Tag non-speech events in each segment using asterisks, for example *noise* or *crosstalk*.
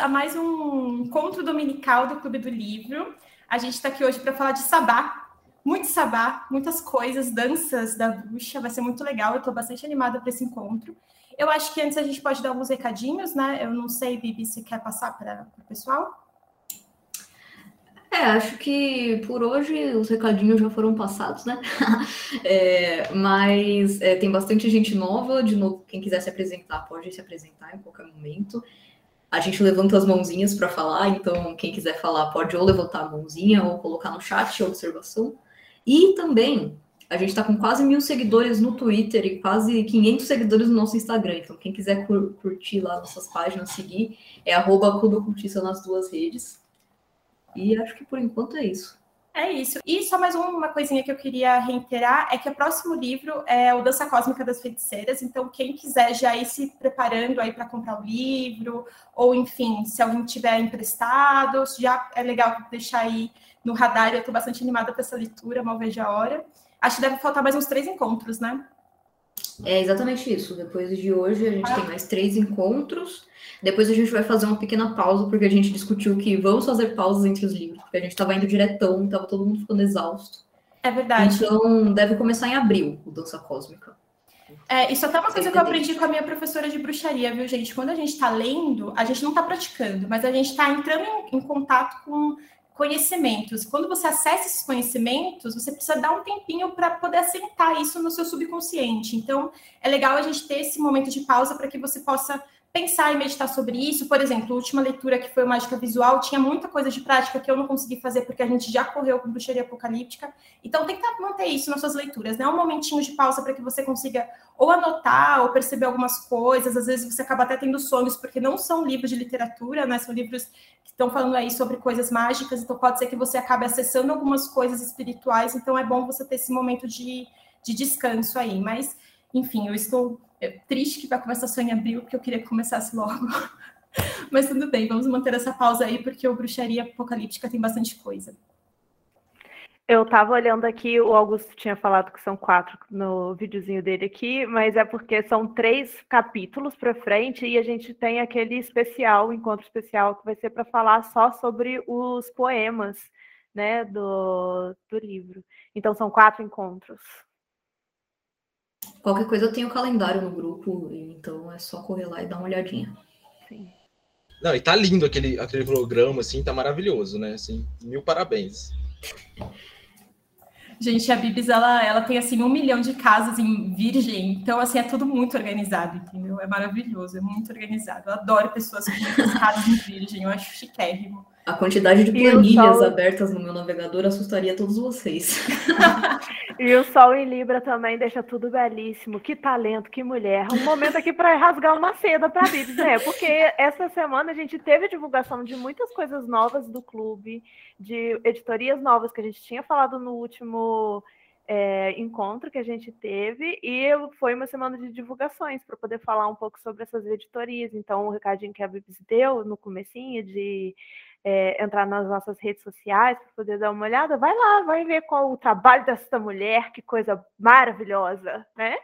A mais um encontro dominical do Clube do Livro. A gente está aqui hoje para falar de sabá, muito sabá, muitas coisas, danças da bruxa, vai ser muito legal. Eu estou bastante animada para esse encontro. Eu acho que antes a gente pode dar alguns recadinhos, né? Eu não sei, Bibi, se quer passar para o pessoal. É, acho que por hoje os recadinhos já foram passados, né? *laughs* é, mas é, tem bastante gente nova. De novo, quem quiser se apresentar, pode se apresentar em qualquer momento. A gente levanta as mãozinhas para falar, então quem quiser falar pode ou levantar a mãozinha ou colocar no chat a observação. E também a gente está com quase mil seguidores no Twitter e quase 500 seguidores no nosso Instagram. Então, quem quiser curtir lá nossas páginas, seguir, é arroba nas duas redes. E acho que por enquanto é isso. É isso. E só mais uma coisinha que eu queria reiterar é que o próximo livro é o Dança Cósmica das Feiticeiras. Então, quem quiser já ir se preparando aí para comprar o livro, ou enfim, se alguém tiver emprestado, já é legal deixar aí no radar. Eu estou bastante animada para essa leitura, mal vejo a hora. Acho que deve faltar mais uns três encontros, né? É exatamente isso. Depois de hoje, a gente ah. tem mais três encontros. Depois a gente vai fazer uma pequena pausa, porque a gente discutiu que vamos fazer pausas entre os livros, porque a gente estava indo diretão, estava todo mundo ficando exausto. É verdade. Então, deve começar em abril o Dança Cósmica. É, isso é até uma coisa que eu aprendi com a minha professora de bruxaria, viu, gente? Quando a gente está lendo, a gente não está praticando, mas a gente está entrando em, em contato com conhecimentos. Quando você acessa esses conhecimentos, você precisa dar um tempinho para poder assentar isso no seu subconsciente. Então, é legal a gente ter esse momento de pausa para que você possa pensar e meditar sobre isso. Por exemplo, a última leitura que foi o Mágica Visual tinha muita coisa de prática que eu não consegui fazer porque a gente já correu com bruxaria apocalíptica. Então, tentar manter isso nas suas leituras, né? Um momentinho de pausa para que você consiga ou anotar ou perceber algumas coisas. Às vezes você acaba até tendo sonhos, porque não são livros de literatura, né? São livros que estão falando aí sobre coisas mágicas, então pode ser que você acabe acessando algumas coisas espirituais. Então, é bom você ter esse momento de, de descanso aí. Mas, enfim, eu estou é triste que vai começar só em abril, porque eu queria que começasse logo. *laughs* Mas tudo bem, vamos manter essa pausa aí, porque o Bruxaria Apocalíptica tem bastante coisa. Eu estava olhando aqui, o Augusto tinha falado que são quatro no videozinho dele aqui, mas é porque são três capítulos para frente e a gente tem aquele especial, encontro especial, que vai ser para falar só sobre os poemas né, do, do livro. Então são quatro encontros. Qualquer coisa eu tenho o calendário no grupo, então é só correr lá e dar uma olhadinha. Sim. Não, e tá lindo aquele, aquele programa, assim, tá maravilhoso, né? Assim, mil parabéns. Gente, a Bibis, ela, ela tem, assim, um milhão de casas em Virgem, então, assim, é tudo muito organizado, entendeu? É maravilhoso, é muito organizado. Eu adoro pessoas com casas em Virgem, eu acho chiquérrimo. A quantidade de planilhas sol... abertas no meu navegador assustaria todos vocês. *laughs* e o Sol em Libra também deixa tudo belíssimo. Que talento, que mulher. Um momento aqui para rasgar uma seda para a Bibs, né? Porque essa semana a gente teve divulgação de muitas coisas novas do clube, de editorias novas que a gente tinha falado no último é, encontro que a gente teve e foi uma semana de divulgações para poder falar um pouco sobre essas editorias. Então, o recadinho que a Bibs deu no comecinho de é, entrar nas nossas redes sociais para poder dar uma olhada, vai lá, vai ver qual o trabalho dessa mulher, que coisa maravilhosa, né?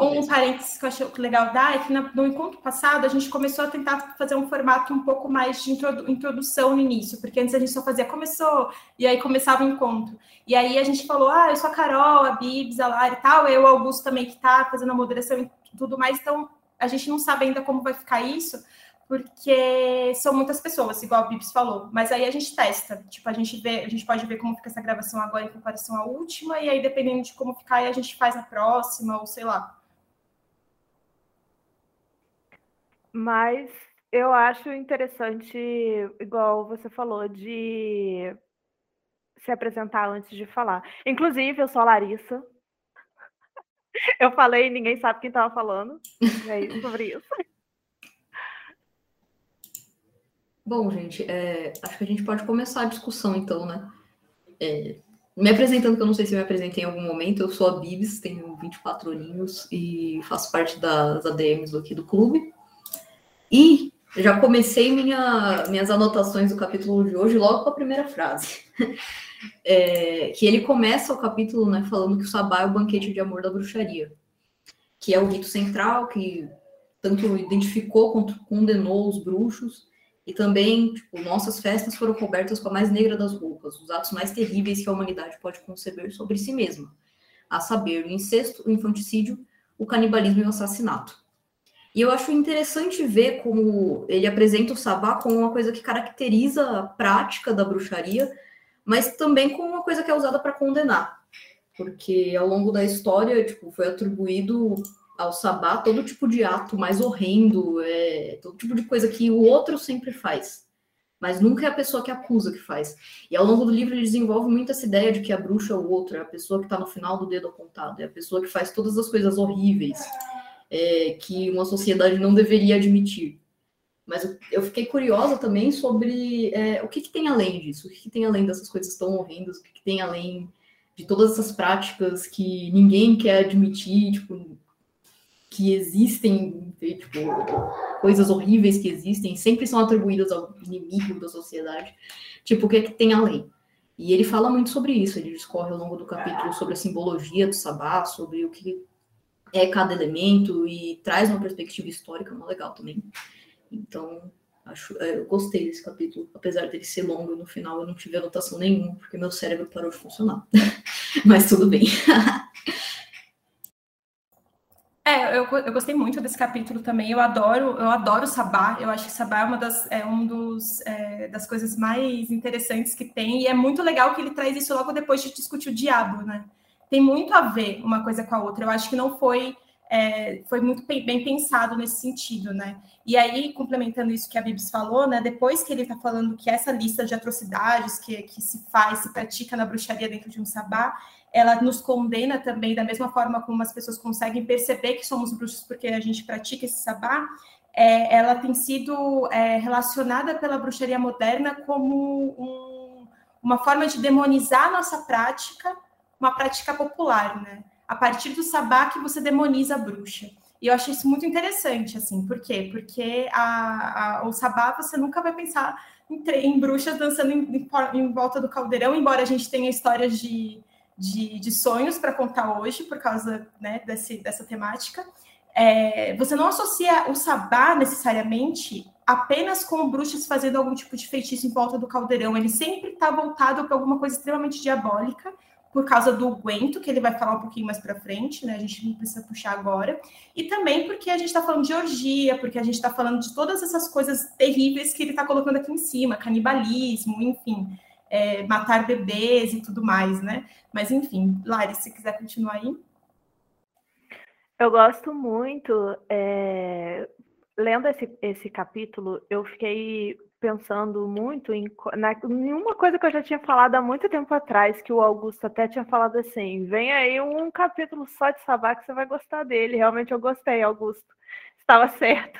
Um parênteses que eu achei legal dar é que no encontro passado a gente começou a tentar fazer um formato um pouco mais de introdução no início, porque antes a gente só fazia começou, e aí começava o encontro. E aí a gente falou, ah, eu sou a Carol, a Bibs, a Lara e tal, eu, o Augusto também que está fazendo a moderação e tudo mais, então a gente não sabe ainda como vai ficar isso, porque são muitas pessoas, igual a Bibs falou. Mas aí a gente testa, tipo, a gente vê, a gente pode ver como fica essa gravação agora em comparação à última, e aí dependendo de como ficar, a gente faz a próxima, ou sei lá. Mas eu acho interessante, igual você falou, de se apresentar antes de falar. Inclusive, eu sou a Larissa. *laughs* Eu falei e ninguém sabe quem estava falando. É sobre isso. Bom, gente, é, acho que a gente pode começar a discussão, então, né? É, me apresentando, que eu não sei se me apresentei em algum momento, eu sou a Bibs, tenho 24 aninhos e faço parte das ADMs aqui do clube. E já comecei minha, minhas anotações do capítulo de hoje logo com a primeira frase. *laughs* É, que ele começa o capítulo né, falando que o sabá é o banquete de amor da bruxaria. que é o rito central, que tanto identificou quanto condenou os bruxos, e também, tipo, nossas festas foram cobertas com a mais negra das roupas, os atos mais terríveis que a humanidade pode conceber sobre si mesma, a saber, o incesto, o infanticídio, o canibalismo e o assassinato. E eu acho interessante ver como ele apresenta o sabá como uma coisa que caracteriza a prática da bruxaria, mas também como uma coisa que é usada para condenar. Porque ao longo da história, tipo, foi atribuído ao sabá todo tipo de ato mais horrendo, é, todo tipo de coisa que o outro sempre faz. Mas nunca é a pessoa que acusa que faz. E ao longo do livro ele desenvolve muito essa ideia de que a bruxa é o outro, é a pessoa que está no final do dedo apontado, é a pessoa que faz todas as coisas horríveis é, que uma sociedade não deveria admitir. Mas eu, fiquei curiosa também sobre é, o que, que, tem além disso, o que, que, tem além dessas coisas tão horrendas, o que, que tem além de todas essas práticas que ninguém quer admitir, tipo, que existem, tipo, coisas horríveis que existem, sempre são atribuídas ao inimigo da sociedade. Tipo, o que é que tem além? E ele fala muito sobre isso, ele discorre ao longo do capítulo sobre a simbologia do sabá, sobre o que é cada elemento e traz uma perspectiva histórica muito legal também. Então, acho, é, eu gostei desse capítulo, apesar dele ser longo, no final eu não tive anotação nenhuma, porque meu cérebro parou de funcionar. *laughs* Mas tudo bem. *laughs* É, eu, eu gostei muito desse capítulo também. Eu adoro, eu adoro Sabá. Eu acho que Sabá é uma das, é um dos, é, das coisas mais interessantes que tem. E é muito legal que ele traz isso logo depois de discutir o diabo, né? Tem muito a ver uma coisa com a outra. Eu acho que não foi é, foi muito bem pensado nesse sentido, né? E aí, complementando isso que a Bibs falou, né? Depois que ele está falando que essa lista de atrocidades que, que se faz, se pratica na bruxaria dentro de um sabá, ela nos condena também, da mesma forma como as pessoas conseguem perceber que somos bruxos porque a gente pratica esse sabá, é, ela tem sido é, relacionada pela bruxaria moderna como um, uma forma de demonizar a nossa prática, uma prática popular, né? A partir do sabá que você demoniza a bruxa. E eu achei isso muito interessante, assim, por quê? Porque a, a, o sabá você nunca vai pensar em, em bruxas dançando em, em, em volta do caldeirão, embora a gente tenha histórias de de, de sonhos para contar hoje, por causa né, desse, dessa temática. É, você não associa o sabá necessariamente apenas com bruxas fazendo algum tipo de feitiço em volta do caldeirão. Ele sempre está voltado para alguma coisa extremamente diabólica, por causa do Guento, que ele vai falar um pouquinho mais para frente, né? A gente não precisa puxar agora. E também porque a gente está falando de orgia, porque a gente está falando de todas essas coisas terríveis que ele está colocando aqui em cima, canibalismo, enfim é, matar bebês e tudo mais, né? Mas enfim, Lari, se quiser continuar aí. Eu gosto muito. É... Lendo esse, esse capítulo, eu fiquei pensando muito em, na, em uma coisa que eu já tinha falado há muito tempo atrás, que o Augusto até tinha falado assim: vem aí um capítulo só de Sabá que você vai gostar dele. Realmente eu gostei, Augusto estava *laughs* certo,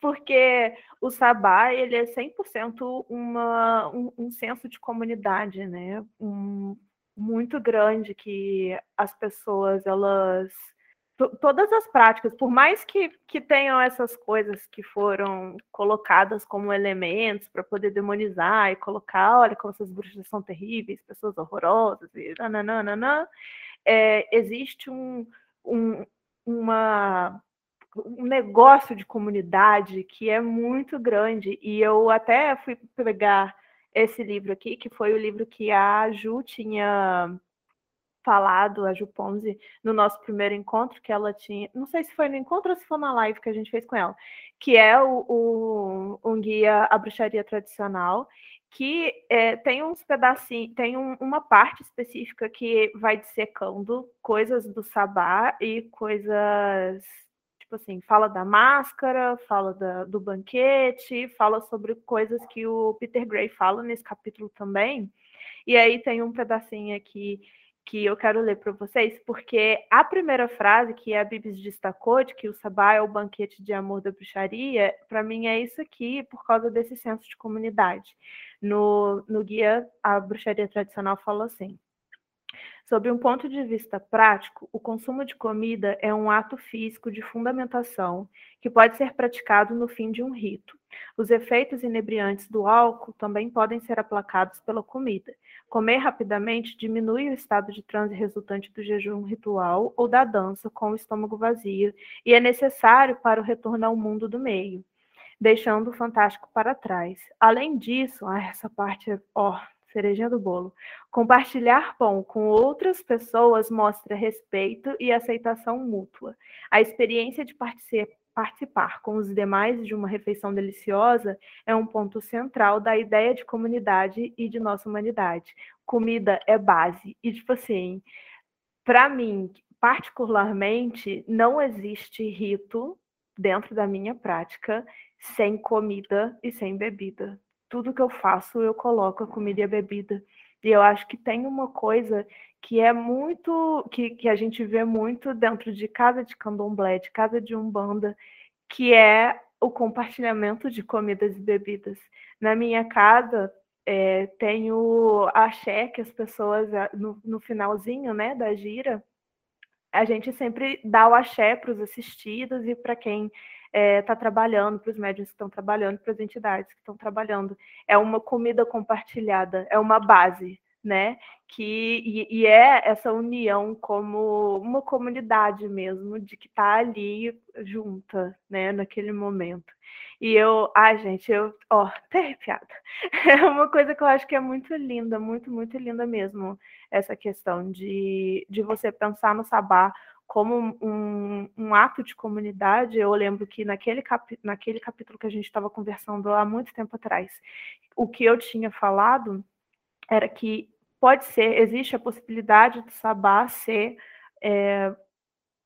porque o Sabá ele é 100% uma, um, um senso de comunidade, né? Um, muito grande que as pessoas elas todas as práticas, por mais que, que tenham essas coisas que foram colocadas como elementos para poder demonizar e colocar, olha como essas bruxas são terríveis, pessoas horrorosas e nananana, é, existe um, um, uma um negócio de comunidade que é muito grande. E eu até fui pegar esse livro aqui, que foi o livro que a Ju tinha falado, a Ju Ponzi, no nosso primeiro encontro, que ela tinha, não sei se foi no encontro ou se foi na live que a gente fez com ela, que é o, o um guia à bruxaria tradicional, que é, tem uns pedacinhos, tem um, uma parte específica que vai dissecando coisas do sabá e coisas tipo assim, fala da máscara, fala da, do banquete, fala sobre coisas que o Peter Gray fala nesse capítulo também. E aí tem um pedacinho aqui que eu quero ler para vocês, porque a primeira frase que a Bibis destacou, de que o sabá é o banquete de amor da bruxaria, para mim é isso aqui, por causa desse senso de comunidade. No, no guia, a bruxaria tradicional fala assim: Sob um ponto de vista prático, o consumo de comida é um ato físico de fundamentação que pode ser praticado no fim de um rito. Os efeitos inebriantes do álcool também podem ser aplacados pela comida. Comer rapidamente diminui o estado de transe resultante do jejum ritual ou da dança com o estômago vazio e é necessário para o retorno ao mundo do meio, deixando o fantástico para trás. Além disso, ah, essa parte é, ó, cerejinha do bolo. Compartilhar pão com outras pessoas mostra respeito e aceitação mútua. A experiência de participar participar com os demais de uma refeição deliciosa é um ponto central da ideia de comunidade e de nossa humanidade. Comida é base. E, tipo assim, para mim, particularmente, não existe rito dentro da minha prática sem comida e sem bebida. Tudo que eu faço, eu coloco a comida e a bebida. E eu acho que tem uma coisa que é muito, que, que a gente vê muito dentro de casa de candomblé, de casa de umbanda, que é o compartilhamento de comidas e bebidas. Na minha casa, é, tem o axé que as pessoas, no, no finalzinho né, da gira, a gente sempre dá o axé para os assistidos e para quem está é, tá trabalhando, para os médios que estão trabalhando, para as entidades que estão trabalhando. É uma comida compartilhada, é uma base né? Que, e, e, é essa união como uma comunidade mesmo, de que está ali junta, né, naquele momento. E eu, ai, gente, eu, ó, *laughs* até arrepiada. É uma coisa que eu acho que é muito linda, muito, muito linda mesmo, essa questão de, de você pensar no sabá como um, um ato de comunidade. Eu lembro que naquele, cap, naquele capítulo que a gente estava conversando há muito tempo atrás, o que eu tinha falado era que pode ser, existe a possibilidade do sabá ser é,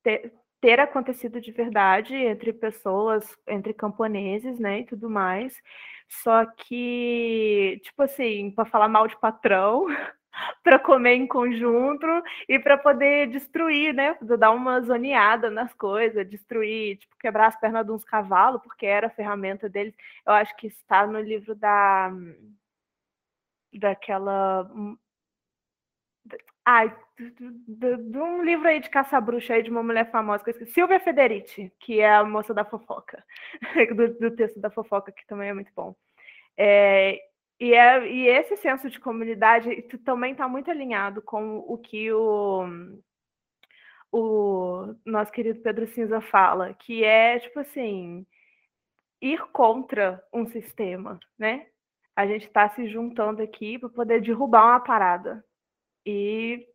ter, ter, acontecido de verdade entre pessoas, entre camponeses, né, e tudo mais. Só que, tipo assim, para falar mal de patrão, *laughs* para comer em conjunto e para poder destruir, né, dar uma zoneada nas coisas, destruir, tipo, quebrar as pernas de uns cavalos, porque era a ferramenta deles. Eu acho que está no livro da daquela Ai, de, um livro aí de caça-bruxa aí de uma mulher famosa, que eu esqueci, Silvia Federici, que é a moça da fofoca, *laughs* do, do, texto da fofoca, que também é muito bom. É, e, é, e esse senso de comunidade também está muito alinhado com o que o, o nosso querido Pedro Cinza fala, que é, tipo assim, ir contra um sistema, né? A gente está se juntando aqui para poder derrubar uma parada, e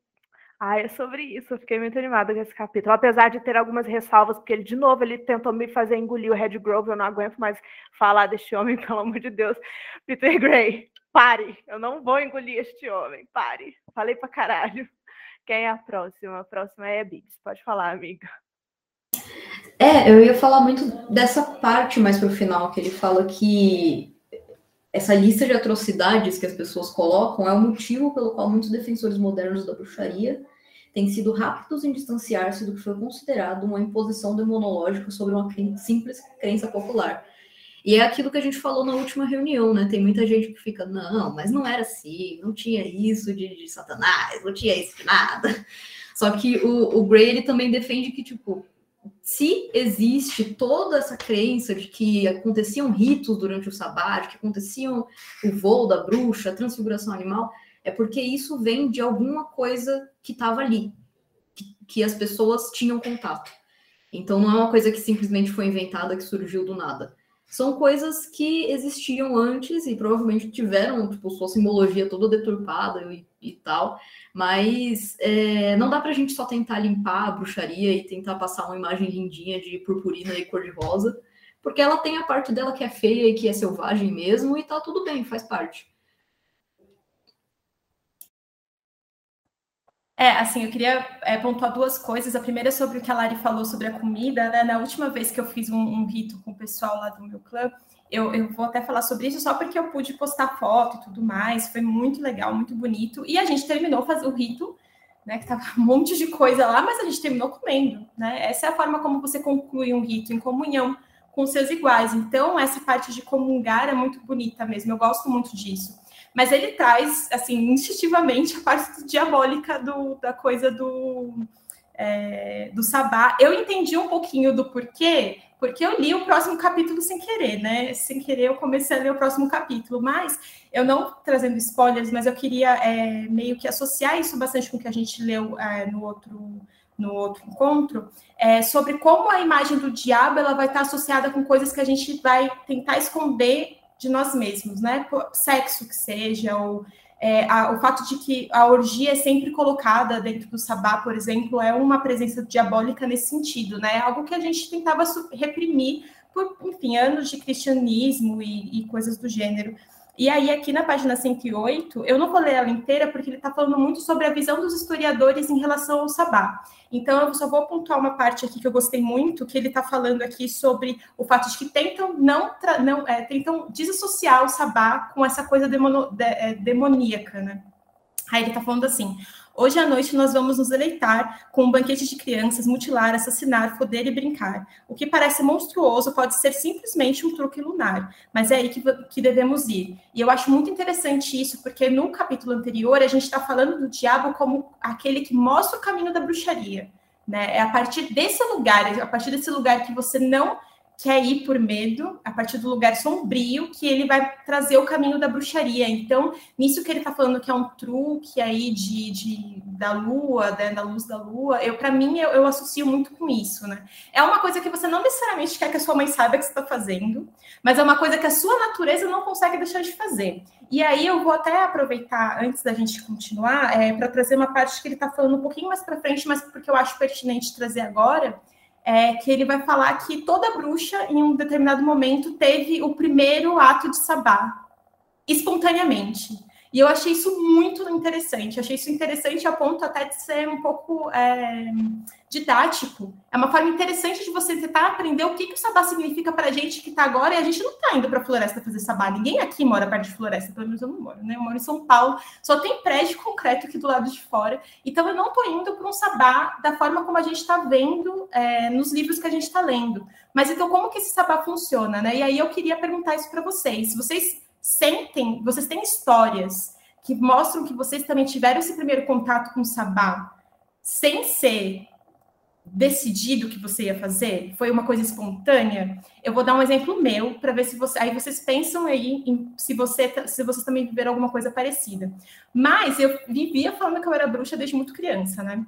ah, é sobre isso. Eu fiquei muito animada com esse capítulo. Apesar de ter algumas ressalvas, porque ele, de novo, ele tentou me fazer engolir o Red Grove. Eu não aguento mais falar deste homem, *laughs* pelo amor de Deus. Peter Gray, pare. Eu não vou engolir este homem. Pare. Falei pra caralho. Quem é a próxima? A próxima é a Bibs. Pode falar, amiga. É, eu ia falar muito dessa parte mais pro final, que ele fala que essa lista de atrocidades que as pessoas colocam é o motivo pelo qual muitos defensores modernos da bruxaria têm sido rápidos em distanciar-se do que foi considerado uma imposição demonológica sobre uma simples crença popular. E é aquilo que a gente falou na última reunião, né? Tem muita gente que fica, não, mas não era assim, não tinha isso de, de Satanás, não tinha isso de nada. Só que o, o Gray, ele também defende que, tipo, se existe toda essa crença de que aconteciam ritos durante o sabá, que aconteciam o voo da bruxa, a transfiguração animal, é porque isso vem de alguma coisa que estava ali, que, que, as pessoas tinham contato. Então não é uma coisa que simplesmente foi inventada, que surgiu do nada. São coisas que existiam antes e provavelmente tiveram tipo, sua simbologia toda deturpada e, e tal, mas é, não dá para a gente só tentar limpar a bruxaria e tentar passar uma imagem lindinha de purpurina e cor-de-rosa, porque ela tem a parte dela que é feia e que é selvagem mesmo, e tá tudo bem, faz parte. É, assim, eu queria é, pontuar duas coisas. A primeira é sobre o que a Lari falou sobre a comida, né? Na última vez que eu fiz um, um rito com o pessoal lá do meu clã, eu, eu, vou até falar sobre isso só porque eu pude postar foto e tudo mais. Foi muito legal, muito bonito. E a gente terminou fazer o rito, né? Que tava *laughs* um monte de coisa lá, mas a gente terminou comendo, né? Essa é a forma como você conclui um rito em comunhão com seus iguais. Então, essa parte de comungar é muito bonita mesmo. Eu gosto muito disso. Mas ele traz, assim, instintivamente a parte diabólica do, da coisa do, é, do sabá. Eu entendi um pouquinho do porquê, porque eu li o próximo capítulo sem querer, né? Sem querer, eu comecei a ler o próximo capítulo, mas eu não trazendo spoilers, mas eu queria é, meio que associar isso bastante com o que a gente leu é, no outro no outro encontro, é, sobre como a imagem do diabo ela vai estar associada com coisas que a gente vai tentar esconder de nós mesmos, né? Sexo que seja, ou é, a, o fato de que a orgia é sempre colocada dentro do sabá, por exemplo, é uma presença diabólica nesse sentido, né? Algo que a gente tentava reprimir por, enfim, anos de cristianismo e, e coisas do gênero. E aí, aqui na página 108, eu não vou ler ela inteira, porque ele está falando muito sobre a visão dos historiadores em relação ao sabá. Então, eu só vou pontuar uma parte aqui que eu gostei muito, que ele está falando aqui sobre o fato de que tentam não, não é, tentam desassociar o sabá com essa coisa demono, de, é, demoníaca, né? Aí ele está falando assim: Hoje à noite nós vamos nos deleitar com um banquete de crianças, mutilar, assassinar, foder e brincar. O que parece monstruoso pode ser simplesmente um truque lunar, mas é aí que, que devemos ir. E eu acho muito interessante isso, porque no capítulo anterior a gente está falando do diabo como aquele que mostra o caminho da bruxaria. Né? É a partir desse lugar, é a partir desse lugar que você não quer ir por medo, a partir do lugar sombrio, que ele vai trazer o caminho da bruxaria. Então, nisso que ele está falando que é um truque aí de, de da lua, né, da luz da lua, eu para mim eu, eu, associo muito com isso, né? É uma coisa que você não necessariamente quer que a sua mãe saiba que você está fazendo, mas é uma coisa que a sua natureza não consegue deixar de fazer. E aí eu vou até aproveitar antes da gente continuar é, para trazer uma parte que ele está falando um pouquinho mais para frente, mas porque eu acho pertinente trazer agora é, que ele vai falar que toda bruxa, em um determinado momento, teve o primeiro ato de sabá, espontaneamente. E eu achei isso muito interessante. achei isso interessante a ponto até de ser um pouco é, didático. É uma forma interessante de você tentar aprender o que, que o sabá significa para a gente que está agora. E a gente não está indo para a floresta fazer sabá. Ninguém aqui mora perto de floresta, pelo menos eu não moro, né? Eu moro em São Paulo, só tem prédio concreto aqui do lado de fora. Então eu não estou indo para um sabá da forma como a gente está vendo é, nos livros que a gente está lendo. Mas então, como que esse sabá funciona, né? E aí eu queria perguntar isso para vocês. Vocês sentem, vocês têm histórias que mostram que vocês também tiveram esse primeiro contato com o sabá sem ser decidido que você ia fazer? Foi uma coisa espontânea? Eu vou dar um exemplo meu para ver se você. Aí vocês pensam aí em, se, você, se vocês também viveram alguma coisa parecida. Mas eu vivia falando que eu era bruxa desde muito criança, né?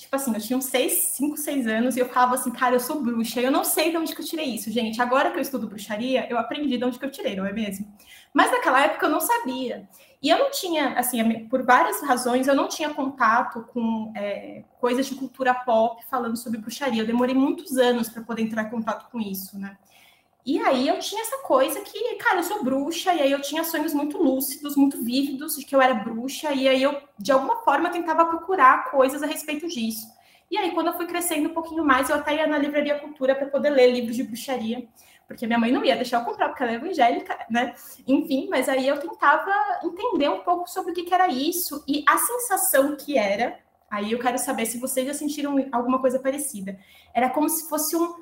Tipo assim, eu tinha uns 6, 5, 6 anos e eu falava assim, cara, eu sou bruxa. Eu não sei de onde que eu tirei isso, gente. Agora que eu estudo bruxaria, eu aprendi de onde que eu tirei, não é mesmo? Mas naquela época eu não sabia. E eu não tinha, assim, por várias razões, eu não tinha contato com é, coisas de cultura pop falando sobre bruxaria. Eu demorei muitos anos para poder entrar em contato com isso, né? E aí eu tinha essa coisa que, cara, eu sou bruxa, e aí eu tinha sonhos muito lúcidos, muito vívidos de que eu era bruxa, e aí eu, de alguma forma, tentava procurar coisas a respeito disso. E aí, quando eu fui crescendo um pouquinho mais, eu até ia na Livraria Cultura para poder ler livros de bruxaria, porque minha mãe não ia deixar eu comprar, porque ela é evangélica, né? Enfim, mas aí eu tentava entender um pouco sobre o que, que era isso, e a sensação que era, aí eu quero saber se vocês já sentiram alguma coisa parecida. Era como se fosse um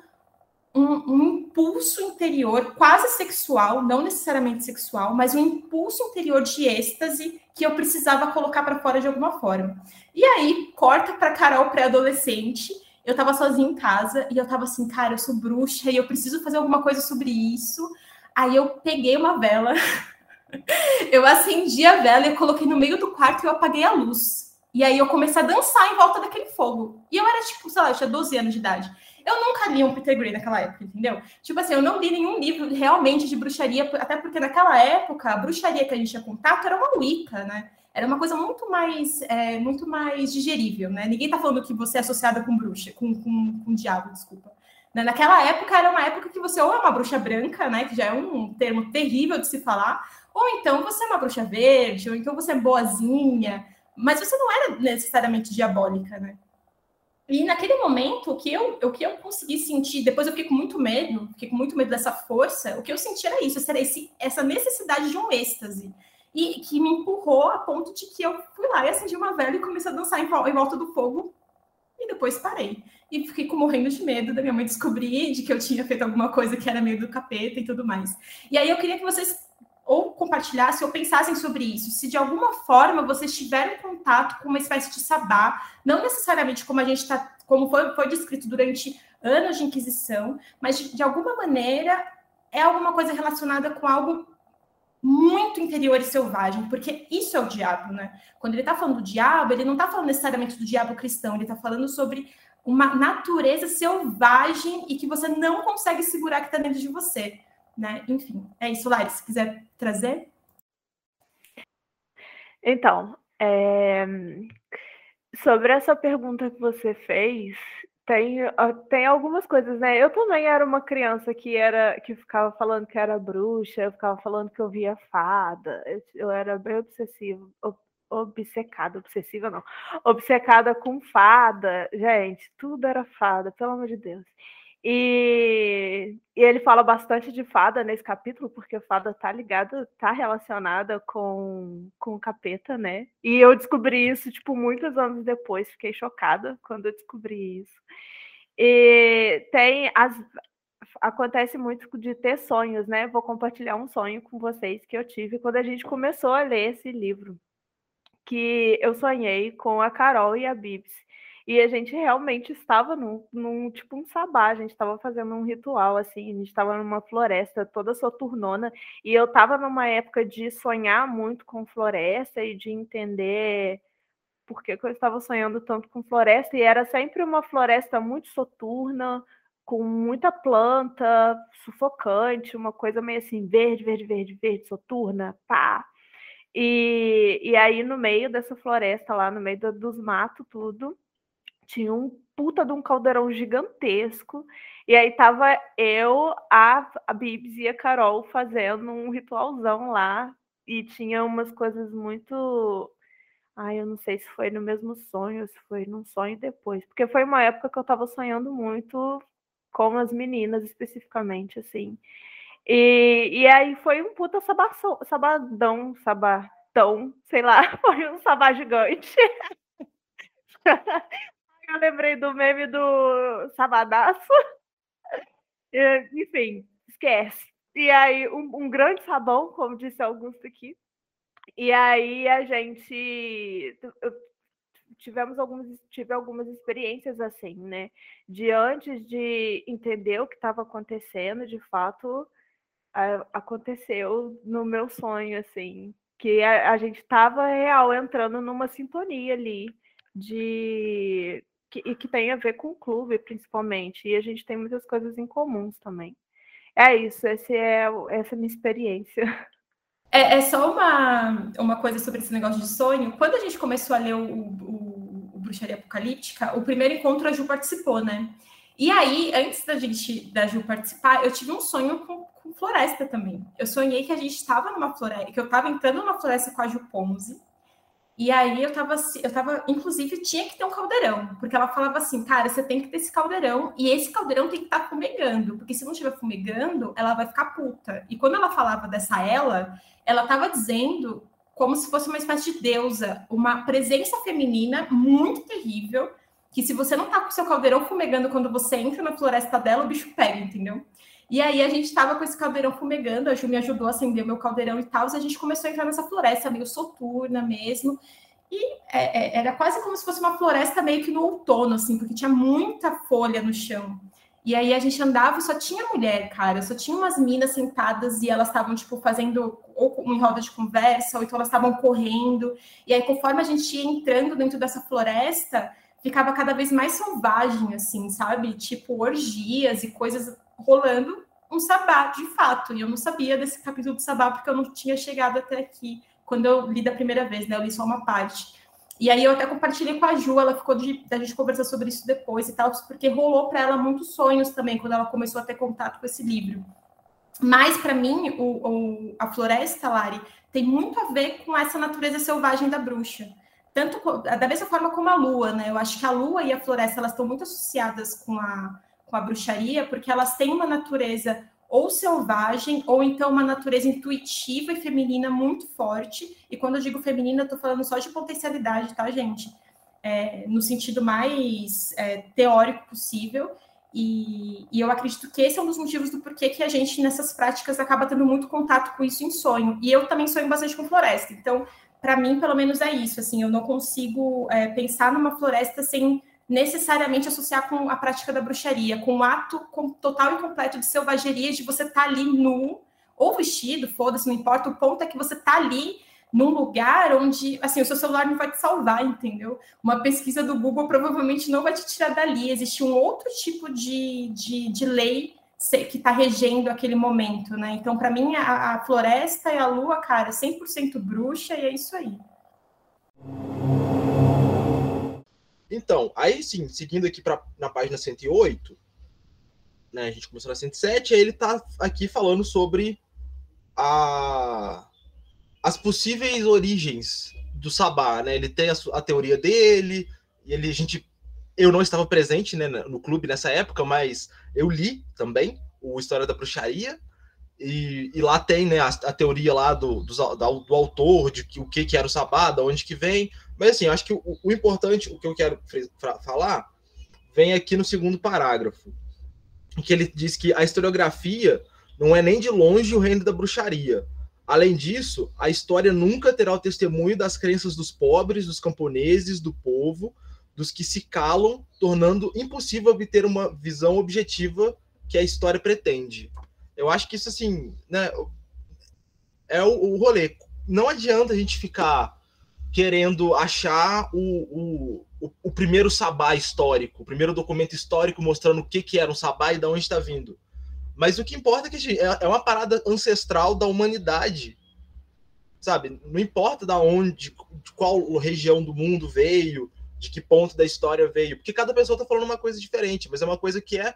um, um, impulso interior quase sexual, não necessariamente sexual, mas um impulso interior de êxtase que eu precisava colocar para fora de alguma forma. E aí, corta para Carol pré-adolescente. Eu estava sozinha em casa e eu estava assim, cara, eu sou bruxa e eu preciso fazer alguma coisa sobre isso. Aí eu peguei uma vela, *laughs* eu acendi a vela e coloquei no meio do quarto e eu apaguei a luz. E aí eu comecei a dançar em volta daquele fogo. E eu era tipo, sei lá, eu tinha 12 anos de idade. Eu nunca li um Peter Gray naquela época, entendeu? Tipo assim, eu não li nenhum livro realmente de bruxaria, até porque naquela época a bruxaria que a gente tinha contato era uma Wicca, né? Era uma coisa muito mais, é, muito mais digerível, né? Ninguém tá falando que você é associada com bruxa, com, com, com diabo, desculpa. Né? Naquela época era uma época que você ou é uma bruxa branca, né? Que já é um termo terrível de se falar, ou então você é uma bruxa verde, ou então você é boazinha, mas você não era necessariamente diabólica, né? E naquele momento, o que, eu, o que eu consegui sentir, depois eu fiquei com muito medo, fiquei com muito medo dessa força, o que eu senti era isso, era esse, essa necessidade de um êxtase. E que me empurrou a ponto de que eu fui lá e acendi uma vela e comecei a dançar em, em volta do fogo. E depois parei. E fiquei com, morrendo de medo da minha mãe descobrir de que eu tinha feito alguma coisa que era meio do capeta e tudo mais. E aí eu queria que vocês ou compartilhassem ou pensassem sobre isso. Se de alguma forma vocês tiveram contato com uma espécie de sabá, não necessariamente como a gente está, como foi, foi descrito durante anos de inquisição, mas de, de alguma maneira é alguma coisa relacionada com algo muito interior e selvagem, porque isso é o diabo, né? Quando ele está falando do diabo, ele não está falando necessariamente do diabo cristão, ele está falando sobre uma natureza selvagem e que você não consegue segurar que está dentro de você, né? Enfim, é isso, Lari, se quiser trazer. Então, é... sobre essa pergunta que você fez, tem, tem algumas coisas, né? Eu também era uma criança que era que ficava falando que era bruxa, eu ficava falando que eu via fada, eu, era bem obsessivo, obcecada, obsessiva não, obcecada com fada, gente, tudo era fada, pelo amor de Deus. E, e, ele fala bastante de fada nesse capítulo, porque fada tá ligada, tá relacionada com, com o capeta, né? E eu descobri isso, tipo, muitos anos depois, fiquei chocada quando eu descobri isso. E tem as. Acontece muito de ter sonhos, né? Vou compartilhar um sonho com vocês que eu tive quando a gente começou a ler esse livro. Que eu sonhei com a Carol e a Bibs e a gente realmente estava num, num tipo um sabá, a gente estava fazendo um ritual, assim, a gente estava numa floresta toda soturnona, e eu estava numa época de sonhar muito com floresta e de entender por que, que eu estava sonhando tanto com floresta, e era sempre uma floresta muito soturna, com muita planta, sufocante, uma coisa meio assim, verde, verde, verde, verde, soturna, pá. E, e aí, no meio dessa floresta, lá no meio do, dos matos, tudo, tinha um puta de um caldeirão gigantesco. E aí tava eu, a, a Bibs e a Carol fazendo um ritualzão lá. E tinha umas coisas muito. Ai, eu não sei se foi no mesmo sonho, se foi num sonho depois. Porque foi uma época que eu tava sonhando muito com as meninas, especificamente, assim. E, e aí foi um puta sabação, sabadão, sabatão, sei lá, *laughs* foi um sabá gigante. *laughs* Eu lembrei do meme do Sabadaço. *laughs* Enfim, esquece. E aí, um, um, grande sabão, como disse Augusto aqui. E aí a gente tivemos algumas, tive algumas experiências assim, né? De antes de entender o que estava acontecendo, de fato, aconteceu no meu sonho, assim, que a, a gente estava real entrando numa sintonia ali de que, e que tem a ver com o clube, principalmente. E a gente tem muitas coisas em comuns também. É isso, esse é, essa é a minha experiência. *laughs* É, é, só uma, uma coisa sobre esse negócio de sonho. Quando a gente começou a ler o, o, o Bruxaria Apocalíptica, o primeiro encontro a Ju participou, né? E aí, antes da gente da Ju participar, eu tive um sonho com, com floresta também. Eu sonhei que a gente estava numa floresta, que eu estava entrando numa floresta com a Ju Ponzi, e aí eu tava, eu tava, inclusive, tinha que ter um caldeirão, porque ela falava assim, cara, você tem que ter esse caldeirão, e esse caldeirão tem que estar tá fumegando, porque se não estiver fumegando, ela vai ficar puta. E quando ela falava dessa ela, ela tava dizendo como se fosse uma espécie de deusa, uma presença feminina muito terrível, que se você não tá com o seu caldeirão fumegando quando você entra na floresta dela, o bicho pega, entendeu? E aí a gente estava com esse caldeirão fumegando, a Ju me ajudou a acender o meu caldeirão e tal, e a gente começou a entrar nessa floresta meio soturna mesmo. E é, é, era quase como se fosse uma floresta meio que no outono, assim, porque tinha muita folha no chão. E aí a gente andava e só tinha mulher, cara, só tinha umas minas sentadas e elas estavam, tipo, fazendo ou em roda de conversa, ou então elas estavam correndo. E aí, conforme a gente ia entrando dentro dessa floresta, ficava cada vez mais selvagem, assim, sabe? Tipo, orgias e coisas rolando um sabá, de fato. E eu não sabia desse capítulo do sabá, porque eu não tinha chegado até aqui quando eu li da primeira vez, né? Eu li só uma parte. E aí eu até compartilhei com a Ju, ela ficou de da gente conversar sobre isso depois e tal, porque rolou para ela muitos sonhos também quando ela começou a ter contato com esse livro. Mas para mim, o, o, a floresta, Lari, tem muito a ver com essa natureza selvagem da bruxa. Tanto da mesma forma como a lua, né? Eu acho que a lua e a floresta elas estão muito associadas com a com a bruxaria, porque elas têm uma natureza ou selvagem, ou então uma natureza intuitiva e feminina muito forte. E quando eu digo feminina, eu falando só de potencialidade, tá, gente? É, no sentido mais é, teórico possível. E, e, eu acredito que esse é um dos motivos do porquê que a gente, nessas práticas, acaba tendo muito contato com isso em sonho. E eu também sonho bastante com floresta. Então, para mim, pelo menos é isso. Assim, eu não consigo é, pensar numa floresta sem necessariamente associar com a prática da bruxaria, com o ato total e completo de selvageria de você estar tá ali nu ou vestido, foda-se, não importa, o ponto é que você está ali num lugar onde, assim, o seu celular não vai te salvar, entendeu? Uma pesquisa do Google provavelmente não vai te tirar dali. Existe um outro tipo de, de, de lei que está regendo aquele momento, né? Então, para mim, a, a, floresta e a lua, cara, 100% bruxa e é isso aí. Então, aí sim, seguindo aqui pra, na página 108, né, a gente começou na 107, aí ele está aqui falando sobre a, as possíveis origens do Sabá, né? Ele tem a, a teoria dele, e ele, a gente, eu não estava presente né, no clube nessa época, mas eu li também o História da Bruxaria, e, e lá tem né, a, a teoria lá do, do, do, autor, de que, o que, que era o Sabá, da onde que vem, mas assim, acho que o, o importante, o que eu quero falar, vem aqui no segundo parágrafo, que ele diz que a historiografia não é nem de longe o reino da bruxaria, Além disso, a história nunca terá o testemunho das crenças dos pobres, dos camponeses, do povo, dos que se calam, tornando impossível obter uma visão objetiva que a história pretende. Eu acho que isso, assim, né, é o, o rolê. Não adianta a gente ficar querendo achar o, o, o, primeiro sabá histórico, o primeiro documento histórico mostrando o que, que era um sabá e de onde está vindo. Mas o que importa é que é, é uma parada ancestral da humanidade. Sabe? Não importa da onde, de qual região do mundo veio, de que ponto da história veio, porque cada pessoa está falando uma coisa diferente, mas é uma coisa que é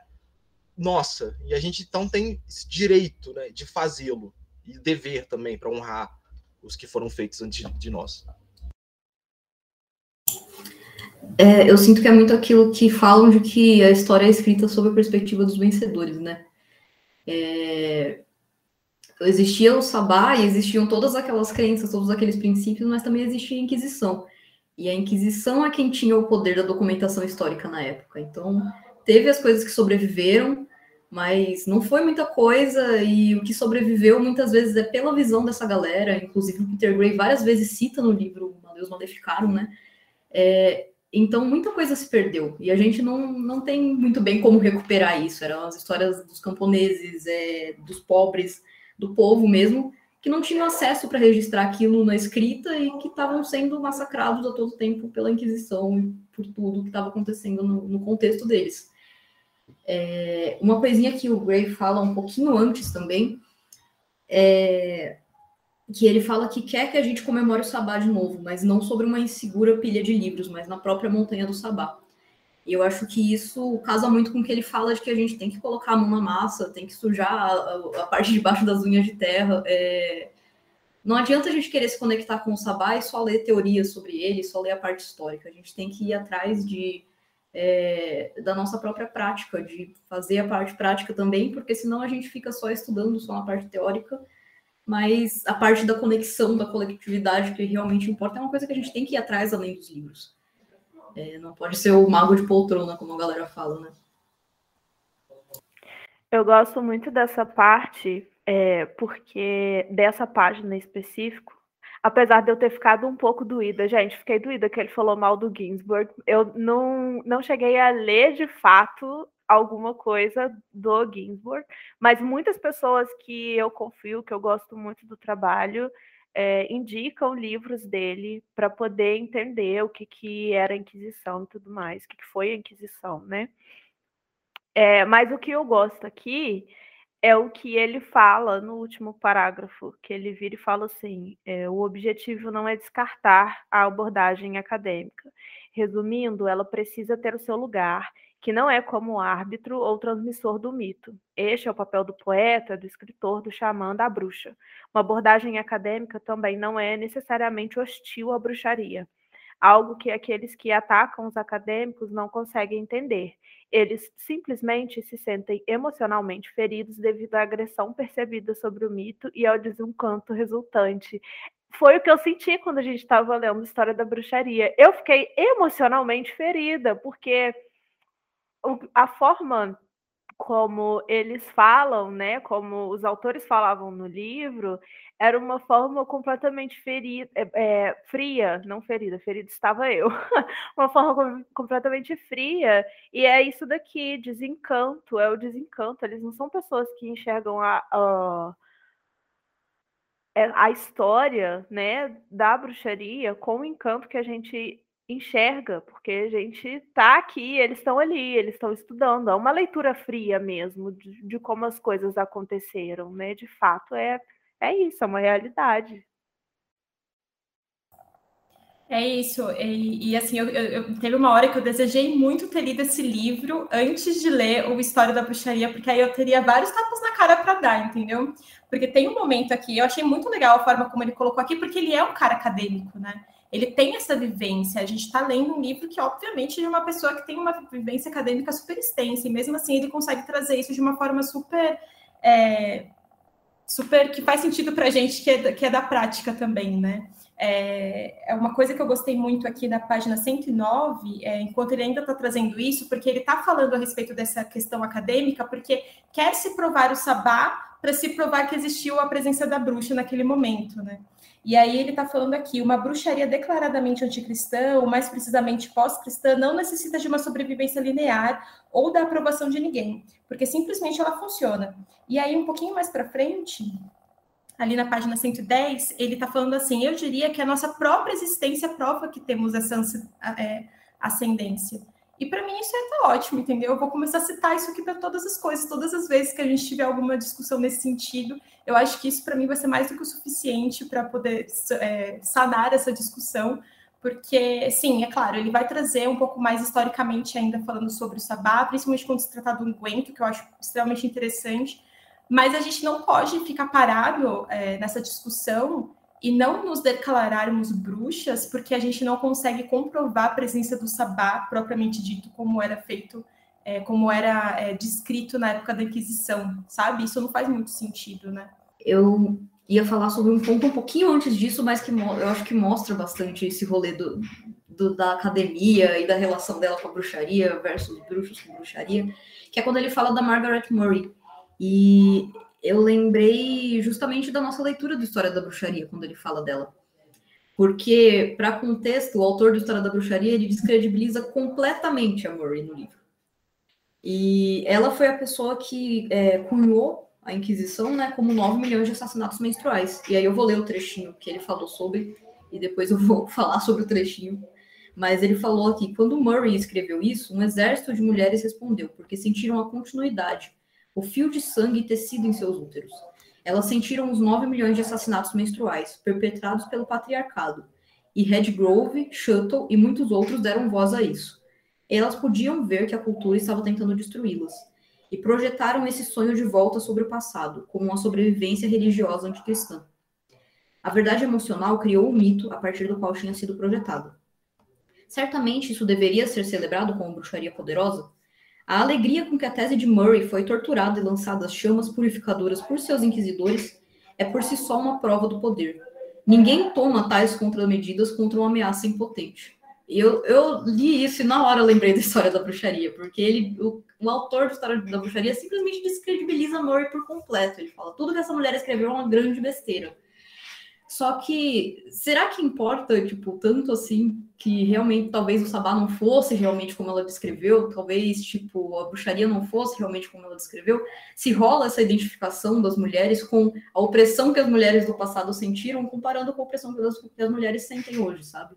nossa, e a gente então tem esse direito né, de fazê-lo, e dever também para honrar os que foram feitos antes de nós. É, eu sinto que é muito aquilo que falam de que a história é escrita sob a perspectiva dos vencedores, né? É, existia o sabá e existiam todas aquelas crenças, todos aqueles princípios, mas também existia a Inquisição. E a Inquisição é quem tinha o poder da documentação histórica na época. Então, teve as coisas que sobreviveram, mas não foi muita coisa, e o que sobreviveu muitas vezes é pela visão dessa galera, inclusive o Peter Gray várias vezes cita no livro Deus Maleficaram, né? É, então, muita coisa se perdeu. E a gente não, não tem muito bem como recuperar isso. Eram as histórias dos camponeses, é, dos pobres, do povo mesmo, que não tinham acesso para registrar aquilo na escrita e que estavam sendo massacrados a todo tempo pela Inquisição e por tudo que estava acontecendo no, no, contexto deles. É, uma coisinha que o Gray fala um pouquinho antes também é que ele fala que quer que a gente comemore o Sabá de novo, mas não sobre uma insegura pilha de livros, mas na própria montanha do Sabá. E eu acho que isso casa muito com o que ele fala de que a gente tem que colocar a mão na massa, tem que sujar a, a parte de baixo das unhas de terra. É... Não adianta a gente querer se conectar com o Sabá e só ler teorias sobre ele, só ler a parte histórica. A gente tem que ir atrás de, é, da nossa própria prática, de fazer a parte prática também, porque senão a gente fica só estudando só na parte teórica mas a parte da conexão, da coletividade, que realmente importa, é uma coisa que a gente tem que ir atrás além dos livros. É, não pode ser o mago de poltrona, como a galera fala, né? Eu gosto muito dessa parte, é, porque dessa página em específico, apesar de eu ter ficado um pouco doída, gente, fiquei doída que ele falou mal do Ginsburg. Eu não, não cheguei a ler de fato alguma coisa do Ginsburg, mas muitas pessoas que eu confio, que eu gosto muito do trabalho, é, indicam livros dele para poder entender o que, que era a Inquisição e tudo mais, o que, que foi a Inquisição, né? É, mas o que eu gosto aqui é o que ele fala no último parágrafo, que ele vira e fala assim: é, o objetivo não é descartar a abordagem acadêmica. Resumindo, ela precisa ter o seu lugar que não é como árbitro ou transmissor do mito. Este é o papel do poeta, do escritor, do xamã, da bruxa. Uma abordagem acadêmica também não é necessariamente hostil à bruxaria, algo que aqueles que atacam os acadêmicos não conseguem entender. Eles simplesmente se sentem emocionalmente feridos devido à agressão percebida sobre o mito e ao desencanto resultante foi o que eu senti quando a gente estava lendo a história da bruxaria. Eu fiquei emocionalmente ferida, porque a forma como eles falam, né, como os autores falavam no livro, era uma forma completamente ferida, é, é, fria, não ferida, ferida estava eu, *laughs* uma forma completamente fria, e é isso daqui, desencanto, é o desencanto, eles não são pessoas que enxergam a, a, é, a história, né, da bruxaria com o encanto que a gente enxerga, porque a gente está aqui, eles estão ali, eles estão estudando. É uma leitura fria mesmo de, de, como as coisas aconteceram, né? De fato, é, é isso, é uma realidade. É isso, e, e assim, eu, eu, eu, teve uma hora que eu desejei muito ter lido esse livro antes de ler o História da Bruxaria, porque aí eu teria vários tapas na cara para dar, entendeu? Porque tem um momento aqui, eu achei muito legal a forma como ele colocou aqui, porque ele é um cara acadêmico, né? Ele tem essa vivência. A gente está lendo um livro que, obviamente, é de uma pessoa que tem uma vivência acadêmica super extensa, e mesmo assim ele consegue trazer isso de uma forma super. É, super que faz sentido para a gente que é, que é da prática também, né? É, é, uma coisa que eu gostei muito aqui na página 109, é, enquanto ele ainda está trazendo isso, porque ele está falando a respeito dessa questão acadêmica, porque quer se provar o sabá para se provar que existiu a presença da bruxa naquele momento, né? E aí ele está falando aqui, uma bruxaria declaradamente anticristã, ou mais precisamente pós-cristã, não necessita de uma sobrevivência linear ou da aprovação de ninguém, porque simplesmente ela funciona. E aí, um pouquinho mais para frente, ali na página 110, ele está falando assim: eu diria que a nossa própria existência prova que temos essa é, ascendência. E para mim isso é ótimo, entendeu? Eu vou começar a citar isso aqui para todas as coisas, todas as vezes que a gente tiver alguma discussão nesse sentido. Eu acho que isso para mim vai ser mais do que o suficiente para poder é, sanar essa discussão, porque, sim, é claro, ele vai trazer um pouco mais historicamente ainda falando sobre o sabá, principalmente quando se tratar do unguento, que eu acho extremamente interessante, mas a gente não pode ficar parado é, nessa discussão e não nos declararmos bruxas porque a gente não consegue comprovar a presença do sabá propriamente dito como era feito, é, como era é, descrito na época da Inquisição, sabe? Isso não faz muito sentido, né? Eu ia falar sobre um ponto um pouquinho antes disso, mas que eu acho que mostra bastante esse rolê do, do, da academia e da relação dela com a bruxaria versus bruxos com bruxaria, que é quando ele fala da Margaret Murray. E eu lembrei justamente da nossa leitura do História da Bruxaria, quando ele fala dela. Porque, para contexto, o autor do História da Bruxaria ele descredibiliza completamente a Murray no livro. E ela foi a pessoa que é, cunhou a Inquisição né, como 9 milhões de assassinatos menstruais. E aí eu vou ler o trechinho que ele falou sobre, e depois eu vou *laughs* falar sobre o trechinho. Mas ele falou aqui: quando Murray escreveu isso, um exército de mulheres respondeu, porque sentiram a continuidade o fio de sangue e tecido em seus úteros. Elas sentiram os 9 milhões de assassinatos menstruais perpetrados pelo patriarcado, e Redgrove, Shuttle e muitos outros deram voz a isso. Elas podiam ver que a cultura estava tentando destruí-las, e projetaram esse sonho de volta sobre o passado, como uma sobrevivência religiosa anticristã. A verdade emocional criou o mito a partir do qual tinha sido projetado. Certamente isso deveria ser celebrado como bruxaria poderosa, a alegria com que a tese de Murray foi torturada e lançada às chamas purificadoras por seus inquisidores é por si só uma prova do poder. Ninguém toma tais contramedidas contra uma ameaça impotente. Eu, eu li isso e na hora lembrei da história da bruxaria, porque ele, o, o autor da história da bruxaria simplesmente descredibiliza Murray por completo. Ele fala: tudo que essa mulher escreveu é uma grande besteira. Só que será que importa, tipo, tanto assim que realmente talvez o sabá não fosse realmente como ela descreveu, talvez tipo a bruxaria não fosse realmente como ela descreveu? Se rola essa identificação das mulheres com a opressão que as mulheres do passado sentiram, comparando com a opressão que as, que as mulheres sentem hoje, sabe?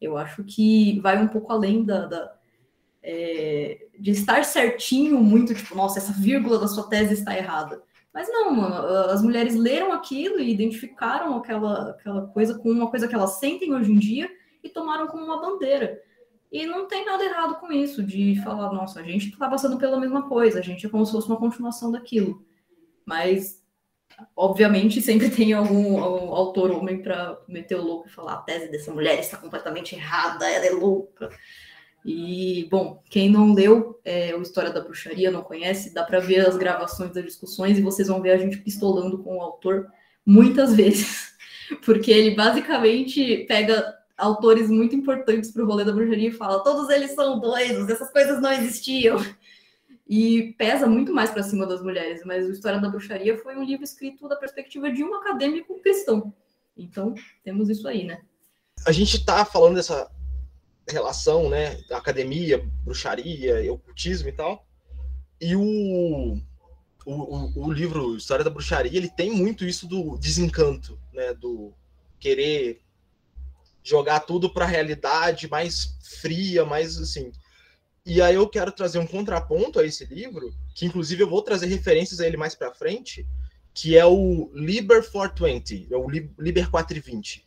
Eu acho que vai um pouco além da, da é, de estar certinho muito, tipo, nossa, essa vírgula da sua tese está errada mas não, as mulheres leram aquilo e identificaram aquela, aquela coisa com uma coisa que elas sentem hoje em dia e tomaram como uma bandeira. E não tem nada errado com isso, de falar, nossa, a gente está passando pela mesma coisa, a gente é como se fosse uma continuação daquilo. Mas, obviamente, sempre *laughs* tem algum, algum autor homem para meter o louco e falar: a tese dessa mulher está completamente errada, ela é louca. E, bom, quem não leu é, o História da Bruxaria, não conhece, dá para ver as gravações das discussões e vocês vão ver a gente pistolando com o autor muitas *laughs* vezes, porque ele basicamente pega autores muito importantes para o rolê da bruxaria e fala: todos eles são doidos, essas coisas não existiam. e pesa muito mais para cima das mulheres. Mas a História da Bruxaria foi um livro escrito da perspectiva de um acadêmico cristão. Então, temos isso aí, né? A gente está falando dessa relação, né, academia, bruxaria, ocultismo e tal. E o, o, o, livro História da Bruxaria, ele tem muito isso do desencanto, né, do querer jogar tudo para a realidade mais fria, mais assim. E aí eu quero trazer um contraponto a esse livro, que inclusive eu vou trazer referências a ele mais para frente, que é o Liber 420, é o Liber 420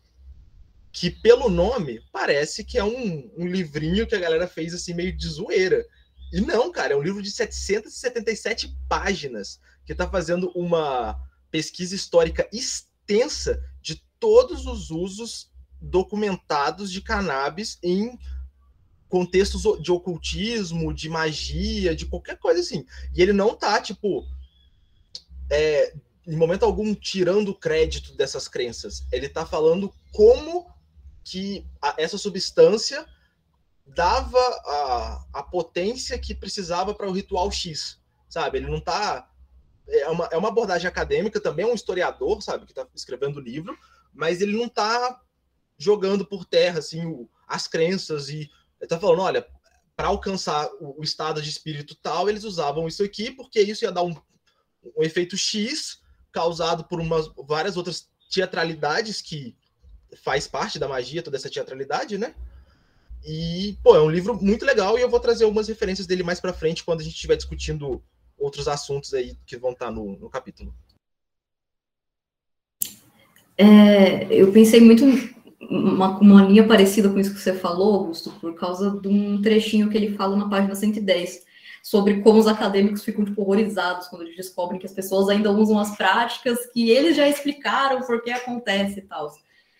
que pelo nome parece que é um, um livrinho que a galera fez assim meio de zoeira. E não, cara, é um livro de 777 páginas que está fazendo uma pesquisa histórica extensa de todos os usos documentados de cannabis em contextos de ocultismo, de magia, de qualquer coisa assim. E ele não tá, tipo, é, em momento algum tirando crédito dessas crenças. Ele tá falando como que a, essa substância dava a, a potência que precisava para o ritual X, sabe? Ele não está é uma, é uma abordagem acadêmica, também é um historiador, sabe, que está escrevendo o livro, mas ele não está jogando por terra assim o, as crenças e está falando, olha, para alcançar o, o, estado de espírito tal, eles usavam isso aqui porque isso ia dar um, um efeito X causado por umas várias outras teatralidades que faz parte da magia, toda essa teatralidade, né? E, pô, é um livro muito legal e eu vou trazer algumas referências dele mais para frente quando a gente estiver discutindo outros assuntos aí que vão estar tá no, no capítulo. É, eu pensei muito uma, uma linha parecida com isso que você falou, Augusto, por causa de um trechinho que ele fala na página 110, sobre como os acadêmicos ficam tipo, horrorizados quando eles descobrem que as pessoas ainda usam as práticas que eles já explicaram por que acontece e tal.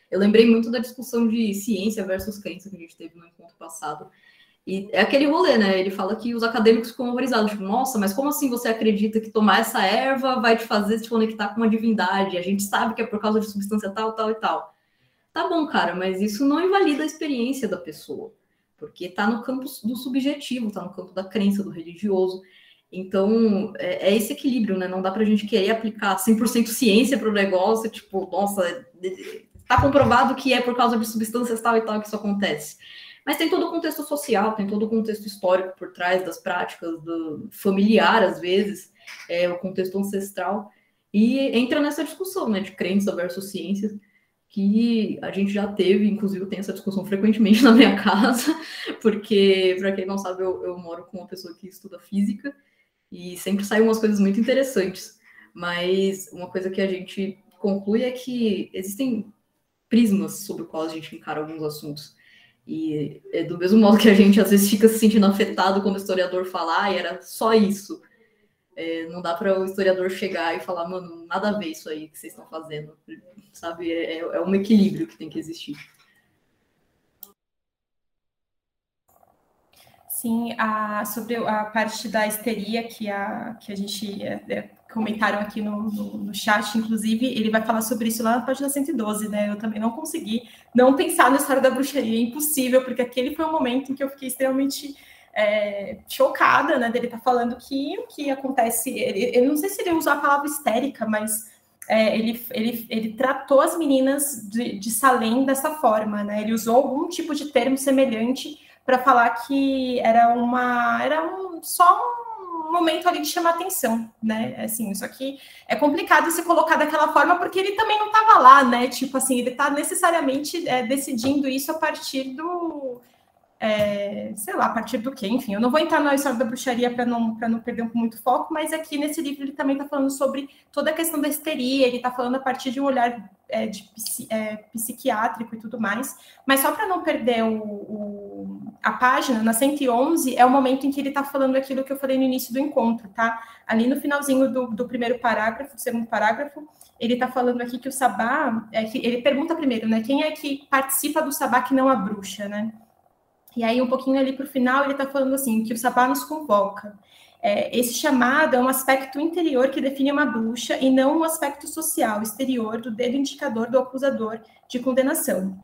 Eu lembrei muito da discussão de ciência versus crença que a gente teve no encontro passado. E é aquele rolê, né? Ele fala que os acadêmicos ficam horrorizados. Tipo, nossa, mas como assim você acredita que tomar essa erva vai te fazer se conectar com uma divindade? A gente sabe que é por causa de substância tal, tal e tal. Tá bom, cara, mas isso não invalida a experiência da pessoa. Porque tá no campo do subjetivo, tá no campo da crença, do religioso. Então, é, é esse equilíbrio, né? Não dá pra gente querer aplicar 100% ciência pro negócio, tipo, nossa, está comprovado que é por causa de substâncias tal e tal que isso acontece. Mas tem todo o contexto social, tem todo o contexto histórico por trás das práticas, do familiar, às vezes, é, o contexto ancestral, e entra nessa discussão né, de crença versus ciências, que a gente já teve, inclusive tenho essa discussão frequentemente *laughs* na minha casa, porque, para quem não sabe, eu, eu moro com uma pessoa que estuda física, e sempre saem umas coisas muito interessantes. Mas uma coisa que a gente conclui é que existem prismas sobre o qual a gente encara alguns assuntos. E é do mesmo modo que a gente às vezes fica se sentindo afetado quando o historiador fala, ah, era só isso. É, não dá para o historiador chegar e falar, mano, nada a ver isso aí que vocês estão fazendo. Sabe? É, é um equilíbrio que tem que existir. Sim, a, sobre a parte da histeria que a, que a gente é, é comentaram aqui no, no, no, chat, inclusive, ele vai falar sobre isso lá na página 112, né? Eu também não consegui não pensar na história da bruxaria, é impossível, porque aquele foi um momento em que eu fiquei extremamente é, chocada, né? Dele tá falando que o que acontece, ele, eu não sei se ele usou a palavra histérica, mas é, ele, ele, ele tratou as meninas de, de Salem dessa forma, né? Ele usou algum tipo de termo semelhante para falar que era uma era um, só um momento ali de chamar atenção, né? Assim, isso aqui é complicado se colocar daquela forma, porque ele também não estava lá, né? Tipo assim, ele está necessariamente é, decidindo isso a partir do. É, sei lá, a partir do quê? Enfim, eu não vou entrar na história da bruxaria para não, não perder muito foco, mas aqui nesse livro ele também está falando sobre toda a questão da histeria, ele está falando a partir de um olhar é, de, é, psiquiátrico e tudo mais, mas só para não perder o, o a página, na 111, é o momento em que ele está falando aquilo que eu falei no início do encontro, tá? Ali no finalzinho do, do primeiro parágrafo, do segundo parágrafo, ele está falando aqui que o sabá, é que, ele pergunta primeiro, né? Quem é que participa do sabá que não a bruxa, né? E aí, um pouquinho ali para o final, ele está falando assim, que o sabá nos convoca. É, esse chamado é um aspecto interior que define uma bruxa e não um aspecto social, exterior, do dedo indicador do acusador de condenação.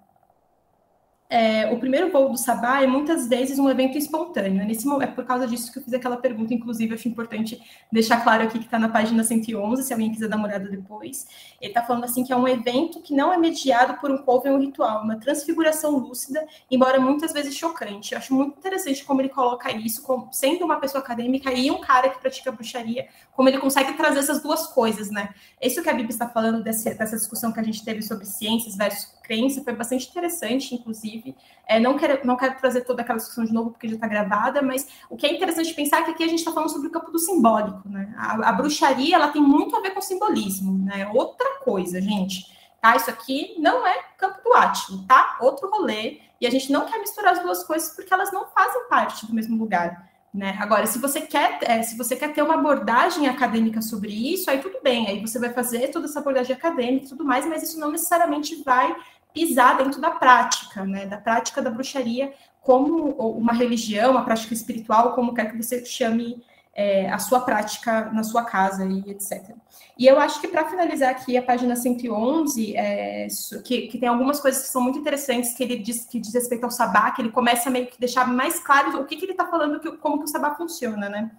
É, o primeiro voo do Sabá é muitas vezes um evento espontâneo. É, é por causa disso que eu fiz aquela pergunta, inclusive, acho importante deixar claro aqui que está na página 111, se alguém quiser dar uma olhada depois. Ele está falando assim que é um evento que não é mediado por um povo ou um ritual, uma transfiguração lúcida, embora muitas vezes chocante. Eu acho muito interessante como ele coloca isso, como, sendo uma pessoa acadêmica e um cara que pratica bruxaria, como ele consegue trazer essas duas coisas, né? Isso que a Bíblia está falando desse, dessa discussão que a gente teve sobre ciências versus crença foi bastante interessante, inclusive. É, não, quero, não quero trazer toda aquela discussão de novo, porque já está gravada, mas o que é interessante pensar é que aqui a gente está falando sobre o campo do simbólico. Né? A, a, bruxaria ela tem muito a ver com simbolismo, né? Outra coisa, gente. Tá? Isso aqui não é campo do átilo, tá? Outro rolê. E a gente não quer misturar as duas coisas porque elas não fazem parte do mesmo lugar. Né? Agora, se você quer, é, se você quer ter uma abordagem acadêmica sobre isso, aí tudo bem, aí você vai fazer toda essa abordagem acadêmica e tudo mais, mas isso não necessariamente vai pisar dentro da prática, né, da prática da bruxaria como uma religião, uma prática espiritual, como quer que você chame é, a sua prática na sua casa e etc. E eu acho que para finalizar aqui a página 111, é, que, que tem algumas coisas que são muito interessantes que ele diz que diz respeito ao sabá, que ele começa a meio que deixar mais claro o que, que ele está falando, que, como que o sabá funciona, né?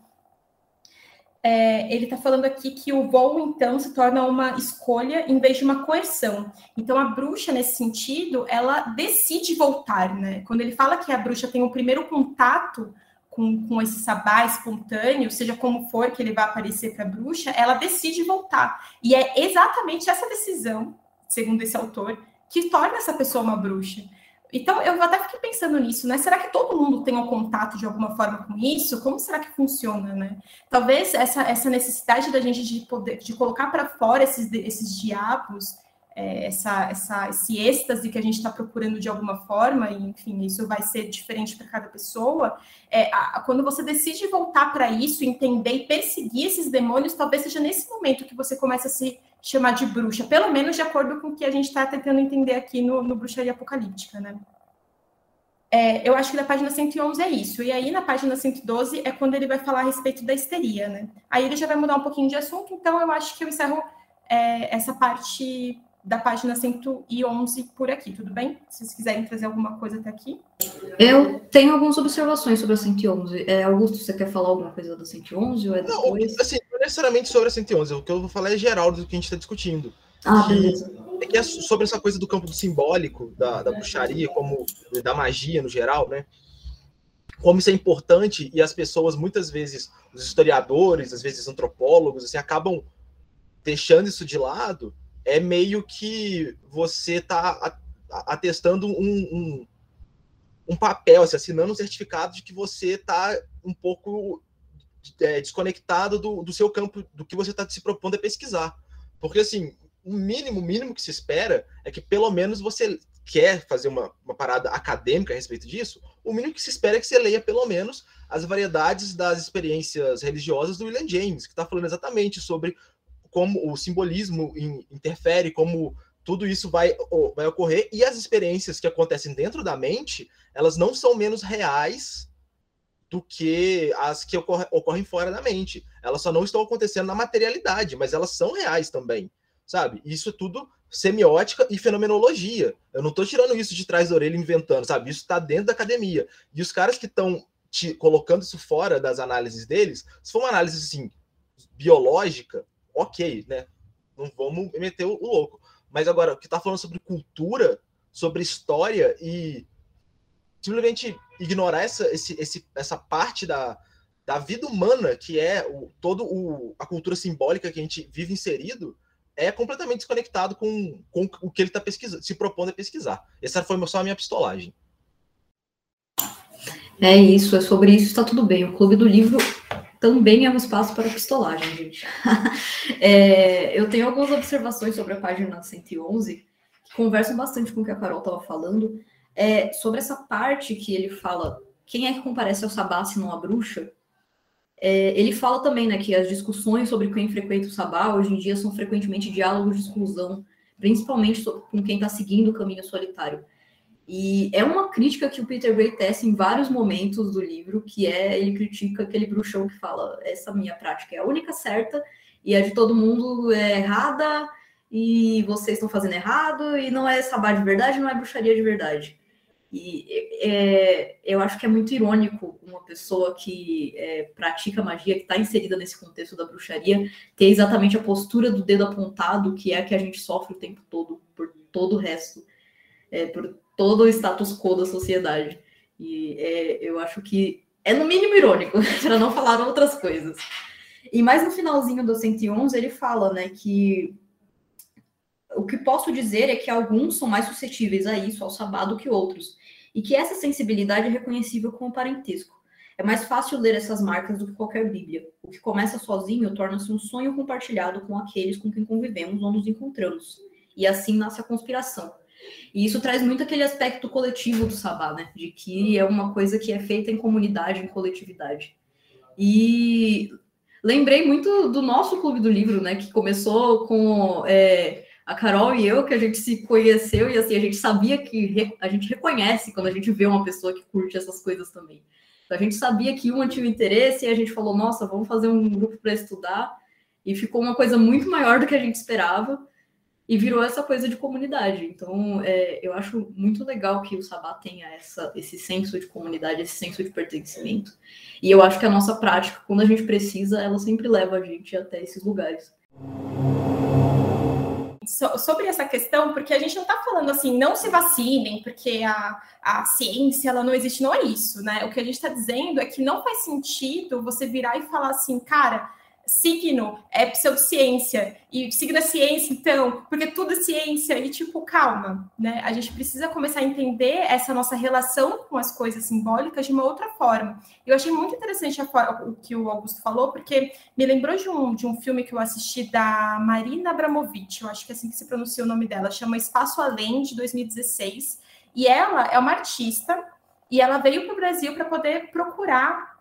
É, ele está falando aqui que o voo, então, se torna uma escolha em vez de uma coerção. Então, a bruxa, nesse sentido, ela decide voltar, né? Quando ele fala que a bruxa tem o primeiro contato com, com esse sabá espontâneo, seja como for que ele vai aparecer para a bruxa, ela decide voltar. E é exatamente essa decisão, segundo esse autor, que torna essa pessoa uma bruxa. Então, eu até fiquei pensando nisso, né? Será que todo mundo tem um contato de alguma forma com isso? Como será que funciona, né? Talvez essa, essa necessidade da gente de poder de colocar para fora esses, esses diabos, é, essa, essa, esse êxtase que a gente está procurando de alguma forma, e enfim, isso vai ser diferente para cada pessoa. É, a, quando você decide voltar para isso, entender e perseguir esses demônios, talvez seja nesse momento que você começa a se chamar de bruxa, pelo menos de acordo com o que a gente está tentando entender aqui no, no Bruxaria Apocalíptica, né? É, eu acho que na página 111 é isso. E aí, na página 112, é quando ele vai falar a respeito da histeria, né? Aí ele já vai mudar um pouquinho de assunto, então eu acho que eu encerro é, essa parte da página 111 por aqui, tudo bem? Se vocês quiserem trazer alguma coisa até aqui. Eu tenho algumas observações sobre a 111. É, Augusto, você quer falar alguma coisa da 111 ou é depois? Não, assim, necessariamente sobre a 111. O que eu vou falar é geral do que a gente está discutindo. Ah, beleza. É que é sobre essa coisa do campo simbólico, da, da bruxaria, como da magia no geral, né? Como isso é importante e as pessoas, muitas vezes, os historiadores, às vezes antropólogos, assim, acabam deixando isso de lado é meio que você está atestando um, um, um, papel, assim, assinando um certificado de que você está um pouco é, desconectado do, do seu campo, do que você está se propondo a pesquisar. Porque, assim, o mínimo, mínimo que se espera é que pelo menos você quer fazer uma, uma parada acadêmica a respeito disso, o mínimo que se espera é que você leia pelo menos as variedades das experiências religiosas do William James, que está falando exatamente sobre como o simbolismo interfere, como tudo isso vai, vai ocorrer, e as experiências que acontecem dentro da mente, elas não são menos reais do que as que ocorre, ocorrem fora da mente. Elas só não estão acontecendo na materialidade, mas elas são reais também, sabe? Isso é tudo semiótica e fenomenologia. Eu não estou tirando isso de trás da orelha inventando, sabe? Isso está dentro da academia. E os caras que estão colocando isso fora das análises deles, se for uma análise assim biológica, ok, né? Não vamos meter o louco. Mas agora, o que tá falando sobre cultura, sobre história e simplesmente ignorar essa, esse, esse, essa parte da, da vida humana, que é o, todo o, a cultura simbólica que a gente vive inserido, é completamente desconectado com, com o que ele está pesquisando, se propondo a pesquisar. Essa foi só a minha pistolagem. É isso, é sobre isso, está tudo bem. O Clube do Livro também é um espaço para pistolagem, gente. *laughs* é, eu tenho algumas observações sobre a página 111, que conversam bastante com o que a Carol estava falando, é, sobre essa parte que ele fala quem é que comparece ao sabá se não a bruxa. É, ele fala também né, que as discussões sobre quem frequenta o sabá hoje em dia são frequentemente diálogos de exclusão, principalmente com quem está seguindo o caminho solitário. E é uma crítica que o Peter Gray tece em vários momentos do livro, que é ele critica aquele bruxão que fala essa minha prática é a única certa e a de todo mundo é errada e vocês estão fazendo errado e não é sabá de verdade, não é bruxaria de verdade. E é, eu acho que é muito irônico uma pessoa que é, pratica magia, que está inserida nesse contexto da bruxaria, ter exatamente a postura do dedo apontado, que é a que a gente sofre o tempo todo, por todo o resto, é, por todo o status quo da sociedade. E é, eu acho que é no mínimo irônico, *laughs* para não falar outras coisas. E mais no finalzinho do 111, ele fala né, que o que posso dizer é que alguns são mais suscetíveis a isso, ao sabá, do que outros, e que essa sensibilidade é reconhecível com o parentesco. É mais fácil ler essas marcas do que qualquer Bíblia. O que começa sozinho torna-se um sonho compartilhado com aqueles com quem convivemos ou nos encontramos. E assim nasce a conspiração. E isso traz muito aquele aspecto coletivo do sabá, né? De que é uma coisa que é feita em comunidade, em coletividade. E lembrei muito do nosso clube do livro, né? Que começou com é, a Carol e eu, que a gente se conheceu e assim, a gente sabia que a gente reconhece quando a gente vê uma pessoa que curte essas coisas também. Então, a gente sabia que uma tinha interesse e a gente falou, nossa, vamos fazer um grupo para estudar. E ficou uma coisa muito maior do que a gente esperava e virou essa coisa de comunidade. Então, é, eu acho muito legal que o Sabá tenha essa, esse senso de comunidade, esse senso de pertencimento. E eu acho que a nossa prática, quando a gente precisa, ela sempre leva a gente até esses lugares so, sobre essa questão, porque a gente não está falando assim, não se vacinem, porque a, a ciência ela não existe, não é isso, né? O que a gente está dizendo é que não faz sentido você virar e falar assim, cara, signo é pseudociência e signo é ciência, então, porque tudo é ciência e tipo, calma, né? A gente precisa começar a entender essa nossa relação com as coisas simbólicas de uma outra forma. Eu achei muito interessante a, o que o Augusto falou, porque me lembrou de um, de um filme que eu assisti da Marina Abramovic, eu acho que é assim que se pronuncia o nome dela, chama Espaço Além, de 2016, e ela é uma artista e ela veio para o Brasil para poder procurar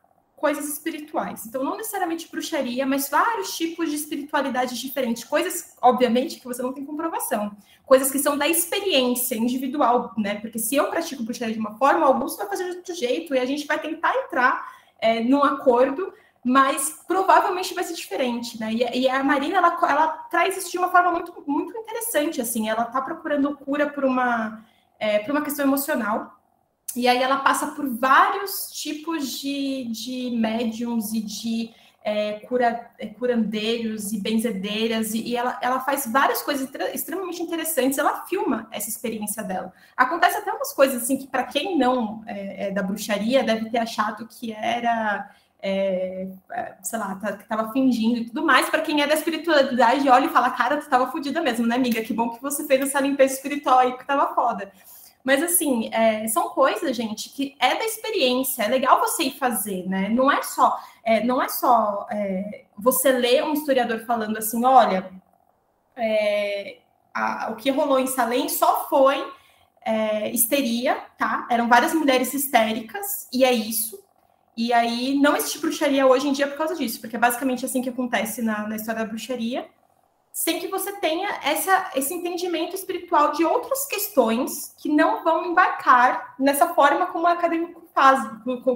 coisas espirituais. Então, não necessariamente bruxaria, mas vários tipos de espiritualidade diferentes. Coisas, obviamente, que você não tem comprovação. Coisas que são da experiência individual, né? Porque se eu pratico bruxaria de uma forma, Augusto vai fazer de outro jeito e a gente vai tentar entrar é, num acordo, mas provavelmente vai ser diferente, né? E, e a Marina, ela, ela, traz isso de uma forma muito, muito interessante, assim. Ela está procurando cura por uma, é, por uma questão emocional, e aí ela passa por vários tipos de, de médiums e de é, cura, é, curandeiros e benzedeiras, e, e, ela, ela faz várias coisas extremamente interessantes, ela filma essa experiência dela. Acontece até umas coisas assim que, para quem não é, é, da bruxaria, deve ter achado que era. É, é, sei lá, tá, que tava fingindo e tudo mais. Para quem é da espiritualidade, olha e fala, cara, tu tava fodida mesmo, né, amiga? Que bom que você fez essa limpeza espiritual aí, que tava foda. Mas, assim, é, são coisas, gente, que é da experiência. É legal você ir fazer, né? Não é só, é, não é só é, você ler um historiador falando assim, olha, é, a, o que rolou em Salem só foi é, histeria, tá? Eram várias mulheres histéricas, e é isso. E aí não existe bruxaria hoje em dia por causa disso, porque é basicamente assim que acontece na, na história da bruxaria sem que você tenha essa, esse entendimento espiritual de outras questões que não vão embarcar nessa forma como faz,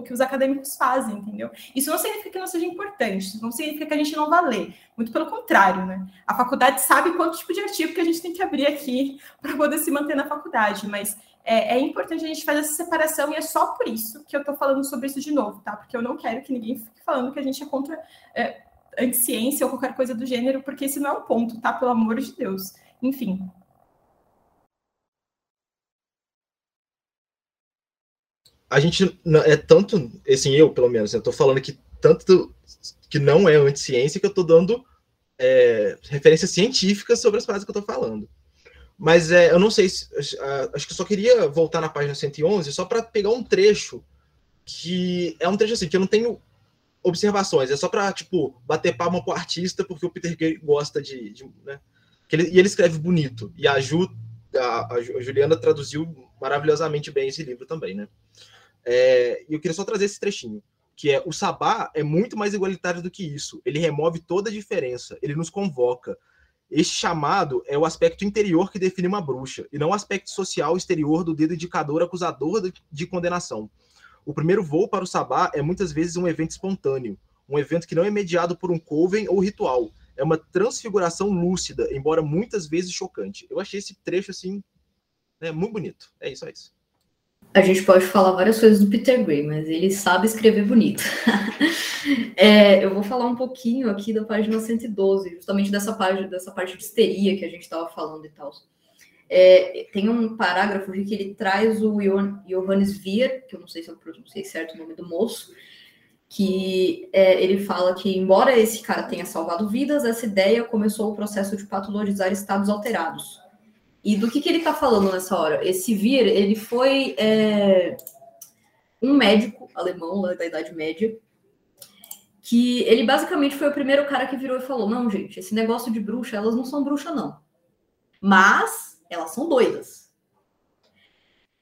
que os acadêmicos fazem, entendeu? Isso não significa que não seja importante, não significa que a gente não vá ler, muito pelo contrário, né? A faculdade sabe quanto tipo de artigo que a gente tem que abrir aqui *laughs* para poder se manter na faculdade, mas é, é, importante a gente fazer essa separação e é só por isso que eu estou falando sobre isso de novo, tá? Porque eu não quero que ninguém fique falando que a gente é contra. É, anticiência ou qualquer coisa do gênero, porque esse não é o ponto, tá? Pelo amor de Deus. Enfim. A gente é tanto, assim, eu pelo menos, eu tô falando que tanto que não é anticiência que eu tô dando é, referências científicas sobre as coisas que eu tô falando. Mas é, eu não sei se. Acho que eu só queria voltar na página 111 só para pegar um trecho que é um trecho assim que eu não tenho observações, é só para tipo bater palma pro artista porque o Peter Gay gosta de, de né? Ele, e ele escreve bonito e a Ju, a, a Juliana traduziu maravilhosamente bem esse livro também, né? É, e eu queria só trazer esse trechinho, que é o Sabá é muito mais igualitário do que isso. Ele remove toda a diferença, ele nos convoca. Este chamado é o aspecto interior que define uma bruxa, e não o aspecto social exterior do dedo indicador acusador de condenação. O primeiro voo para o Sabá é muitas vezes um evento espontâneo, um evento que não é mediado por um coven ou ritual. É uma transfiguração lúcida, embora muitas vezes chocante. Eu achei esse trecho assim, né, muito bonito. É isso, é isso. A gente pode falar várias coisas do Peter Gray, mas ele sabe escrever bonito. *laughs* é, eu vou falar um pouquinho aqui da página 112, justamente dessa página, dessa parte de histeria que a gente estava falando e tal. É, tem um parágrafo que ele traz o Johannes Vier, que eu não sei se eu pronunciei certo o nome do moço, que é, ele fala que, embora esse cara tenha salvado vidas, essa ideia começou o processo de patologizar estados alterados. E do que, que ele está falando nessa hora? Esse Vir, ele foi é, um médico alemão lá da Idade Média, que ele basicamente foi o primeiro cara que virou e falou: não, gente, esse negócio de bruxa, elas não são bruxa, não. Mas elas são doidas.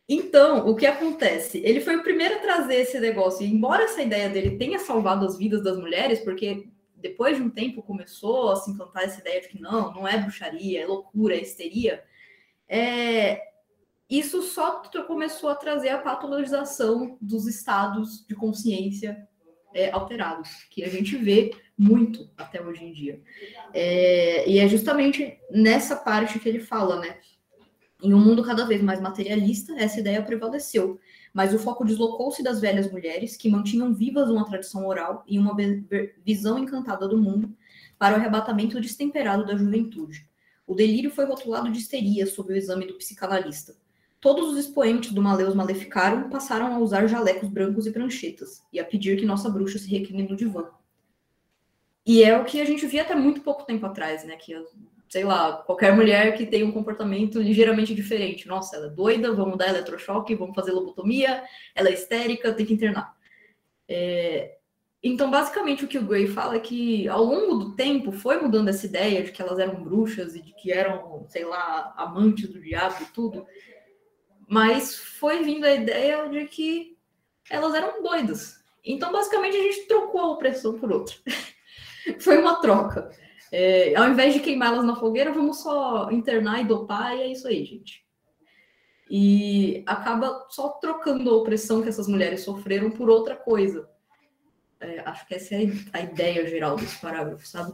Então, o que acontece? Ele foi o primeiro a trazer esse negócio, e embora essa ideia dele tenha salvado as vidas das mulheres, porque depois de um tempo começou a se implantar essa ideia de que não, não é bruxaria, é loucura, é histeria, é, isso só começou a trazer a patologização dos estados de consciência é, alterados, que a gente vê muito até hoje em dia. É, e é justamente nessa parte que ele fala, né? Em um mundo cada vez mais materialista, essa ideia prevaleceu, mas o foco deslocou-se das velhas mulheres, que mantinham vivas uma tradição oral e uma visão encantada do mundo, para o arrebatamento destemperado da juventude. O delírio foi rotulado de histeria sob o exame do psicanalista. Todos os expoentes do Maleus Maleficaram passaram a usar jalecos brancos e pranchetas, e a pedir que nossa bruxa se recline no divã. E é o que a gente via até muito pouco tempo atrás, né? Que sei lá, qualquer mulher que tem um comportamento ligeiramente diferente. Nossa, ela é doida, vamos dar eletrochoque, vamos fazer lobotomia, ela é histérica, tem que internar. É... Então, basicamente, o que o Gray fala é que ao longo do tempo foi mudando essa ideia de que elas eram bruxas e de que eram, sei lá, amantes do diabo e tudo, mas foi vindo a ideia de que elas eram doidas. Então, basicamente, a gente trocou a opressão por outra. *laughs* foi uma troca. É, ao invés de queimá-las na fogueira, vamos só internar e dopar, e é isso aí, gente. E acaba só trocando a opressão que essas mulheres sofreram por outra coisa. É, acho que essa é a ideia geral desse parágrafo, sabe?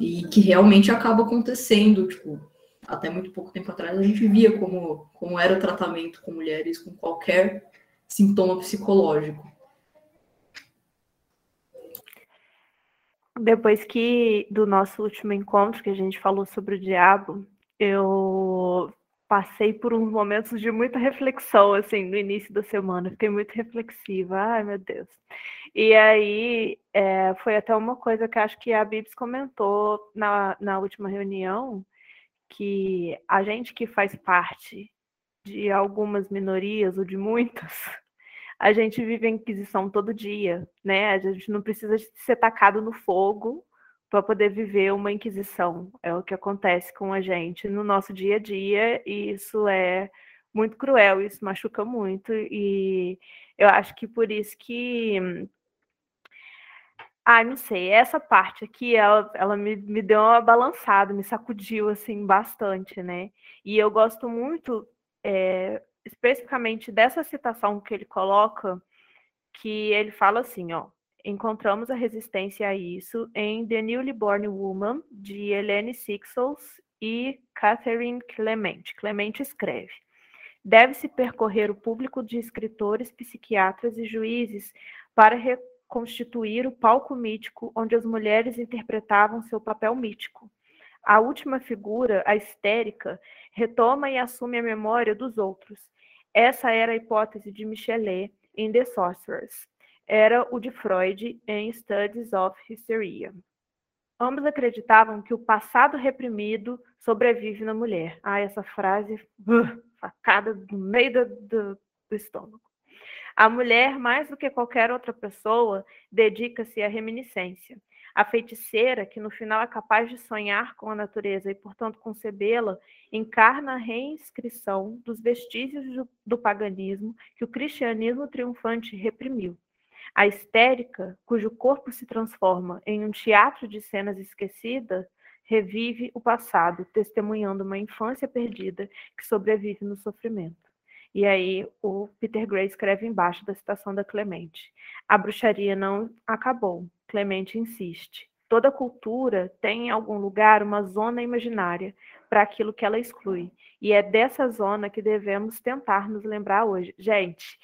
E que realmente acaba acontecendo, tipo, até muito pouco tempo atrás a gente via como, como era o tratamento com mulheres com qualquer sintoma psicológico. Depois que do nosso último encontro, que a gente falou sobre o diabo, eu passei por uns momentos de muita reflexão, assim, no início da semana. Fiquei muito reflexiva. Ai, meu Deus. E aí, é, foi até uma coisa que acho que a Bibs comentou na, na última reunião, que a gente que faz parte de algumas minorias, ou de muitas, a gente vive a Inquisição todo dia, né? A gente não precisa ser tacado no fogo para poder viver uma Inquisição. É o que acontece com a gente no nosso dia a dia, e isso é muito cruel, isso machuca muito, e eu acho que por isso que. Ah, não sei, essa parte aqui, ela, ela me, me deu uma balançada, me sacudiu, assim, bastante, né? E eu gosto muito é, especificamente dessa citação que ele coloca, que ele fala assim, ó, encontramos a resistência a isso em The Newly Born Woman, de Helene Sixels e Catherine Clement. Clement escreve, deve-se percorrer o público de escritores, psiquiatras e juízes para reconstituir o palco mítico onde as mulheres interpretavam seu papel mítico. A última figura, a histérica, retoma e assume a memória dos outros, essa era a hipótese de Michelet em The Sorcerers. Era o de Freud em Studies of Hysteria. Ambos acreditavam que o passado reprimido sobrevive na mulher. Ah, essa frase, uh, facada no meio do, do, do estômago. A mulher, mais do que qualquer outra pessoa, dedica-se à reminiscência. A feiticeira, que no final é capaz de sonhar com a natureza e, portanto, concebê-la, encarna a reinscrição dos vestígios do, paganismo que o cristianismo triunfante reprimiu. A histérica, cujo corpo se transforma em um teatro de cenas esquecidas, revive o passado, testemunhando uma infância perdida que sobrevive no sofrimento. E aí o Peter Gray escreve embaixo da citação da Clemente: A bruxaria não acabou. Clemente insiste. Toda cultura tem em algum lugar uma zona imaginária para aquilo que ela exclui. E é dessa zona que devemos tentar nos lembrar hoje. Gente,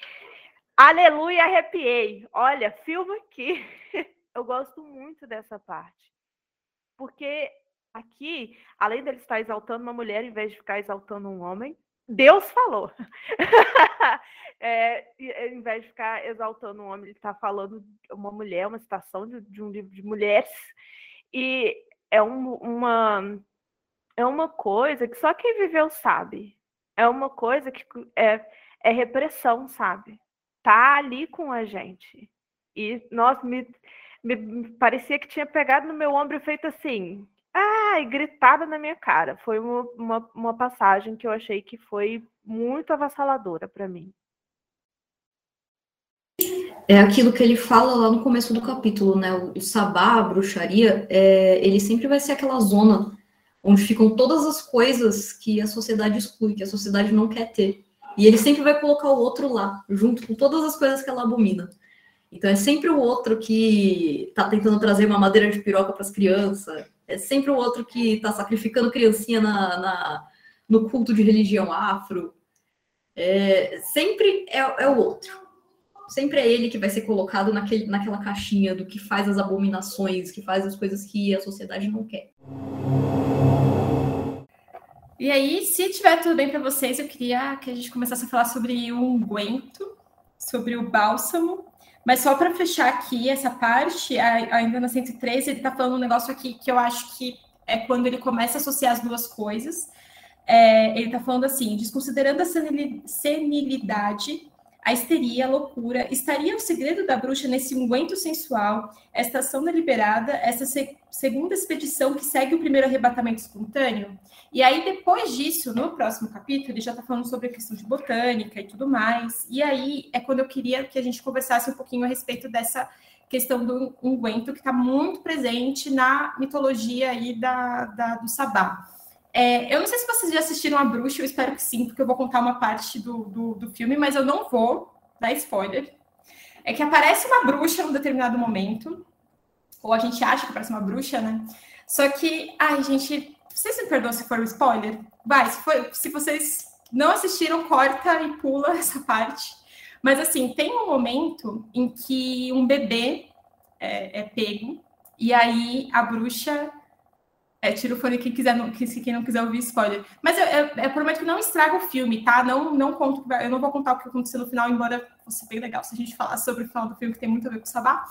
aleluia, arrepiei. Olha, filma aqui. *laughs* Eu gosto muito dessa parte. Porque aqui, além dele estar exaltando uma mulher em vez de ficar exaltando um homem, Deus falou. *laughs* é, em vez de ficar exaltando um homem, ele está falando uma mulher, uma citação de, de, um livro de mulheres. E é um, uma é uma coisa que só quem viveu sabe. É uma coisa que é, é repressão, sabe? Tá ali com a gente. E, nossa, me, me parecia que tinha pegado no meu ombro e feito assim. Ah, e gritada na minha cara. Foi uma, uma, uma passagem que eu achei que foi muito avassaladora para mim. É aquilo que ele fala lá no começo do capítulo, né? O sabá, a bruxaria, é, ele sempre vai ser aquela zona onde ficam todas as coisas que a sociedade exclui, que a sociedade não quer ter. E ele sempre vai colocar o outro lá, junto com todas as coisas que ela abomina. Então é sempre o outro que está tentando trazer uma madeira de piroca para as crianças, é sempre o outro que está sacrificando criancinha na, na, no culto de religião afro. É, sempre é, é, o outro. Sempre é ele que vai ser colocado naquele, naquela caixinha do que faz as abominações, que faz as coisas que a sociedade não quer. E aí, se tiver tudo bem para vocês, eu queria que a gente começasse a falar sobre o unguento, sobre o bálsamo. Mas só para fechar aqui essa parte, ainda na 113, ele está falando um negócio aqui que eu acho que é quando ele começa a associar as duas coisas. É, ele está falando assim: desconsiderando a senilidade a histeria, a loucura. Estaria o segredo da bruxa nesse unguento sensual, esta ação deliberada, essa se segunda expedição que segue o primeiro arrebatamento espontâneo? E aí, depois disso, no próximo capítulo, ele já está falando sobre a questão de botânica e tudo mais. E aí é quando eu queria que a gente conversasse um pouquinho a respeito dessa questão do unguento que está muito presente na mitologia aí da, da do Sabá. É, eu não sei se vocês já assistiram a Bruxa, eu espero que sim, porque eu vou contar uma parte do, do, do, filme, mas eu não vou dar spoiler. É que aparece uma bruxa num determinado momento, ou a gente acha que aparece uma bruxa, né? Só que, ai, gente, vocês me perdoam se for um spoiler? Vai, se, for, se vocês não assistiram, corta e pula *laughs* essa parte. Mas, assim, tem um momento em que um bebê é, é pego, e aí a bruxa é, tira o fone quem quiser, não, quem não quiser ouvir spoiler. Mas eu, eu, eu, prometo que não estraga o filme, tá? Não, não conto, eu não vou contar o que aconteceu no final, embora fosse bem legal se a gente falar sobre o final do filme, que tem muito a ver com o Sabá.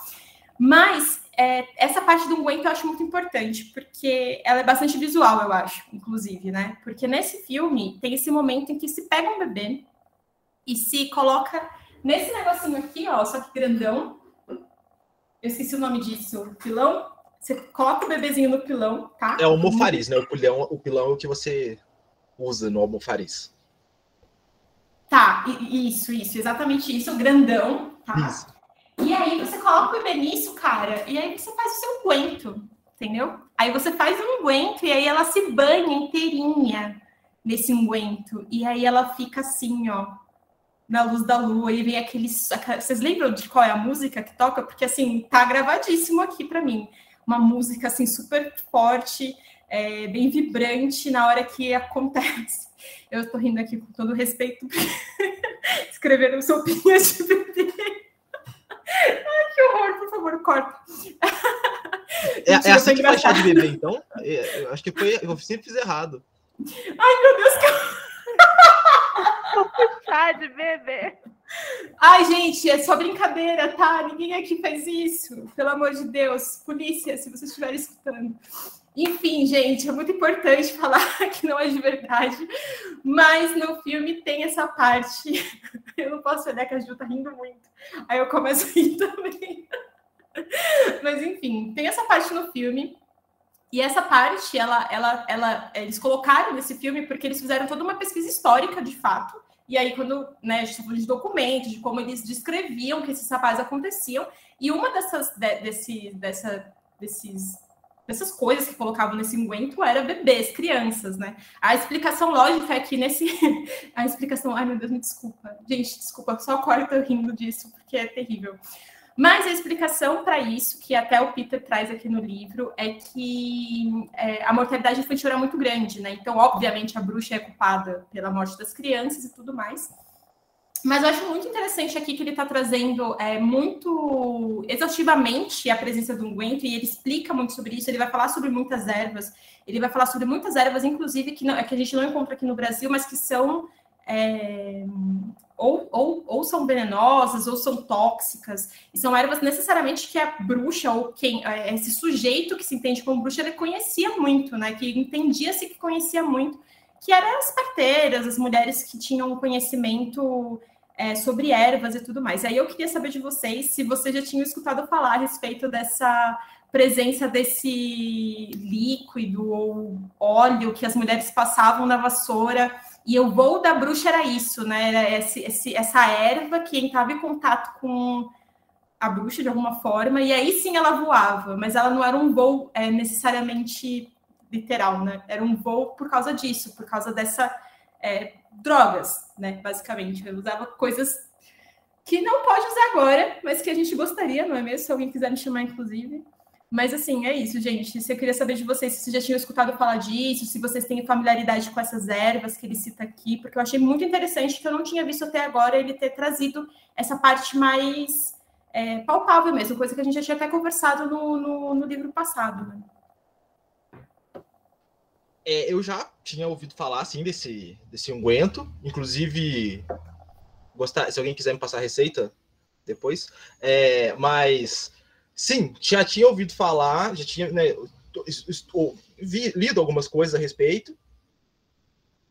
Mas é, essa parte do unguento eu acho muito importante, porque ela é bastante visual, eu acho, inclusive, né? Porque nesse filme tem esse momento em que se pega um bebê e se coloca nesse negocinho aqui, ó, só que grandão. Eu esqueci o nome disso, pilão você coloca o bebezinho no pilão, tá? É o almofariz, né? O pilão, o pilão é o que você usa no almofariz. Tá, isso, isso, exatamente isso, grandão, tá? Isso. E aí você coloca o bebê nisso, cara, e aí você faz o seu guento, entendeu? Aí você faz um unguento e aí ela se banha inteirinha nesse unguento. E aí ela fica assim, ó, na luz da lua, e vem aqueles. Vocês lembram de qual é a música que toca? Porque assim, tá gravadíssimo aqui para mim uma música assim super forte, é, bem vibrante na hora que acontece. *laughs* Eu estou rindo aqui com todo respeito, *laughs* escreveram sopinhas de bebê. *laughs* Ai, que horror, por favor, corta. É, é assim que faz chá de bebê, então? É, eu acho que foi, eu sempre fiz errado. Ai, meu Deus, que chá de bebê. Ai, gente, é só brincadeira, tá? Ninguém aqui faz isso. Pelo amor de Deus. Polícia, se vocês estiverem escutando. Enfim, gente, é muito importante *laughs* falar que não é de verdade, mas no filme tem essa parte. *laughs* Eu não posso olhar que a Ju tá rindo muito. Aí eu começo a rir *laughs* também. Mas enfim, tem essa parte no filme. E essa parte, ela, ela, ela, eles colocaram nesse filme porque eles fizeram toda uma pesquisa histórica, de fato, e aí, quando né, a gente está falando de documentos, de como eles descreviam que esses rapazes aconteciam, e uma dessas, de, desse, dessa, desses, dessas coisas que colocavam nesse enguento era bebês, crianças, né? A explicação lógica é que nesse. *laughs* a explicação. Ai, meu Deus, me desculpa. Gente, desculpa, só corta rindo disso, porque é terrível. Mas a explicação para isso, que até o Peter traz aqui no livro, é que é, a mortalidade infantil era muito grande, né? Então, obviamente, a bruxa é culpada pela morte das crianças e tudo mais. Mas eu acho muito interessante aqui que ele está trazendo é, muito exaustivamente a presença do unguento, e ele explica muito sobre isso, ele vai falar sobre muitas ervas, ele vai falar sobre muitas ervas, inclusive, que, não, que a gente não encontra aqui no Brasil, mas que são é, ou, ou, ou, são venenosas ou são tóxicas, e são ervas necessariamente que a bruxa ou quem é, esse sujeito que se entende como bruxa ele conhecia muito, né? Que entendia-se que conhecia muito, que eram as parteiras, as mulheres que tinham conhecimento é, sobre ervas e tudo mais. Aí eu queria saber de vocês se vocês já tinham escutado falar a respeito dessa presença desse líquido ou óleo que as mulheres passavam na vassoura. E o voo da bruxa era isso, né? Era esse, esse, essa erva que entrava em contato com a bruxa de alguma forma, e aí sim ela voava, mas ela não era um voo é, necessariamente literal, né? Era um voo por causa disso, por causa dessa é, drogas, né? Basicamente, eu usava coisas que não pode usar agora, mas que a gente gostaria, não é mesmo? Se alguém quiser me chamar, inclusive. Mas assim, é isso, gente. Eu queria saber de vocês se vocês já tinham escutado falar disso, se vocês têm familiaridade com essas ervas que ele cita aqui, porque eu achei muito interessante que eu não tinha visto até agora ele ter trazido essa parte mais é, palpável mesmo, coisa que a gente já tinha até conversado no, no, no livro passado, né? É, eu já tinha ouvido falar assim desse, desse unguento, inclusive gostar, se alguém quiser me passar a receita depois, é, mas sim, já tinha ouvido falar, já tinha né, vi, lido algumas coisas a respeito,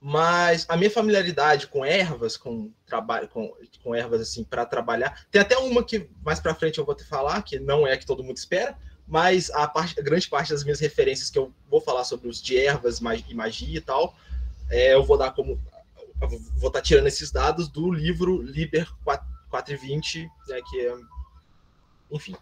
mas a minha familiaridade com ervas, com trabalho, com, com ervas assim para trabalhar, tem até uma que mais para frente eu vou te falar que não é a que todo mundo espera, mas a, parte, a grande parte das minhas referências que eu vou falar sobre os de ervas e magia e tal, é, eu vou dar como. vou estar tá tirando esses dados do livro Liber 420, né, que é. Enfim,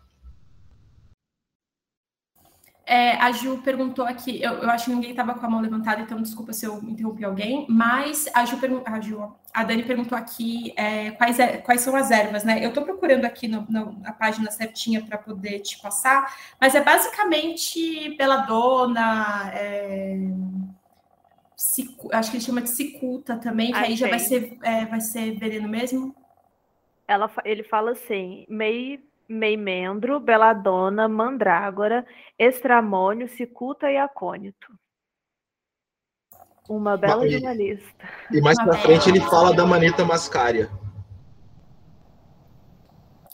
é, a Ju perguntou aqui, eu, eu acho que ninguém estava com a mão levantada, então desculpa se eu interrompi alguém, mas a Ju, a, Ju a Dani perguntou aqui é, quais, é, quais são as ervas, né? Eu estou procurando aqui no, no, na página certinha para poder te passar, mas é basicamente beladona, é, cicu, acho que ele chama de cicuta também, que aí já vai ser, é, vai ser veneno mesmo? Ela, ele fala assim, meio meimendro, beladona, mandrágora, estramônio, cicuta e acônito. Uma bela e, jornalista. E mais para frente ele fala da maneta mascária.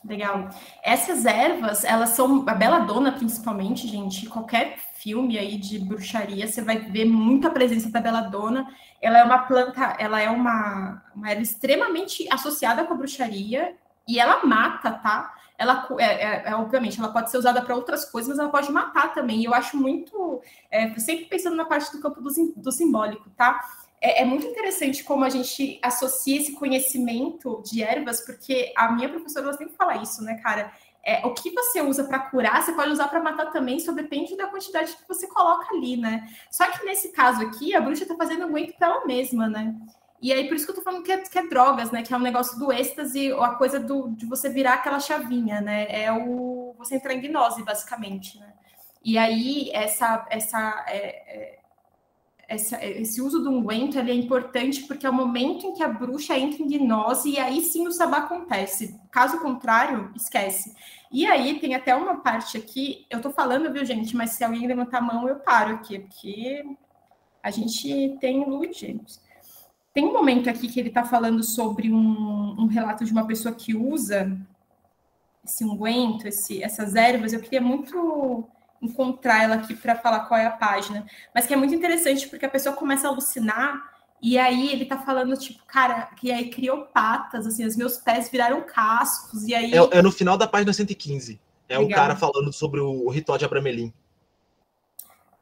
Legal. Essas ervas, elas são a beladona principalmente, gente. Qualquer filme aí de bruxaria, você vai ver muita presença da beladona. Ela é uma planta, ela é uma, uma erva extremamente associada com a bruxaria e ela mata, tá? Ela é, é, é, obviamente ela pode ser usada para outras coisas, mas ela pode matar também. Eu acho muito, é, sempre pensando na parte do campo do, do simbólico, tá? É, é, muito interessante como a gente associa esse conhecimento de ervas, porque a minha professora sempre fala isso, né, cara? É, o que você usa para curar, você pode usar para matar também, só depende da quantidade que você coloca ali, né? Só que nesse caso aqui, a bruxa está fazendo aguento para ela mesma, né? E aí, por isso que eu tô falando que é, que é, drogas, né? Que é um negócio do êxtase, ou a coisa do, de você virar aquela chavinha, né? É o você entrar em gnose, basicamente, né? E aí, essa, essa, é, é, essa, esse uso do unguento ele é importante porque é o momento em que a bruxa entra em gnose e aí sim o sabá acontece. Caso contrário, esquece. E aí tem até uma parte aqui, eu tô falando, viu, gente? Mas se alguém levantar a mão, eu paro aqui, porque a gente tem luz, gente. Tem um momento aqui que ele está falando sobre um, um, relato de uma pessoa que usa esse unguento, esse, essas ervas. Eu queria muito encontrar ela aqui para falar qual é a página, mas que é muito interessante porque a pessoa começa a alucinar e aí ele tá falando, tipo, cara, que aí criou patas, assim, os meus pés viraram cascos, e aí. É, é no final da página 115. É Legal. o cara falando sobre o ritual de Abramelin.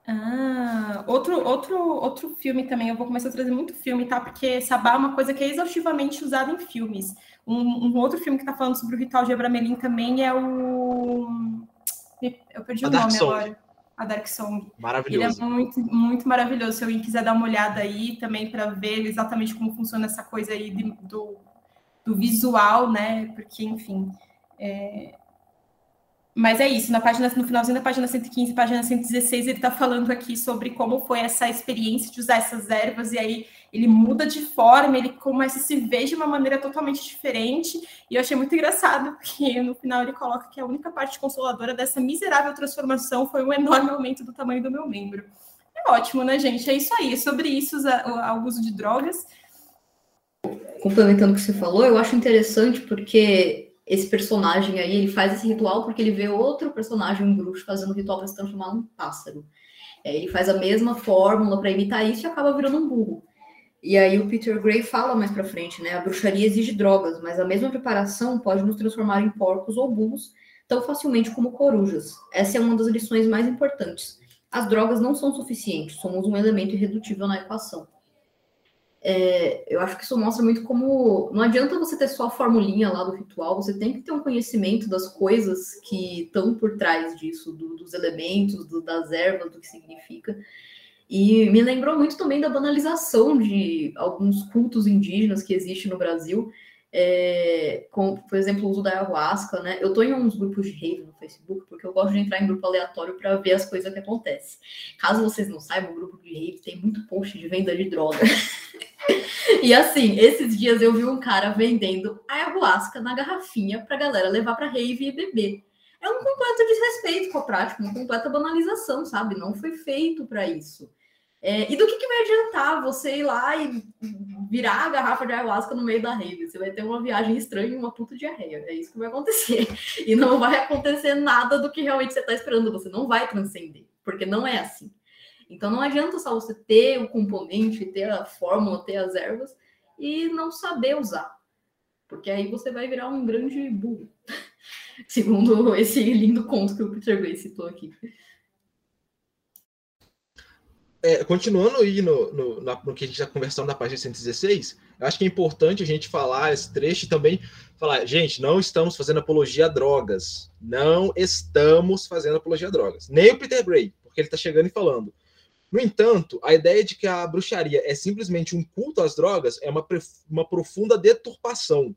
Ah, outro, outro, outro filme também, eu vou começar a trazer muito filme, tá? Porque Sabá é uma coisa que é exaustivamente usada em filmes. Um, um outro filme que tá falando sobre o ritual de Abramelin também é o. Eu perdi a o nome Song. agora. A Dark Song. Maravilhoso. Ele é muito, muito maravilhoso. Se alguém quiser dar uma olhada aí também para ver exatamente como funciona essa coisa aí do, do visual, né? Porque, enfim, é, Mas é isso, na página, no finalzinho da página 115, página 116, ele está falando aqui sobre como foi essa experiência de usar essas ervas, e aí ele muda de forma, ele começa a se ver de uma maneira totalmente diferente, e eu achei muito engraçado, porque no final ele coloca que a única parte consoladora dessa miserável transformação foi o enorme aumento do tamanho do meu membro. É ótimo, né, gente? É isso aí, é sobre isso, o uso de drogas. Complementando o que você falou, eu acho interessante porque esse personagem aí, ele faz esse ritual porque ele vê outro personagem, um bruxo, fazendo um ritual para se transformar num pássaro. É, ele faz a mesma fórmula para imitar isso e acaba virando um burro. E aí o Peter Gray fala mais para frente, né? A bruxaria exige drogas, mas a mesma preparação pode nos transformar em porcos ou burros tão facilmente como corujas. Essa é uma das lições mais importantes. As drogas não são suficientes, somos um elemento irredutível na equação é, eu acho que isso mostra muito como não adianta você ter só a formulinha lá do ritual, você tem que ter um conhecimento das coisas que estão por trás disso, do, dos elementos, do, das ervas, do que significa. E me lembrou muito também da banalização de alguns cultos indígenas que existem no Brasil, é, com, por exemplo, o uso da ayahuasca, né? Eu estou em uns grupos de rave no Facebook, porque eu gosto de entrar em grupo aleatório para ver as coisas que acontecem. Caso vocês não saibam, o grupo de rave tem muito post de venda de droga. *laughs* e assim, esses dias eu vi um cara vendendo ayahuasca na garrafinha para galera levar para rave e beber. É um completo desrespeito com a prática, uma completa banalização, sabe? Não foi feito para isso. É, e do que, que vai adiantar você ir lá e virar a garrafa de ayahuasca no meio da rave? Você vai ter uma viagem estranha e uma puta diarreia. É isso que vai acontecer. *laughs* E não vai acontecer nada do que realmente você está esperando. Você não vai transcender, porque não é assim. Então não adianta só você ter o componente, ter a fórmula, ter as ervas e não saber usar. Porque aí você vai virar um grande burro. *laughs* Segundo esse lindo conto que o Peter Gray citou aqui é, continuando aí no, no, no, que a gente está conversando na página 116, eu acho que é importante a gente falar esse trecho também falar, gente, não estamos fazendo apologia a drogas. Não estamos fazendo apologia a drogas. Nem o Peter Gray, porque ele está chegando e falando. No entanto, a ideia de que a bruxaria é simplesmente um culto às drogas é uma, uma profunda deturpação.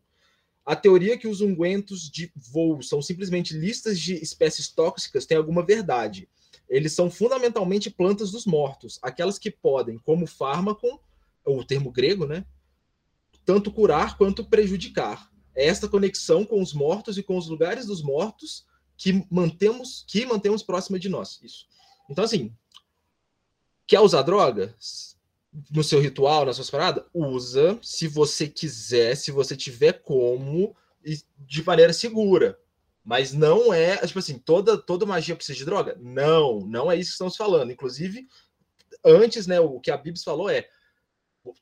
A teoria que os ungüentos de voo são simplesmente listas de espécies tóxicas tem alguma verdade eles são fundamentalmente plantas dos mortos, aquelas que podem, como fármaco, o termo grego, né, tanto curar quanto prejudicar. É esta conexão com os mortos e com os lugares dos mortos que mantemos que mantemos próxima de nós. Isso. Então assim, quer usar droga no seu ritual, nas suas paradas? Usa, se você quiser, se você tiver como e de maneira segura. Mas não é, tipo assim, toda, toda magia precisa de droga? Não, não é isso que estamos falando. Inclusive, antes, né, o que a Bibs falou é: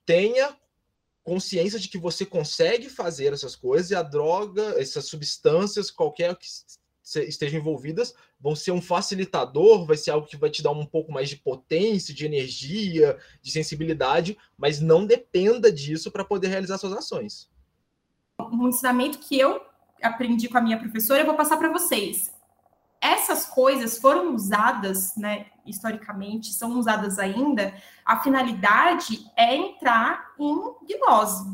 tenha consciência de que você consegue fazer essas coisas e a droga, essas substâncias, qualquer que estejam envolvidas, vão ser um facilitador, vai ser algo que vai te dar um pouco mais de potência, de energia, de sensibilidade, mas não dependa disso para poder realizar suas ações. Um ensinamento que eu aprendi com a minha professora, eu vou passar para vocês. Essas coisas foram usadas, né, historicamente, são usadas ainda. A finalidade é entrar em gnose.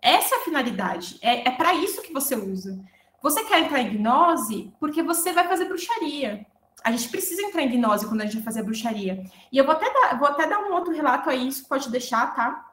Essa é a finalidade. É, é para isso que você usa. Você quer entrar em gnose porque você vai fazer bruxaria. A gente precisa entrar em gnose quando a gente vai fazer bruxaria. E eu vou até dar, vou até dar um outro relato aí, isso pode deixar, tá?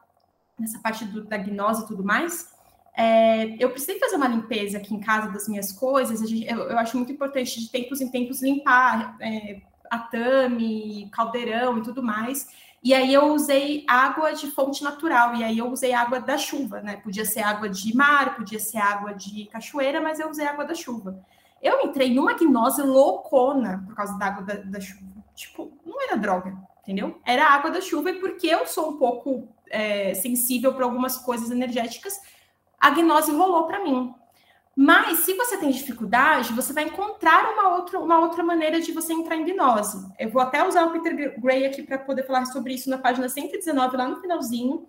Nessa parte do, da gnose e tudo mais. É, eu precisei fazer uma limpeza aqui em casa das minhas coisas. Gente, eu, eu, acho muito importante de tempos em tempos limpar é, atame, caldeirão e tudo mais. E aí eu usei água de fonte natural, e aí eu usei água da chuva, né? Podia ser água de mar, podia ser água de cachoeira, mas eu usei água da chuva. Eu entrei numa gnose loucona por causa da água da, da chuva. Tipo, não era droga, entendeu? Era água da chuva, e porque eu sou um pouco é, sensível para algumas coisas energéticas, a gnose rolou para mim. Mas se você tem dificuldade, você vai encontrar uma outra, uma outra maneira de você entrar em gnose. Eu vou até usar o Peter Gray aqui para poder falar sobre isso na página 119, lá no finalzinho.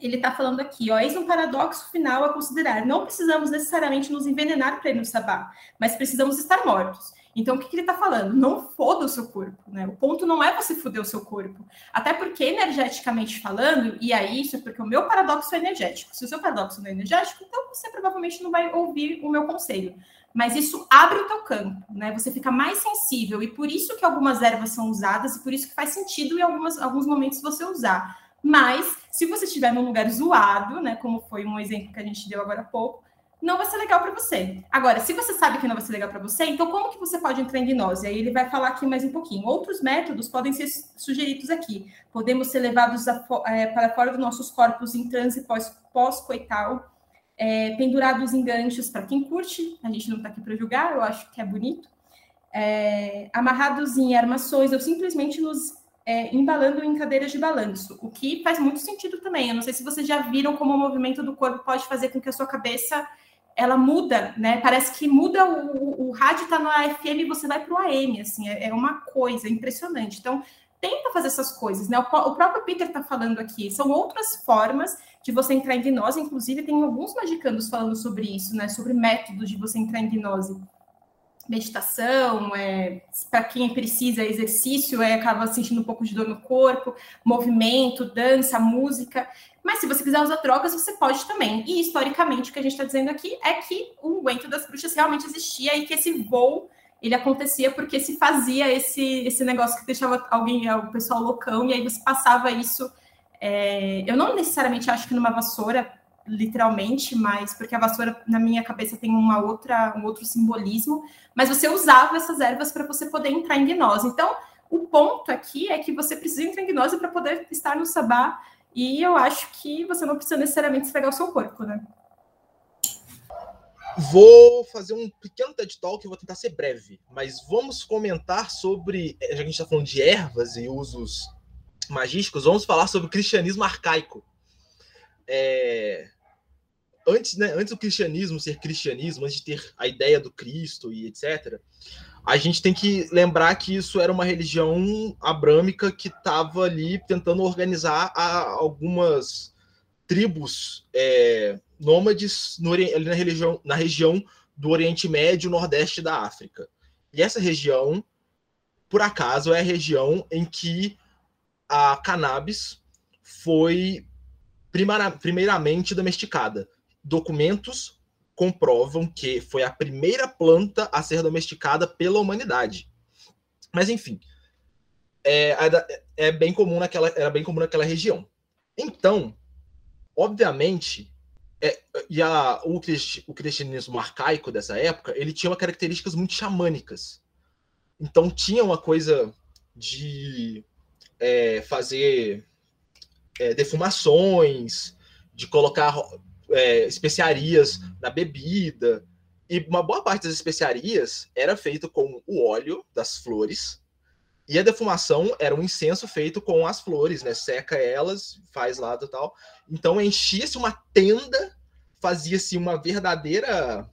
Ele está falando aqui, ó, eis um paradoxo final a considerar. Não precisamos necessariamente nos envenenar para ir no sabá, mas precisamos estar mortos. Então, o que, que ele está falando? Não foda o seu corpo, né? O ponto não é você foder o seu corpo. Até porque, energeticamente falando, e aí isso é porque o meu paradoxo é energético. Se o seu paradoxo não é energético, então você provavelmente não vai ouvir o meu conselho. mas isso abre o teu campo, né? Você fica mais sensível e por isso que algumas ervas são usadas e por isso que faz sentido em algumas, alguns momentos você usar. Mas se você estiver num lugar zoado, né, como foi um exemplo que a gente deu agora há pouco, não vai ser legal para você. Agora, se você sabe que não vai ser legal para você, então como que você pode entrar em gnose? Aí ele vai falar aqui mais um pouquinho. Outros métodos podem ser sugeridos aqui. Podemos ser levados a, é, para fora dos nossos corpos em transe pós-coital, é, pendurados em ganchos, para quem curte, a gente não está aqui para julgar, eu acho que é bonito, é, amarrados em armações, ou simplesmente nos é, embalando em cadeiras de balanço, o que faz muito sentido também. Eu não sei se vocês já viram como o movimento do corpo pode fazer com que a sua cabeça ela muda, né? Parece que muda o, o, rádio está no FM e você vai para o AM, assim, é, é, uma coisa impressionante. Então, tenta fazer essas coisas, né? O, o próprio Peter está falando aqui, são outras formas de você entrar em gnose, inclusive tem alguns magicanos falando sobre isso, né? Sobre métodos de você entrar em gnose. Meditação, é, para quem precisa, exercício, é, acaba sentindo um pouco de dor no corpo, movimento, dança, música. Mas se você quiser usar drogas, você pode também. E historicamente, o que a gente está dizendo aqui é que o unguento das bruxas realmente existia e que esse voo ele acontecia porque se fazia esse, esse negócio que deixava alguém, o pessoal loucão, e aí você passava isso é, eu não necessariamente acho que numa vassoura, literalmente, mas porque a vassoura, na minha cabeça, tem uma outra, um outro simbolismo, mas você usava essas ervas para você poder entrar em gnose. Então, o ponto aqui é que você precisa entrar em gnose para poder estar no sabá, e eu acho que você não precisa necessariamente esfregar o seu corpo, né? Vou fazer um pequeno TED Talk, vou tentar ser breve, mas vamos comentar sobre, já que a gente está falando de ervas e usos magísticos, vamos falar sobre o cristianismo arcaico. É... Antes, né, antes do cristianismo ser cristianismo, antes de ter a ideia do Cristo e etc., a gente tem que lembrar que isso era uma religião abrâmica que estava ali tentando organizar algumas tribos é, nômades no, ali na, religião, na região do Oriente Médio, Nordeste da África. E essa região, por acaso, é a região em que a cannabis foi primeiramente domesticada. Documentos comprovam que foi a primeira planta a ser domesticada pela humanidade. Mas enfim, é, é bem comum naquela, era bem comum naquela região. Então, obviamente, é, e a, o, o cristianismo arcaico dessa época, ele tinha características muito xamânicas. Então tinha uma coisa de é, fazer é, defumações, de colocar é, especiarias na bebida. E uma boa parte das especiarias era feito com o óleo das flores. E a defumação era um incenso feito com as flores, né? Seca elas, faz lá e tal. Então enchia-se uma tenda, fazia-se uma verdadeira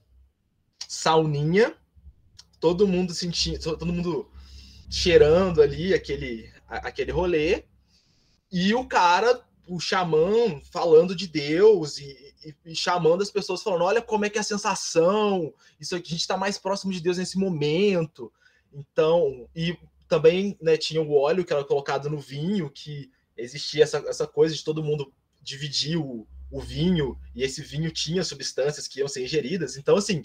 sauninha, todo mundo sentindo, todo mundo cheirando ali aquele aquele rolê, e o cara, o xamã, falando de Deus e, e, e, chamando as pessoas, falando: olha como é que é a sensação, isso aqui, a gente está mais próximo de Deus nesse momento. Então, e também né, tinha o óleo que era colocado no vinho, que existia essa, essa coisa de todo mundo dividir o, o vinho, e esse vinho tinha substâncias que iam ser ingeridas. Então, assim,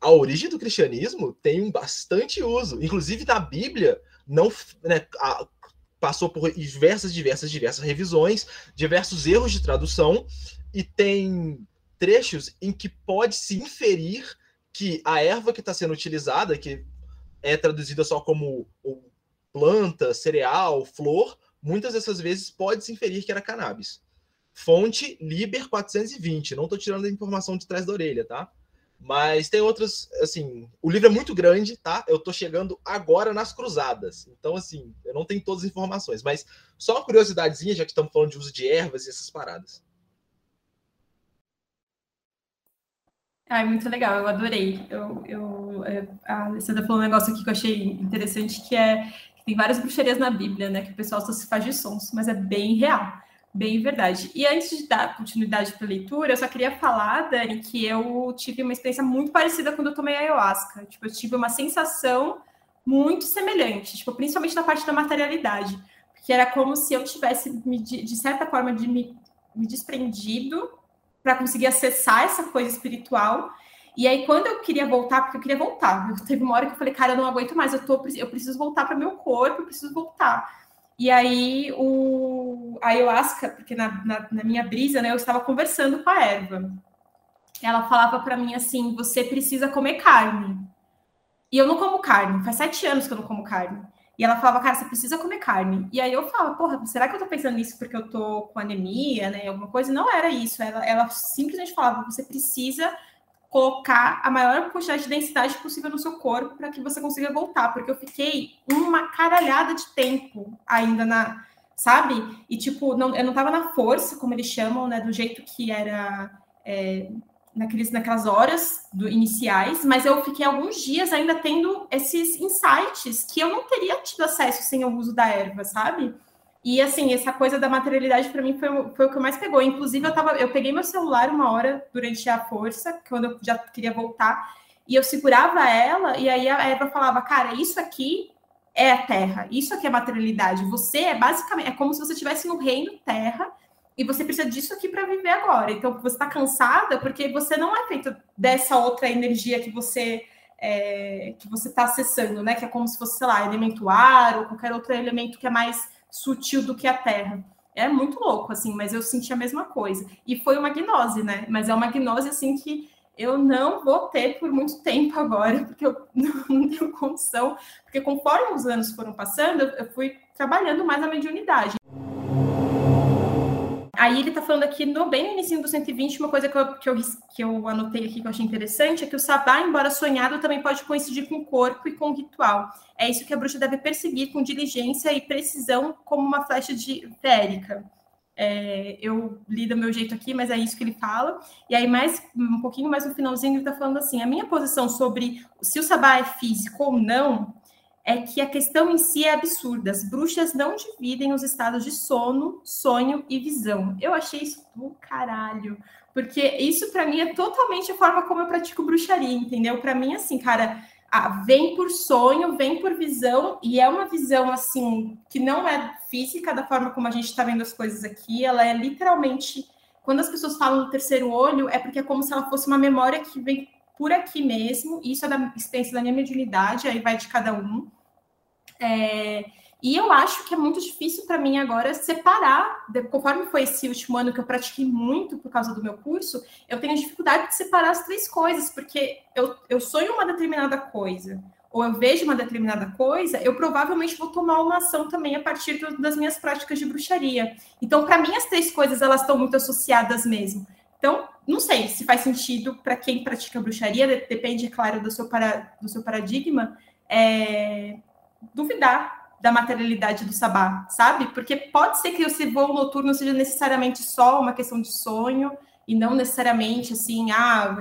a origem do cristianismo tem um bastante uso. Inclusive, na Bíblia, não né, a, passou por diversas, diversas, diversas revisões, diversos erros de tradução, e tem trechos em que pode se inferir que a erva que está sendo utilizada, que é traduzida só como planta, cereal, flor, muitas dessas vezes pode se inferir que era cannabis. Fonte Liber 420, não estou tirando a informação de trás da orelha, tá? Mas tem outros, assim, o livro é muito grande, tá? Eu tô chegando agora nas cruzadas. Então, assim, eu não tenho todas as informações, mas só uma curiosidadezinha, já que estamos falando de uso de ervas e essas paradas. Ah, muito legal, eu adorei. Eu, eu, é, a Alessandra falou um negócio aqui que eu achei interessante, que é que tem várias bruxarias na Bíblia, né? Que o pessoal só se faz de sons, mas é bem real. Bem verdade. E antes de dar continuidade para a leitura, eu só queria falar, Dani, que eu tive uma experiência muito parecida quando eu tomei ayahuasca. Tipo, eu tive uma sensação muito semelhante, tipo, principalmente na parte da materialidade, porque era como se eu tivesse, de certa forma, de me, me desprendido para conseguir acessar essa coisa espiritual. E aí, quando eu queria voltar, porque eu queria voltar, eu *laughs* teve uma hora que eu falei, cara, eu não aguento mais, eu, tô, eu preciso voltar para meu corpo, eu preciso voltar. E aí, o, a ayahuasca, porque na, na, na minha brisa, né, eu estava conversando com a erva. Ela falava para mim assim: você precisa comer carne. E eu não como carne, faz sete anos que eu não como carne. E ela falava, cara, você precisa comer carne. E aí eu falava, porra, será que eu tô pensando nisso porque eu tô com anemia, né? Alguma coisa? Não era isso. Ela, ela simplesmente falava, você precisa colocar a maior quantidade de densidade possível no seu corpo para que você consiga voltar, porque eu fiquei uma caralhada de tempo ainda na, sabe? E tipo, não, eu não tava na força, como eles chamam, né? Do jeito que era é, naqueles, naquelas horas do, iniciais, mas eu fiquei alguns dias ainda tendo esses insights que eu não teria tido acesso sem o uso da erva, sabe? E assim, essa coisa da materialidade para mim foi, foi o que mais pegou. Inclusive, eu tava, eu peguei meu celular uma hora durante a força, quando eu já queria voltar, e eu segurava ela, e aí a Eva falava, cara, isso aqui é a terra, isso aqui é materialidade. Você é basicamente, é como se você estivesse no reino terra, e você precisa disso aqui para viver agora. Então, você está cansada porque você não é feito dessa outra energia que você é, que você está acessando, né? Que é como se fosse, sei lá, elemento ar ou qualquer outro elemento que é mais sutil do que a Terra. É muito louco, assim, mas eu senti a mesma coisa. E foi uma gnose, né? Mas é uma gnose, assim, que eu não vou ter por muito tempo agora, *laughs* porque eu *laughs* não tenho condição. Porque conforme os anos foram passando, eu fui trabalhando mais a mediunidade. Aí ele está falando aqui, no, bem no início do 120, uma coisa que eu, que, eu, que eu anotei aqui que eu achei interessante é que o sabá, embora sonhado, também pode coincidir com o corpo e com o ritual. É isso que a bruxa deve perseguir com diligência e precisão, como uma flecha de férica. É, eu li do meu jeito aqui, mas é isso que ele fala. E aí, mais um pouquinho mais no finalzinho, ele está falando assim: a minha posição sobre se o sabá é físico ou não é que a questão em si é absurda. As bruxas não dividem os estados de sono, sonho e visão. Eu achei isso do caralho. Porque isso para mim é totalmente a forma como eu pratico bruxaria, entendeu? Para mim, assim, cara, vem por sonho, vem por visão, e é uma visão, assim, que não é física da forma como a gente está vendo as coisas aqui, ela é literalmente. Quando as pessoas falam do terceiro olho, é porque é como se ela fosse uma memória que vem por aqui mesmo, isso é da experiência da minha mediunidade, aí vai de cada um. É, e eu acho que é muito difícil para mim agora separar, conforme foi esse último ano que eu pratiquei muito por causa do meu curso, eu tenho dificuldade de separar as três coisas, porque eu, eu sonho uma determinada coisa, ou eu vejo uma determinada coisa, eu provavelmente vou tomar uma ação também a partir do, das minhas práticas de bruxaria. Então, para mim, as três coisas elas estão muito associadas mesmo. Então, não sei se faz sentido para quem pratica bruxaria, depende, é claro, do seu, para, do seu paradigma, é, duvidar da materialidade do sabá, sabe? Porque pode ser que esse voo noturno seja necessariamente só uma questão de sonho e não necessariamente assim, ah,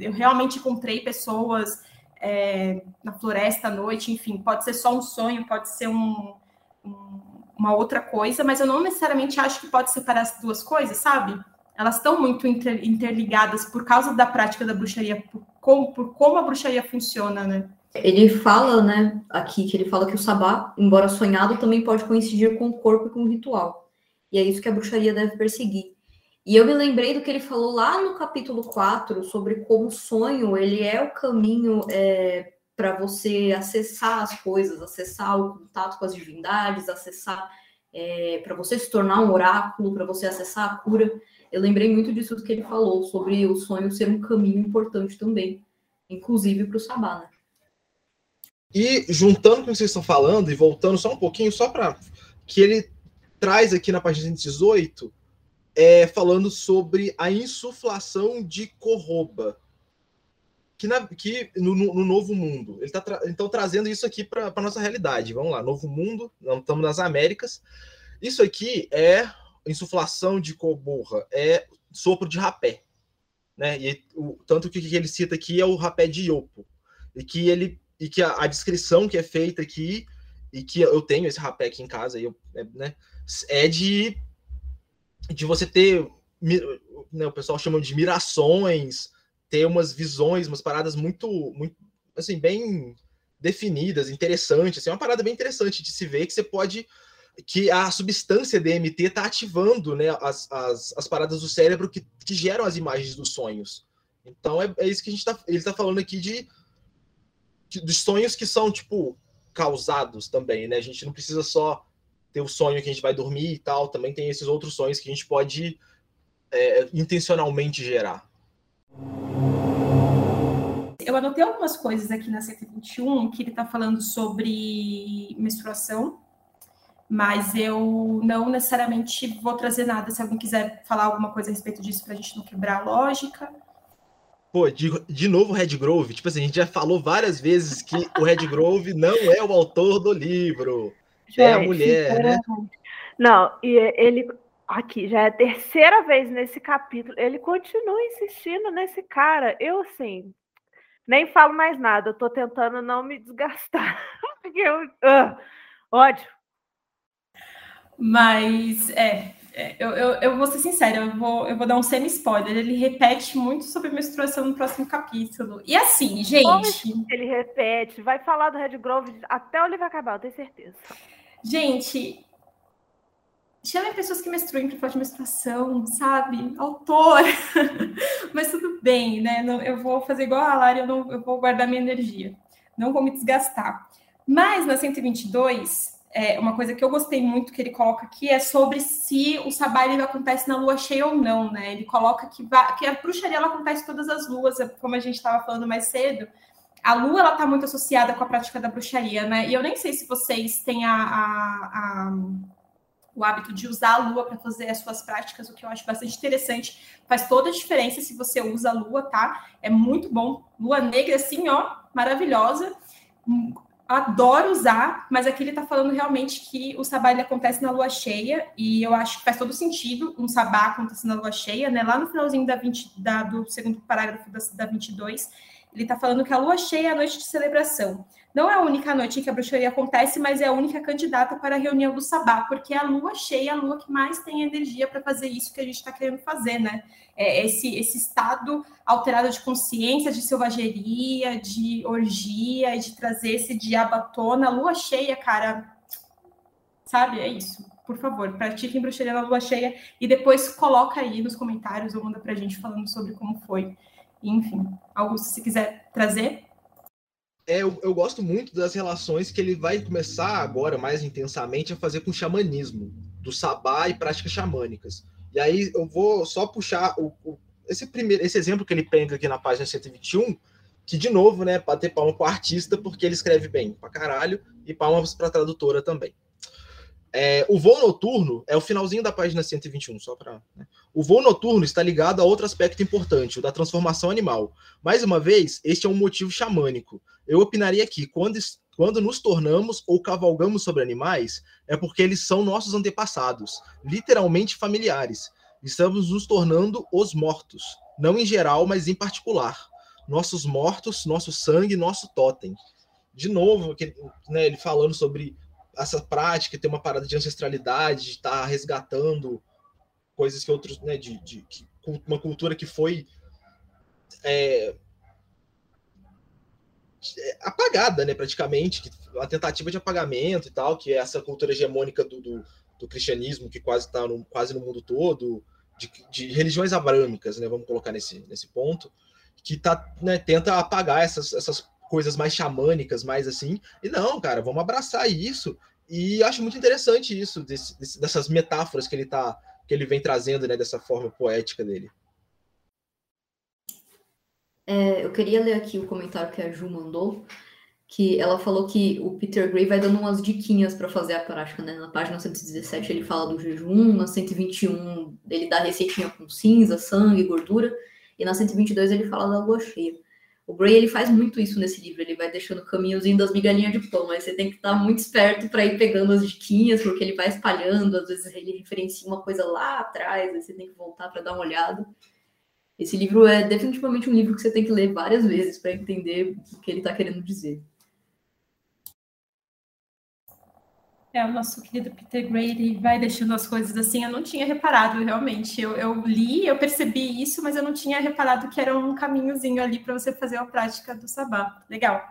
eu realmente encontrei pessoas é, na floresta à noite, enfim, pode ser só um sonho, pode ser um, um, uma outra coisa, mas eu não necessariamente acho que pode separar as duas coisas, sabe? Elas estão muito inter, interligadas por causa da prática da bruxaria, por como, por como a bruxaria funciona, né? Ele fala, né, aqui, que ele fala que o sabá, embora sonhado, também pode coincidir com o corpo e com o ritual. E é isso que a bruxaria deve perseguir. E eu me lembrei do que ele falou lá no capítulo 4 sobre como o sonho ele é o caminho é, para você acessar as coisas, acessar o contato com as divindades, acessar é, para você se tornar um oráculo, para você acessar a cura. Eu lembrei muito disso que ele falou sobre o sonho ser um caminho importante também, inclusive para o sabá, né? E juntando com o que vocês estão falando e voltando só um pouquinho, só para que ele traz aqui na página 118, é, falando sobre a insuflação de corroba. Que, na, que no, no, Novo Mundo. Ele está tra então trazendo isso aqui para a nossa realidade. Vamos lá, Novo Mundo, estamos nas Américas. Isso aqui é insuflação de coborra, é sopro de rapé. Né? E o, tanto que, que ele cita aqui é o rapé de Iopo. E que ele e que a, a, descrição que é feita aqui, e que eu tenho esse rapé aqui em casa, eu, é, né, é de, de você ter, né, o pessoal chama de mirações, ter umas visões, umas paradas muito, muito assim, bem definidas, interessantes, assim, é uma parada bem interessante de se ver que você pode que a substância DMT está ativando né, as, as, as paradas do cérebro que, que geram as imagens dos sonhos. Então é, é isso que a gente tá, ele está falando aqui de, de, dos sonhos que são tipo causados também, né? A gente não precisa só ter o sonho que a gente vai dormir e tal, também tem esses outros sonhos que a gente pode é, intencionalmente gerar. Eu anotei algumas coisas aqui na 121 que ele está falando sobre menstruação, mas eu não necessariamente vou trazer nada. Se alguém quiser falar alguma coisa a respeito disso para a gente não quebrar a lógica. Pô, de, de novo o Red Grove. Tipo assim, a gente já falou várias vezes que o Red Grove não é o autor do livro. Gente, é a mulher, né? Não, e ele aqui já é a terceira vez nesse capítulo. Ele continua insistindo nesse cara. Eu, assim, nem falo mais nada. Eu tô tentando não me desgastar. *laughs* Porque eu. Uh, ódio. Mas, é, é, eu, eu, eu, vou ser sincera, eu vou, eu vou dar um semi-spoiler. Ele repete muito sobre menstruação no próximo capítulo. E assim, gente. ele repete, vai falar do Red Grove até o livro acabar, eu tenho certeza. Gente, chamem pessoas que menstruem para falar de menstruação, sabe? Autor. *laughs* Mas tudo bem, né? Eu vou fazer igual a Lara, eu, não, eu vou guardar minha energia. Não vou me desgastar. Mas na 122, é, uma coisa que eu gostei muito que ele coloca aqui é sobre se o sabá ele acontece na lua cheia ou não, né? Ele coloca que, que a bruxaria ela acontece todas as luas, é como a gente estava falando mais cedo. A lua ela está muito associada com a prática da bruxaria, né? E eu nem sei se vocês têm a, a, a o hábito de usar a lua para fazer as suas práticas, o que eu acho bastante interessante. Faz toda a diferença se você usa a lua, tá? É muito bom. Lua negra, assim, ó, maravilhosa adoro usar, mas aqui ele está falando realmente que o sabá ele acontece na lua cheia, e eu acho que faz todo sentido um sabá acontecer na lua cheia, né? Lá no finalzinho da 20, da, do segundo parágrafo da, da 22, ele está falando que a lua cheia é a noite de celebração. Não é a única noite em que a bruxaria acontece, mas é a única candidata para a reunião do sabá, porque é a lua cheia, a lua que mais tem energia para fazer isso que a gente está querendo fazer, né? É esse, esse estado alterado de consciência, de selvageria, de orgia, de trazer esse diabo à tona. Lua cheia, cara, sabe? É isso. Por favor, pratiquem bruxaria na lua cheia e depois coloca aí nos comentários ou manda para a gente falando sobre como foi. Enfim, algo se quiser trazer é, eu, eu, gosto muito das relações que ele vai começar agora mais intensamente a fazer com o xamanismo, do sabá e práticas xamânicas. E aí eu vou só puxar o, o, esse primeiro esse exemplo que ele pega aqui na página 121, que de novo, né, bater palma para o artista porque ele escreve bem pra caralho e palmas para a tradutora também. É, o voo noturno é o finalzinho da página 121, só para. Né? O voo noturno está ligado a outro aspecto importante, o da transformação animal. Mais uma vez, este é um motivo xamânico. Eu opinaria que quando, quando nos tornamos ou cavalgamos sobre animais, é porque eles são nossos antepassados, literalmente familiares. Estamos nos tornando os mortos, não em geral, mas em particular. Nossos mortos, nosso sangue, nosso totem. De novo, né, ele falando sobre essa prática, ter uma parada de ancestralidade, de estar tá resgatando coisas que outros, né, de, de, de uma cultura que foi é, é, apagada, né, praticamente, a tentativa de apagamento e tal, que é essa cultura hegemônica do, do, do cristianismo que quase está no, quase no mundo todo, de, de, religiões abrâmicas, né, vamos colocar nesse, nesse ponto, que tá, né, tenta apagar essas, essas coisas mais xamânicas, mais assim. E não, cara, vamos abraçar isso. E acho muito interessante isso, desse, dessas metáforas que ele tá, que ele vem trazendo, né, dessa forma poética dele. É, eu queria ler aqui o comentário que a Ju mandou, que ela falou que o Peter Gray vai dando umas diquinhas para fazer a prática, né? Na página 117 ele fala do jejum, na 121 ele dá receitinha com cinza, sangue, gordura, e na 122 ele fala da lua cheia. O Gray ele faz muito isso nesse livro, ele vai deixando caminhozinho das migalhinhas de pão, mas você tem que estar muito esperto para ir pegando as diquinhas, porque ele vai espalhando, às vezes ele referencia uma coisa lá atrás, aí você tem que voltar para dar uma olhada. Esse livro é definitivamente um livro que você tem que ler várias vezes para entender o que ele está querendo dizer. É, o nosso querido Peter ele vai deixando as coisas assim. Eu não tinha reparado, realmente. Eu, eu, li, eu percebi isso, mas eu não tinha reparado que era um caminhozinho ali para você fazer a prática do sabá. Legal.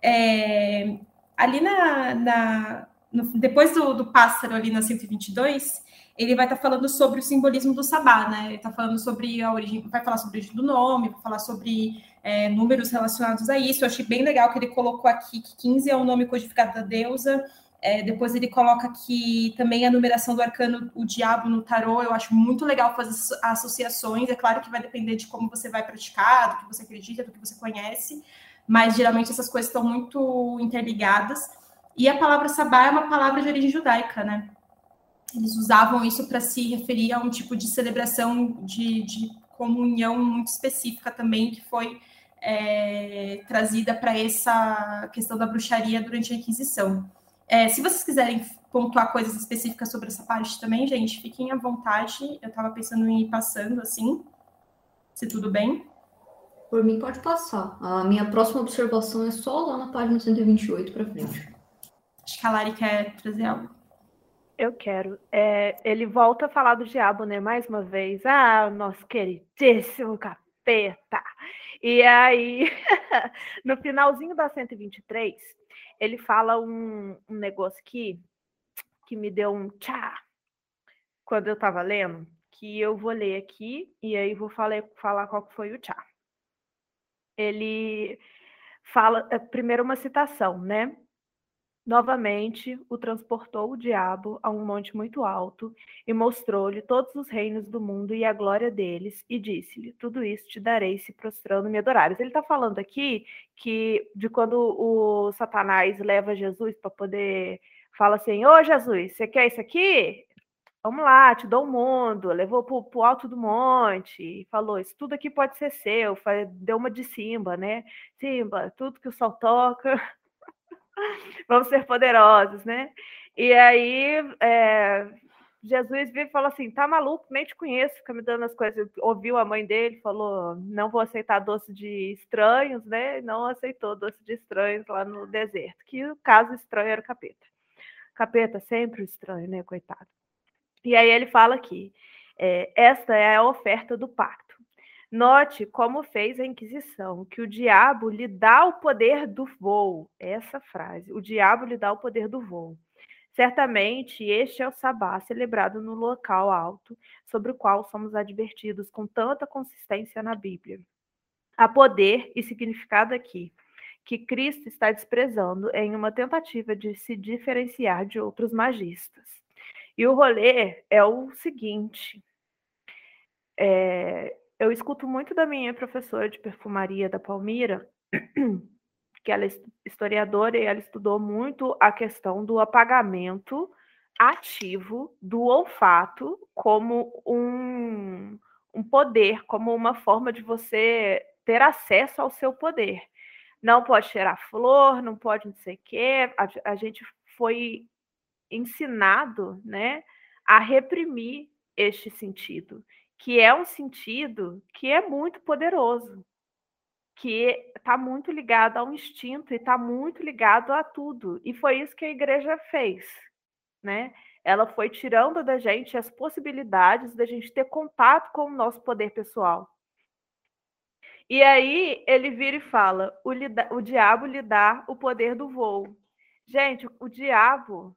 É, ali na, na no, depois do, do pássaro, ali na 122, ele vai estar tá falando sobre o simbolismo do sabá, né? Ele está falando sobre a origem, vai falar sobre a origem do nome, vai falar sobre é, números relacionados a isso. Eu achei bem legal que ele colocou aqui que 15 é o nome codificado da deusa. É, depois ele coloca aqui também a numeração do arcano, o diabo no tarô. Eu acho muito legal fazer associações. É claro que vai depender de como você vai praticar, do que você acredita, do que você conhece, mas geralmente essas coisas estão muito interligadas. E a palavra sabá é uma palavra de origem judaica, né? Eles usavam isso para se referir a um tipo de celebração de, de comunhão muito específica também, que foi é, trazida para essa questão da bruxaria durante a Inquisição. É, se vocês quiserem pontuar coisas específicas sobre essa parte também, gente, fiquem à vontade. Eu estava pensando em ir passando assim, se tudo bem. Por mim, pode passar. A minha próxima observação é só lá na página 128 para frente. Acho que a Lari quer trazer algo. Eu quero. É, ele volta a falar do diabo, né? Mais uma vez. Ah, nosso queridíssimo capeta. E aí, *laughs* no finalzinho da 123, ele fala um, um negócio aqui que me deu um tchá quando eu estava lendo, que eu vou ler aqui e aí vou falar, falar qual foi o tchá. Ele fala, é, primeiro uma citação, né? Novamente o transportou o diabo a um monte muito alto e mostrou-lhe todos os reinos do mundo e a glória deles, e disse-lhe: Tudo isso te darei se prostrando me adorares. Ele está falando aqui que de quando o Satanás leva Jesus para poder fala assim: Ô Jesus, você quer isso aqui? Vamos lá, te dou o mundo. Levou para o alto do monte, falou: Isso tudo aqui pode ser seu. Deu uma de Simba, né? Simba, tudo que o sol toca *laughs* *laughs* Vamos ser poderosos, né? E aí é, Jesus vive e fala assim: tá maluco, nem te conheço, fica me dando as coisas. Ouviu a mãe dele, falou: não vou aceitar doce de estranhos, né? Não aceitou doce de estranhos lá no deserto, que o caso estranho era o capeta. Capeta, sempre estranho, né? Coitado. E aí ele fala aqui: é, esta é a oferta do pacto. Note como fez a Inquisição, que o diabo lhe dá o poder do voo. Essa frase, o diabo lhe dá o poder do voo. Certamente este é o sabá celebrado no local alto, sobre o qual somos advertidos com tanta consistência na Bíblia. Há poder e significado aqui, que Cristo está desprezando em uma tentativa de se diferenciar de outros magistas. E o rolê é o seguinte: é, eu escuto muito da minha professora de perfumaria da Palmira, *clears throat* que ela é historiadora e ela estudou muito a questão do apagamento ativo do olfato como um, um poder, como uma forma de você ter acesso ao seu poder. Não pode cheirar flor, não pode não sei o quê. A, a gente foi ensinado né, a reprimir este sentido que é um sentido que é muito poderoso, que está muito ligado ao instinto e está muito ligado a tudo. E foi isso que a igreja fez, né? Ela foi tirando da gente as possibilidades da gente ter contato com o nosso poder pessoal. E aí ele vira e fala: o, o diabo lhe dá o poder do voo. Gente, o diabo,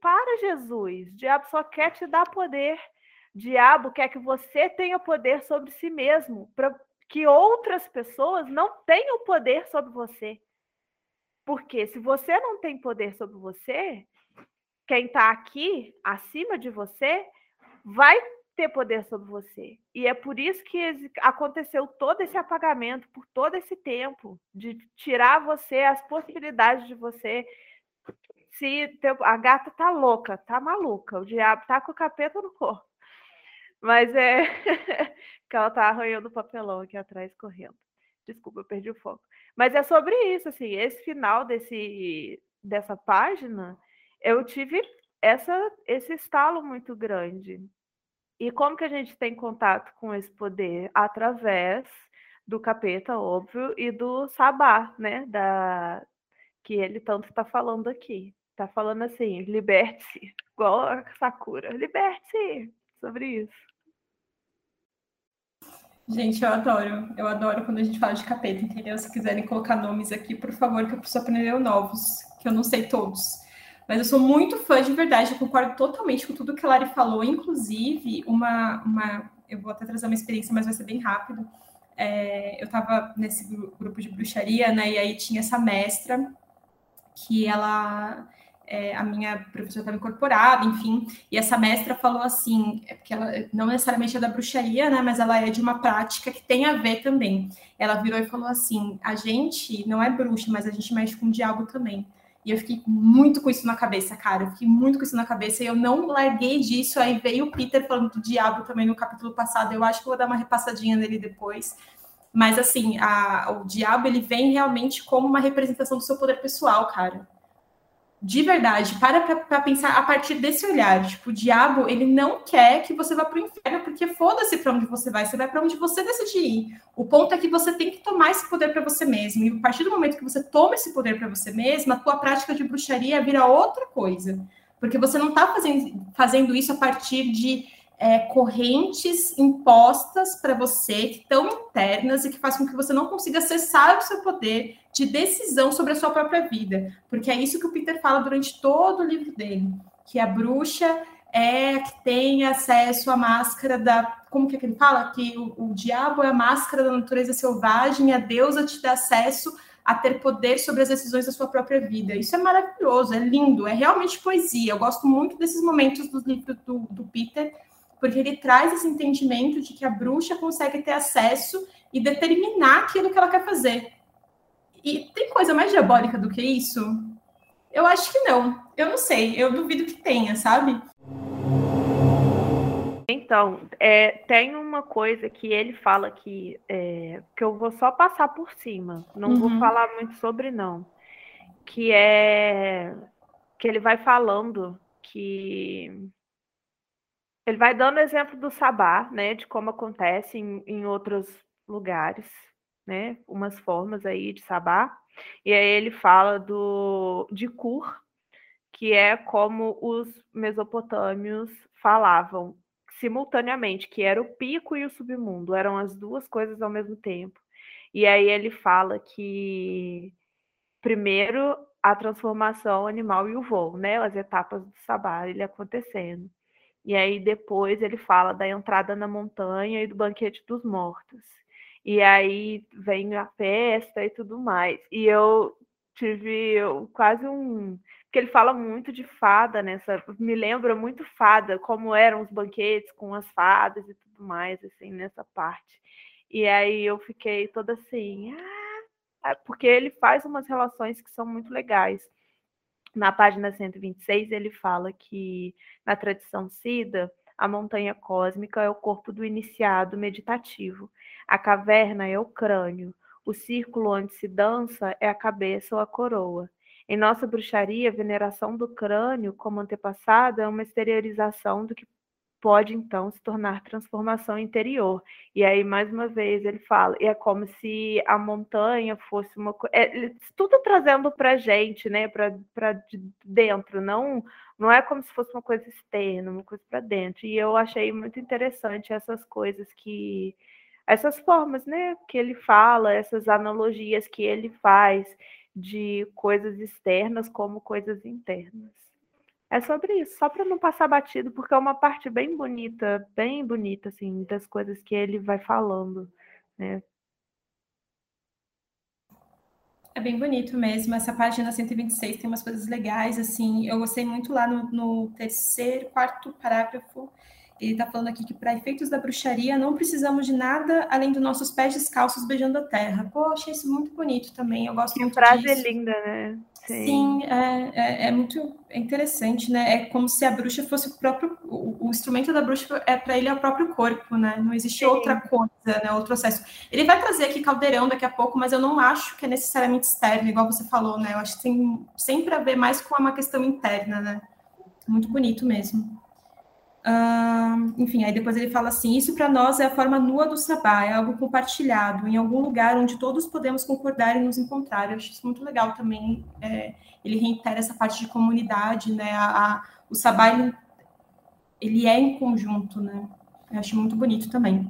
para Jesus, o diabo só quer te dar poder diabo quer que você tenha poder sobre si mesmo, para que outras pessoas não tenham poder sobre você. Porque se você não tem poder sobre você, quem está aqui acima de você vai ter poder sobre você. E é por isso que aconteceu todo esse apagamento por todo esse tempo de tirar você as possibilidades de você se a gata tá louca, tá maluca, o diabo tá com o capeta no corpo. Mas é *laughs* que ela tá arranhando o papelão aqui atrás, correndo. Desculpa, eu perdi o foco. Mas é sobre isso, assim, esse final desse, dessa página, eu tive essa, esse estalo muito grande. E como que a gente tem contato com esse poder? Através do capeta, óbvio, e do sabá, né? Da, que ele tanto está falando aqui. Está falando assim, liberte-se, *laughs* igual a Sakura, liberte-se sobre isso. Gente, eu adoro. Eu adoro quando a gente fala de capeta, entendeu? Se quiserem colocar nomes aqui, por favor, que eu preciso aprender novos, que eu não sei todos. Mas eu sou muito fã de verdade, eu concordo totalmente com tudo que a Lari falou. Inclusive, uma, uma eu vou até trazer uma experiência, mas vai ser bem rápido. É, eu estava nesse grupo de bruxaria, né? E aí tinha essa mestra que ela é, a minha professora estava incorporada, enfim, e essa mestra falou assim, é porque ela não necessariamente é da bruxaria, né, mas ela é de uma prática que tem a ver também. Ela virou e falou assim: a gente não é bruxa, mas a gente mexe com o diabo também. E eu fiquei muito com isso na cabeça, cara. Eu fiquei muito com isso na cabeça e eu não larguei disso. Aí veio o Peter falando do diabo também no capítulo passado. Eu acho que vou dar uma repassadinha nele depois. Mas assim, a, o diabo ele vem realmente como uma representação do seu poder pessoal, cara de verdade, para para pensar a partir desse olhar. Tipo, o diabo, ele não quer que você vá para o inferno, porque foda-se para onde você vai, você vai para onde você decidir ir. O ponto é que você tem que tomar esse poder para você mesmo. E a partir do momento que você toma esse poder para você mesmo, a tua prática de bruxaria vira outra coisa. Porque você não está fazendo, fazendo isso a partir de é, correntes impostas para você, que estão internas e que fazem com que você não consiga acessar o seu poder de decisão sobre a sua própria vida. Porque é isso que o Peter fala durante todo o livro dele, que a bruxa é a que tem acesso à máscara da. Como que, é que ele fala? Que o, o diabo é a máscara da natureza selvagem, a deusa te dá acesso a ter poder sobre as decisões da sua própria vida. Isso é maravilhoso, é lindo, é realmente poesia. Eu gosto muito desses momentos dos livros do, do Peter, porque ele traz esse entendimento de que a bruxa consegue ter acesso e determinar aquilo que ela quer fazer. E tem coisa mais diabólica do que isso? Eu acho que não. Eu não sei. Eu duvido que tenha, sabe? Então, é, tem uma coisa que ele fala que, é, que eu vou só passar por cima. Não uhum. vou falar muito sobre, não. Que é que ele vai falando que ele vai dando exemplo do sabá, né, de como acontece em, em outros lugares, né, umas formas aí de sabá. E aí ele fala do de cur, que é como os mesopotâmios falavam simultaneamente, que era o pico e o submundo, eram as duas coisas ao mesmo tempo. E aí ele fala que primeiro a transformação animal e o voo, né, as etapas do sabá, ele acontecendo. E aí depois ele fala da entrada na montanha e do banquete dos mortos. E aí vem a festa e tudo mais. E eu tive quase um. Porque ele fala muito de fada nessa. Me lembra muito fada, como eram os banquetes com as fadas e tudo mais, assim, nessa parte. E aí eu fiquei toda assim. Ah, porque ele faz umas relações que são muito legais na página 126, ele fala que na tradição Sida, a montanha cósmica é o corpo do iniciado meditativo, a caverna é o crânio, o círculo onde se dança é a cabeça ou a coroa. Em nossa bruxaria, a veneração do crânio como antepassado é uma exteriorização do que pode então se tornar transformação interior. E aí, mais uma vez, ele fala, e é como se a montanha fosse uma coisa. É, tudo trazendo para a gente, né? Para de dentro, não, não é como se fosse uma coisa externa, uma coisa para dentro. E eu achei muito interessante essas coisas que. Essas formas, né, que ele fala, essas analogias que ele faz de coisas externas como coisas internas. É sobre isso, só para não passar batido, porque é uma parte bem bonita, bem bonita, assim, das coisas que ele vai falando, né? É bem bonito mesmo. Essa página 126 tem umas coisas legais, assim. Eu gostei muito lá no, no terceiro, quarto parágrafo ele está falando aqui que, para efeitos da bruxaria, não precisamos de nada além dos nossos pés descalços beijando a terra. Pô, achei isso muito bonito também. Eu gosto que muito frase disso. linda, né? Sim, Sim é, é, é, muito interessante, né? É como se a bruxa fosse o próprio. O, o instrumento da bruxa é para ele é o próprio corpo, né? Não existe Sim. outra coisa, né? Outro acesso. Ele vai trazer aqui caldeirão daqui a pouco, mas eu não acho que é necessariamente externo, igual você falou, né? Eu acho que tem sempre a ver mais com uma questão interna, né? Muito bonito mesmo. Enfim, aí depois ele fala assim: isso para nós é a forma nua do sabá, é algo compartilhado, em algum lugar onde todos podemos concordar e nos encontrar. Eu acho isso muito legal também. É, ele reitera essa parte de comunidade, né? A, a, o sabá ele, ele, é em conjunto, né? Eu acho muito bonito também.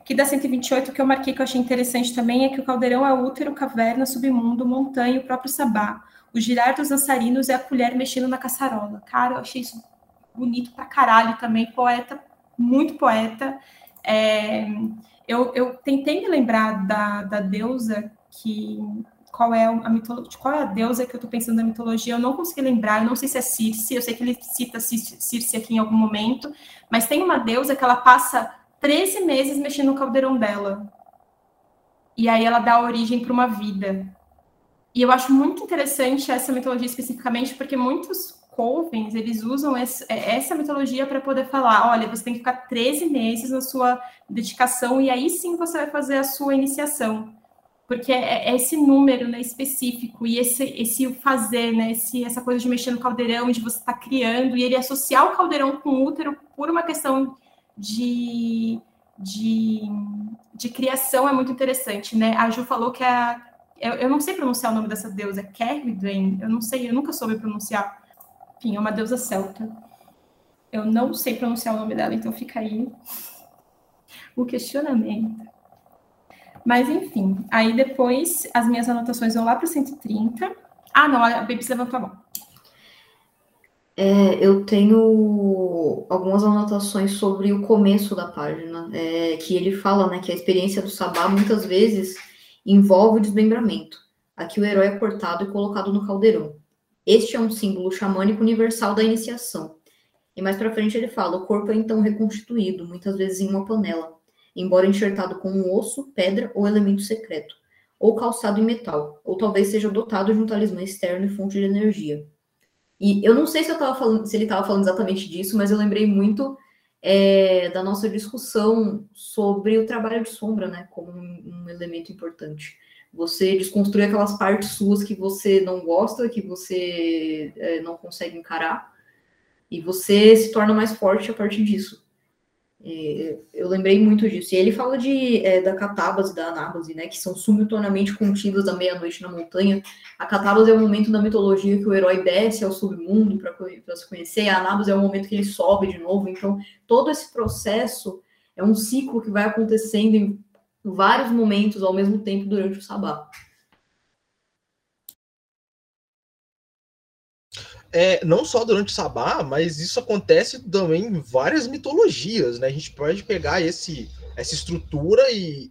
Aqui da 128, que eu marquei que eu achei interessante também é que o caldeirão é útero, caverna, submundo, montanha e o próprio sabá O girar dos dançarinos é a colher mexendo na caçarola. Cara, eu achei isso bonito pra caralho também. Poeta, muito poeta. É, eu, eu tentei me lembrar da, da deusa que. Qual é a mitologia? Qual é a deusa que eu tô pensando na mitologia? Eu não consegui lembrar, eu não sei se é Circe, eu sei que ele cita Circe aqui em algum momento, mas tem uma deusa que ela passa 13 meses mexendo no caldeirão dela. E aí ela dá origem para uma vida. E eu acho muito interessante essa mitologia especificamente, porque muitos covens, eles usam é, essa mitologia para poder falar, olha, você tem que ficar 13 meses na sua dedicação e aí sim você vai fazer a sua iniciação. Porque é, é esse número né, específico e esse, esse fazer, né, esse, essa coisa de mexer no caldeirão, de você estar tá criando, e ele associar o caldeirão com o útero por uma questão de, de, de criação é muito interessante, né? A Ju falou que a, eu, eu não sei pronunciar o nome dessa deusa, é Kerridwen, eu não sei, eu nunca soube pronunciar. Enfim, é uma deusa celta. Eu não sei pronunciar o nome dela, então fica aí o questionamento. Mas, enfim, aí depois as minhas anotações vão lá para o 130. Ah, não, a Baby levantou a mão. É, eu tenho algumas anotações sobre o começo da página, é, que ele fala né, que a experiência do sabá muitas vezes envolve o desmembramento. Aqui o herói é cortado e colocado no caldeirão. Este é um símbolo xamânico universal da iniciação. E mais para frente ele fala: o corpo é então reconstituído, muitas vezes em uma panela, embora enxertado com um osso, pedra ou elemento secreto, ou calçado em metal, ou talvez seja dotado de um talismã externo e fonte de energia. E eu não sei se eu tava falando, se ele estava falando exatamente disso, mas eu lembrei muito é, da nossa discussão sobre o trabalho de sombra, né, como um, elemento importante. Você desconstruir aquelas partes suas que você não gosta, que você é, não consegue encarar, e você se torna mais forte a partir disso. Eu lembrei muito disso. E ele fala de, é, da catábase da anábase, né, que são simultaneamente contidas à meia-noite na montanha. A catábase é o momento da mitologia que o herói desce ao submundo para se conhecer, a anábase é o momento que ele sobe de novo. Então, todo esse processo é um ciclo que vai acontecendo em vários momentos ao mesmo tempo durante o sabá. É, não só durante o sabá, mas isso acontece também em várias mitologias, né? A gente pode pegar esse, essa estrutura e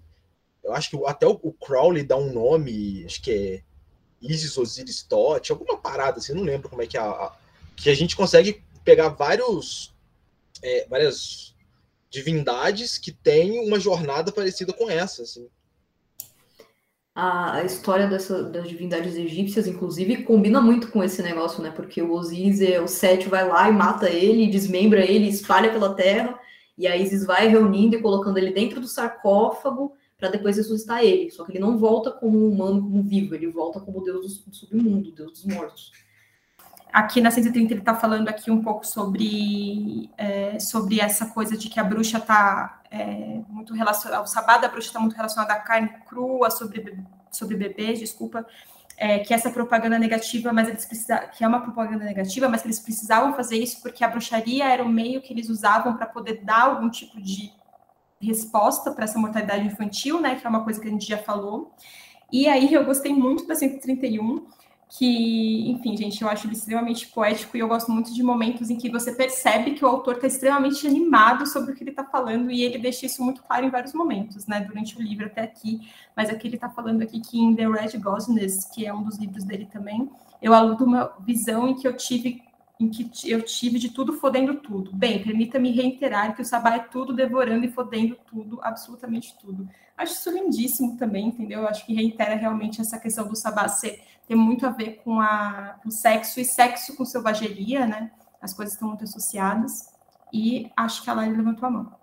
eu acho que até o, o Crowley dá um nome, acho que é Isis Osiris Tote, alguma parada assim, não lembro como é que é a, a que a gente consegue pegar vários é, várias divindades que têm uma jornada parecida com essa, assim. A, história dessa, das divindades egípcias, inclusive, combina muito com esse negócio, né? Porque o Osíris, o Sete vai lá e mata ele, desmembra ele, espalha pela terra, e a Isis vai reunindo e colocando ele dentro do sarcófago para depois ressuscitar ele. Só que ele não volta como um humano, como vivo, ele volta como deus do submundo, deus dos mortos. Aqui na 130 ele está falando aqui um pouco sobre, é, sobre essa coisa de que a bruxa está é, muito relacionada, o sabá da bruxa está muito relacionado à carne crua, sobre, sobre bebês, desculpa, é, que essa propaganda negativa, mas eles precisavam, que é uma propaganda negativa, mas que eles precisavam fazer isso porque a bruxaria era o meio que eles usavam para poder dar algum tipo de resposta para essa mortalidade infantil, né, que é uma coisa que a gente já falou. E aí eu gostei muito da 131, que, enfim, gente, eu acho ele extremamente poético e eu gosto muito de momentos em que você percebe que o autor está extremamente animado sobre o que ele está falando e ele deixa isso muito claro em vários momentos, né, durante o livro até aqui. Mas aqui ele está falando aqui que em The Red Gosness, que é um dos livros dele também, eu aludo uma visão em que eu tive em que eu tive de tudo fodendo tudo. Bem, permita-me reiterar que o Sabá é tudo devorando e fodendo tudo, absolutamente tudo. Acho isso lindíssimo também, entendeu? Acho que reitera realmente essa questão do Sabá ser, ter muito a ver com, a, com sexo e sexo com selvageria, né? As coisas estão muito associadas. E acho que a Lari levantou a mão.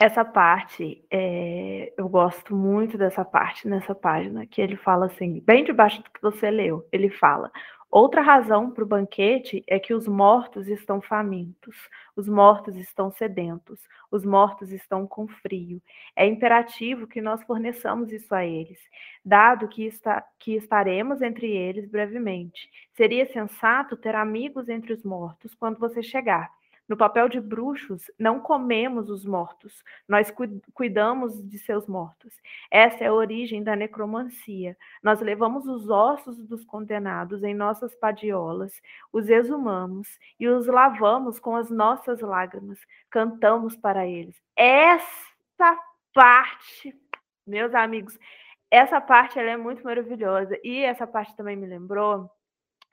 Essa parte, é, eu gosto muito dessa parte nessa página, que ele fala assim, bem debaixo do que você leu, ele fala: Outra razão para o banquete é que os mortos estão famintos, os mortos estão sedentos, os mortos estão com frio. É imperativo que nós forneçamos isso a eles, dado que, está, que estaremos entre eles brevemente. Seria sensato ter amigos entre os mortos quando você chegar. No papel de bruxos, não comemos os mortos, nós cuidamos de seus mortos. Essa é a origem da necromancia. Nós levamos os ossos dos condenados em nossas padiolas, os exumamos e os lavamos com as nossas lágrimas, cantamos para eles. Essa parte, meus amigos, essa parte ela é muito maravilhosa. E essa parte também me lembrou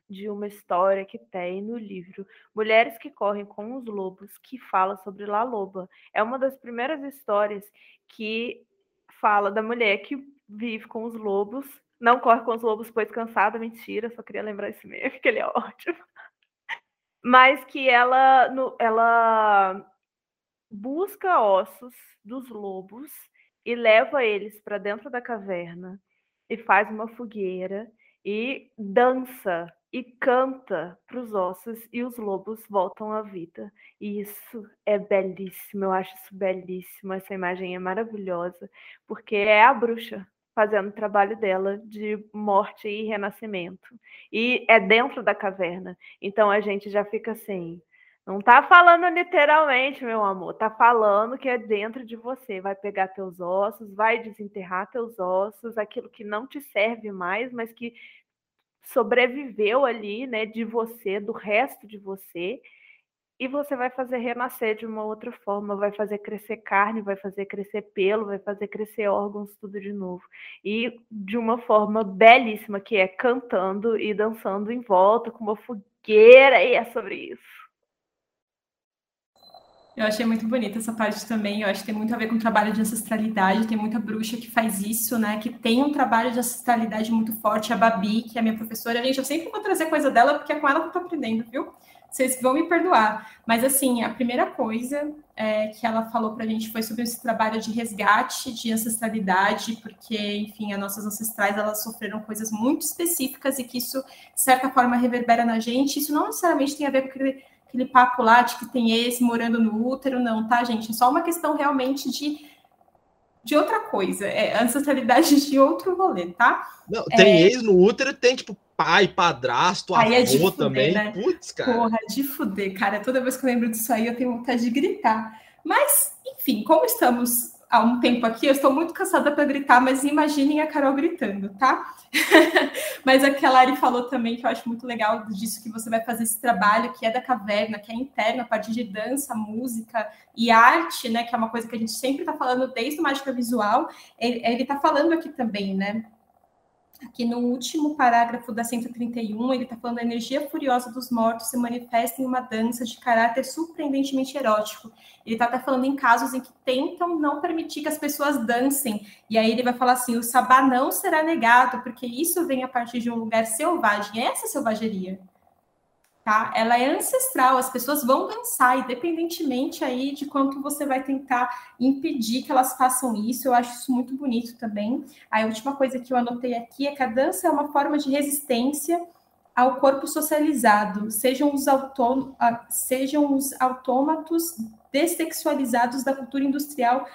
de uma história que tem no livro Mulheres que Correm com os Lobos, que fala sobre La Loba. É uma das primeiras histórias que fala da mulher que vive com os lobos, não corre com os lobos pois cansada, mentira, só queria lembrar esse mesmo, *laughs* que ele é ótimo. Mas que ela, ela busca ossos dos lobos e leva eles para dentro da caverna e faz uma fogueira e dança e canta para os ossos e os lobos voltam à vida. E isso é belíssimo, eu acho isso belíssimo. Essa imagem é maravilhosa, porque é a bruxa fazendo o trabalho dela de morte e renascimento. E é dentro da caverna. Então a gente já fica assim. Não tá falando literalmente, meu amor. Tá falando que é dentro de você. Vai pegar teus ossos, vai desenterrar teus ossos, aquilo que não te serve mais, mas que sobreviveu ali, né, de você, do resto de você, e você vai fazer renascer de uma outra forma, vai fazer crescer carne, vai fazer crescer pelo, vai fazer crescer órgãos, tudo de novo. E de uma forma belíssima, que é cantando e dançando em volta, com uma fogueira, e é sobre isso. Eu achei muito bonita essa parte também. Eu acho que tem muito a ver com o trabalho de ancestralidade. Tem muita bruxa que faz isso, né? Que tem um trabalho de ancestralidade muito forte. A Babi, que é a minha professora. Gente, eu sempre vou trazer coisa dela, porque é com ela que eu tô aprendendo, viu? Vocês vão me perdoar. Mas, assim, a primeira coisa é, que ela falou para a gente foi sobre esse trabalho de resgate de ancestralidade, porque, enfim, as nossas ancestrais elas sofreram coisas muito específicas e que isso, de certa forma, reverbera na gente. Isso não necessariamente tem a ver com aquele papo lá de que tem esse morando no útero, não, tá, gente? É só uma questão realmente de, de outra coisa, é ancestralidade de outro rolê, tá? Não, tem é... ex no útero, tem tipo pai, padrasto, avô é fuder, também. Né? Putz, cara. Porra, de fuder, cara. Toda vez que eu lembro disso aí, eu tenho vontade de gritar. Mas, enfim, como estamos há um tempo aqui, eu estou muito cansada para gritar, mas imaginem a Carol gritando, tá? *laughs* mas a que a Lari falou também, que eu acho muito legal disso, que você vai fazer esse trabalho que é da caverna, que é interno, a partir de dança, música e arte, né? Que é uma coisa que a gente sempre está falando desde o Mágica Visual. Ele está falando aqui também, né? Aqui no último parágrafo da 131, ele está falando a energia furiosa dos mortos se manifesta em uma dança de caráter surpreendentemente erótico. Ele está até falando em casos em que tentam não permitir que as pessoas dancem. E aí ele vai falar assim: o sabá não será negado, porque isso vem a partir de um lugar selvagem. É essa selvageria tá? Ela é ancestral, as pessoas vão dançar, independentemente aí de quanto você vai tentar impedir que elas façam isso. Eu acho isso muito bonito também. A última coisa que eu anotei aqui é que a dança é uma forma de resistência ao corpo socializado, sejam os, autô sejam os autômatos dessexualizados da cultura industrial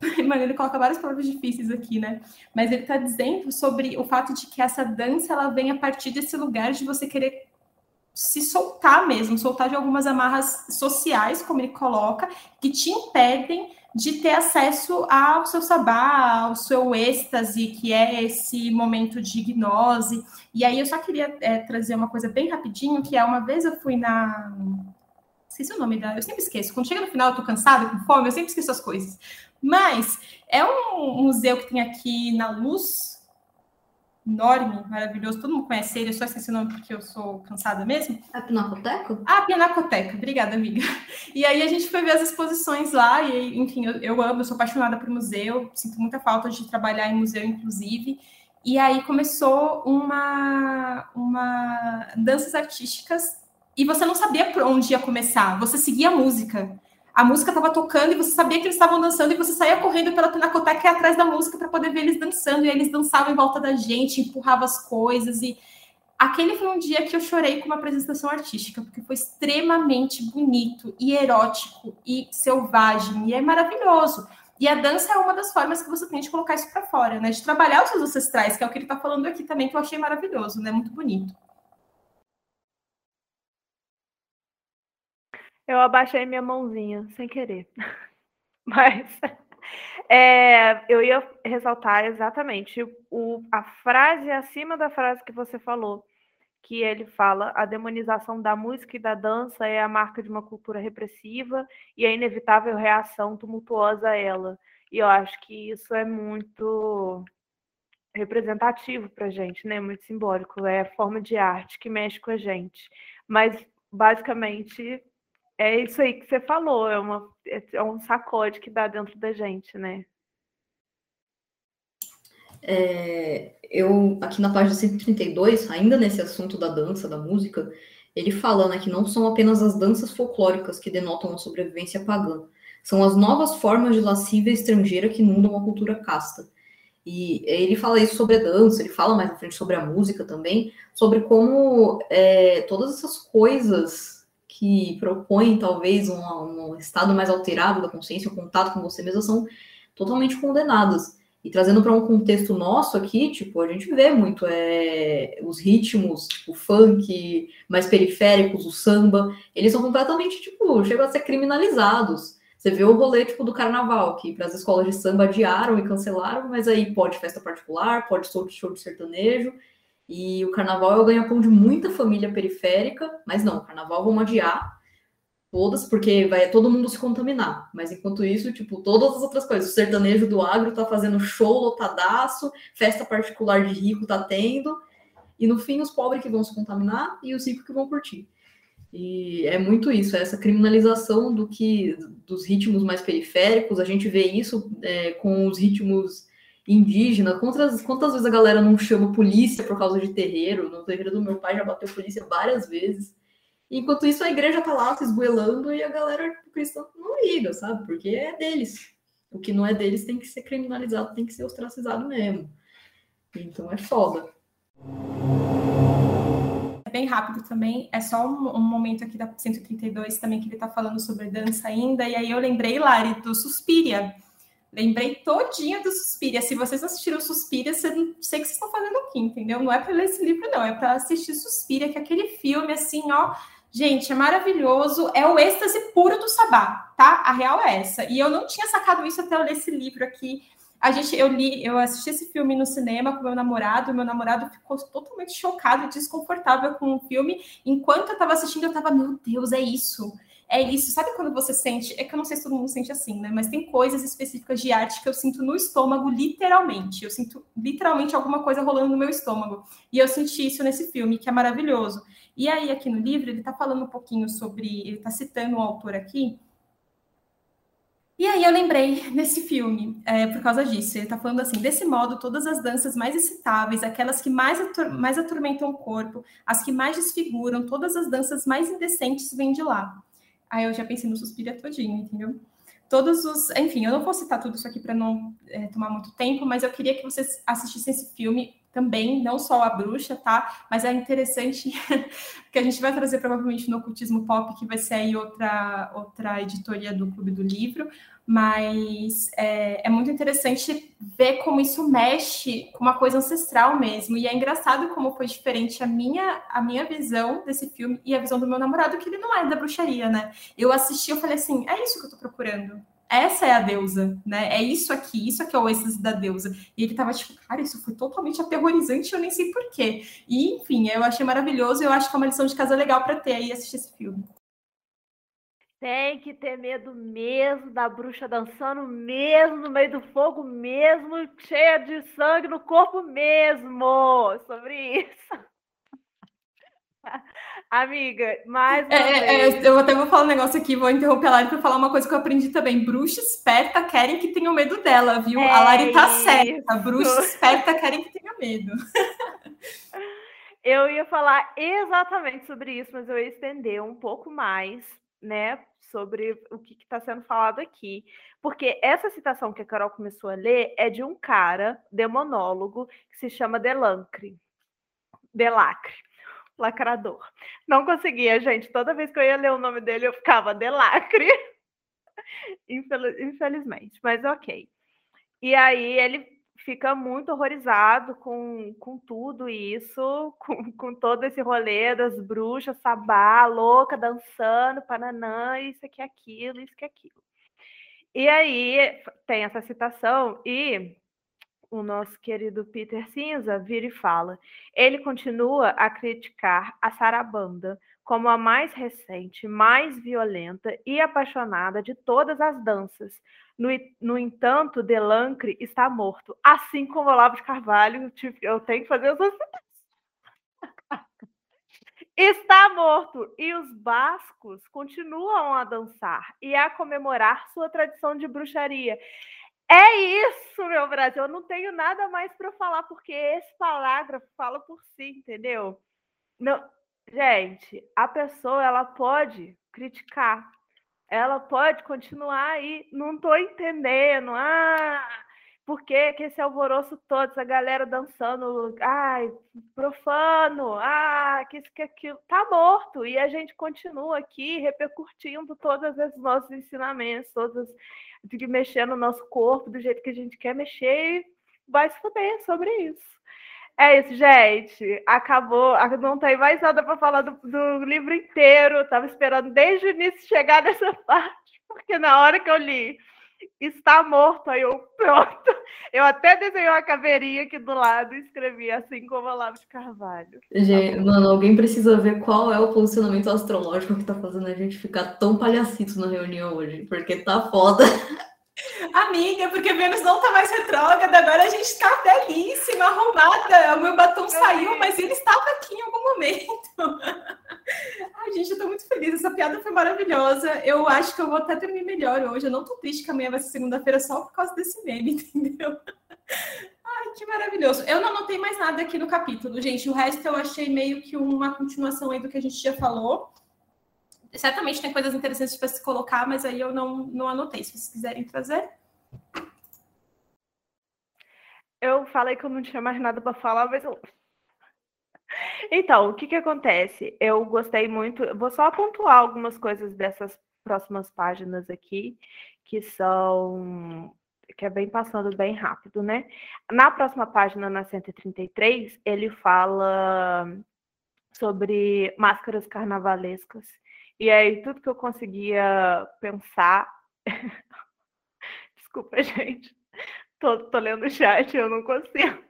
*laughs* Mano, ele coloca várias palavras difíceis aqui, né? Mas ele está dizendo sobre o fato de que essa dança ela vem a partir desse lugar de você querer se soltar mesmo, soltar de algumas amarras sociais, como ele coloca, que te impedem de ter acesso ao seu sabá, ao seu êxtase, que é esse momento de gnose. E aí eu só queria é, trazer uma coisa bem rapidinho, que é uma vez eu fui na. Não sei se é o nome da. Eu sempre esqueço. Quando chega no final, eu tô cansada, com fome, eu sempre esqueço as coisas. Mas é um museu que tem aqui na Luz, enorme, maravilhoso, todo mundo conhece ele, eu só esqueci o nome porque eu sou cansada mesmo. A Pinacoteca? Ah, Pinacoteca, obrigada, amiga. E aí a gente foi ver as exposições lá, e enfim, eu, eu amo, eu sou apaixonada por museu, sinto muita falta de trabalhar em museu, inclusive. E aí começou uma, uma danças artísticas, e você não sabia por onde ia começar, você seguia a música a música estava tocando e você sabia que eles estavam dançando e você saía correndo pela pinacoteca atrás da música para poder ver eles dançando e eles dançavam em volta da gente, empurravam as coisas e aquele foi um dia que eu chorei com uma apresentação artística porque foi extremamente bonito e erótico e selvagem e é maravilhoso. E a dança é uma das formas que você tem de colocar isso para fora, né? De trabalhar os seus ancestrais, que é o que ele está falando aqui também, que eu achei maravilhoso, né? Muito bonito. Eu abaixei minha mãozinha, sem querer. *laughs* Mas é, eu ia ressaltar exatamente o, a frase acima da frase que você falou, que ele fala: a demonização da música e da dança é a marca de uma cultura repressiva e a inevitável reação tumultuosa a ela. E eu acho que isso é muito representativo para gente, né? Muito simbólico. É a forma de arte que mexe com a gente. Mas, basicamente, é isso aí que você falou. É, uma, é um sacode que dá dentro da gente, né? É, eu, aqui na página 132, ainda nesse assunto da dança, da música, ele fala né, que não são apenas as danças folclóricas que denotam a sobrevivência pagã, são as novas formas de lascívia estrangeira que inundam a cultura casta. E ele fala isso sobre a dança, ele fala mais na frente sobre a música também, sobre como é, todas essas coisas que propõem talvez um, um, estado mais alterado da consciência, um contato com você mesmo, são totalmente condenadas. E trazendo para um contexto nosso aqui, tipo, a gente vê muito é, os ritmos, tipo, funk, mais periféricos, o samba, eles são completamente, tipo, chegam a ser criminalizados. Você vê o rolê, tipo, do carnaval, que para as escolas de samba adiaram e cancelaram, mas aí pode festa particular, pode show de sertanejo, e o carnaval é o ganha-pão de muita família periférica, mas não, o carnaval vamos adiar todas, porque vai todo mundo se contaminar. Mas enquanto isso, tipo, todas as outras coisas. O sertanejo do agro tá fazendo show lotadaço, festa particular de rico tá tendo, e no fim os pobres que vão se contaminar e os ricos que vão curtir. E é muito isso, é essa criminalização do que dos ritmos mais periféricos. A gente vê isso é, com os ritmos indígenas. Quantas, quantas vezes a galera não chama polícia por causa de terreiro? No terreiro do meu pai já bateu polícia várias vezes. Enquanto isso, a igreja tá lá se esgoelando e a galera cristã não liga, sabe? Porque é deles. O que não é deles tem que ser criminalizado, tem que ser ostracizado mesmo. Então é foda bem rápido também, é só um, um, momento aqui da 132 também que ele está falando sobre dança ainda, e aí eu lembrei, Lari, do Suspiria. Lembrei todinha do Suspiria. Se vocês assistiram Suspiria, você não sei o que vocês estão fazendo aqui, entendeu? Não é para ler esse livro, não, é para assistir Suspiria, que é aquele filme assim, ó. Gente, é maravilhoso, é o êxtase puro do sabá, tá? A real é essa. E eu não tinha sacado isso até eu ler esse livro aqui a gente, eu li, eu assisti esse filme no cinema com meu namorado, meu namorado ficou totalmente chocado e desconfortável com o filme. Enquanto eu estava assistindo, eu estava, meu Deus, é isso. É isso. Sabe quando você sente? É que eu não sei se todo mundo sente assim, né? Mas tem coisas específicas de arte que eu sinto no estômago, literalmente. Eu sinto literalmente alguma coisa rolando no meu estômago. E eu senti isso nesse filme, que é maravilhoso. E aí, aqui no livro, ele está falando um pouquinho sobre. Ele está citando o autor aqui, e aí eu lembrei desse filme é, por causa disso. Ele está falando assim: desse modo, todas as danças mais excitáveis, aquelas que mais, mais atormentam o corpo, as que mais desfiguram, todas as danças mais indecentes vêm de lá. Aí eu já pensei no suspiro todinho, entendeu? Todos os. Enfim, eu não vou citar tudo isso aqui para não é, tomar muito tempo, mas eu queria que vocês assistissem esse filme também, não só a bruxa, tá? Mas é interessante *laughs* que a gente vai trazer provavelmente no Ocultismo Pop, que vai ser aí outra, outra editoria do Clube do Livro, mas é, é, muito interessante ver como isso mexe com uma coisa ancestral mesmo. E é engraçado como foi diferente a minha, a minha visão desse filme e a visão do meu namorado, que ele não é da bruxaria, né? Eu assisti, eu falei assim, é isso que eu tô procurando essa é a deusa, né? É isso aqui, isso aqui é o êxtase da deusa. E ele tava tipo, cara, isso foi totalmente aterrorizante, eu nem sei porquê. E, enfim, eu achei maravilhoso e eu acho que é uma lição de casa legal para ter aí assistir esse filme. Tem que ter medo mesmo da bruxa dançando mesmo no meio do fogo mesmo, cheia de sangue no corpo mesmo. Sobre isso. *laughs* Amiga, mais uma é, é, eu até vou falar um negócio aqui, vou interromper a Lari para falar uma coisa que eu aprendi também. Bruxa esperta querem que tenha medo dela, viu? É a Lari tá isso. certa. Bruxa esperta querem que tenha medo. *laughs* Eu ia falar exatamente sobre isso, mas eu ia estender um pouco mais, né, sobre o que está sendo falado aqui. Porque essa citação que a Carol começou a ler é de um cara, demonólogo, que se chama Delancre. Delacre lacrador. Não conseguia, gente. Toda vez que eu ia ler o nome dele, eu ficava delacre. *laughs* Infelizmente, mas ok. E aí ele fica muito horrorizado com, com tudo isso, *laughs* com, com todo esse rolê das bruxas, sabá, louca, dançando, pananã, isso aqui, aquilo, isso que aquilo. E aí tem essa citação e o nosso querido Peter Cinza vira e fala. Ele continua a criticar a sarabanda como a mais recente, mais violenta e apaixonada de todas as danças. No, no entanto, Delancre está morto, assim como Olavo de Carvalho. Eu tenho que fazer *laughs* está morto e os bascos continuam a dançar e a comemorar sua tradição de bruxaria. É isso, meu Brasil. Eu não tenho nada mais para falar porque esse parágrafo fala por si, entendeu? Não, gente, a pessoa ela pode criticar, ela pode continuar aí. Não estou entendendo. Ah, por que, que esse alvoroço todo, essa galera dançando, ai, profano, ah, que isso, que aquilo, tá morto. E a gente continua aqui repercutindo todos os nossos ensinamentos, todos de mexer no nosso corpo do jeito que a gente quer mexer e vai se fuder sobre isso. É isso, gente. Acabou. Não tem mais nada para falar do, do, livro inteiro. Eu tava esperando desde o início chegar nessa *laughs* parte, porque na hora que eu li está morto. Aí eu, pronto. Eu até desenhei uma caveirinha aqui do lado e escrevi assim como Olavo de Carvalho. Gente, tá mano, alguém precisa ver qual é o posicionamento astrológico que tá fazendo a gente ficar tão palhacito na reunião hoje, porque tá foda. *laughs* Amiga, porque Vênus não tá mais retrógrada, agora a gente tá belíssima, arrumada. O meu batom saiu, mas ele estava aqui em algum momento. *laughs* Ai, gente, eu tô muito feliz. Essa piada foi maravilhosa. Eu acho que eu vou até dormir melhor hoje. Eu não tô triste que amanhã vai ser segunda-feira só por causa desse meme, *laughs* entendeu? Ai, que maravilhoso. Eu não anotei mais nada aqui no capítulo, gente. O resto eu achei meio que uma continuação aí do que a gente já falou certamente tem coisas interessantes para se colocar, mas aí eu não, não anotei. Se vocês quiserem trazer. Eu falei que eu não tinha mais nada para falar, mas eu. Então, o que, que acontece? Eu gostei muito. Vou só pontuar algumas coisas dessas próximas páginas aqui, que são. que é bem passando bem rápido, né? Na próxima página, na 133, ele fala sobre máscaras carnavalescas e aí, tudo que eu conseguia pensar. *laughs* Desculpa, gente. Tô, tô lendo o chat, eu não consigo.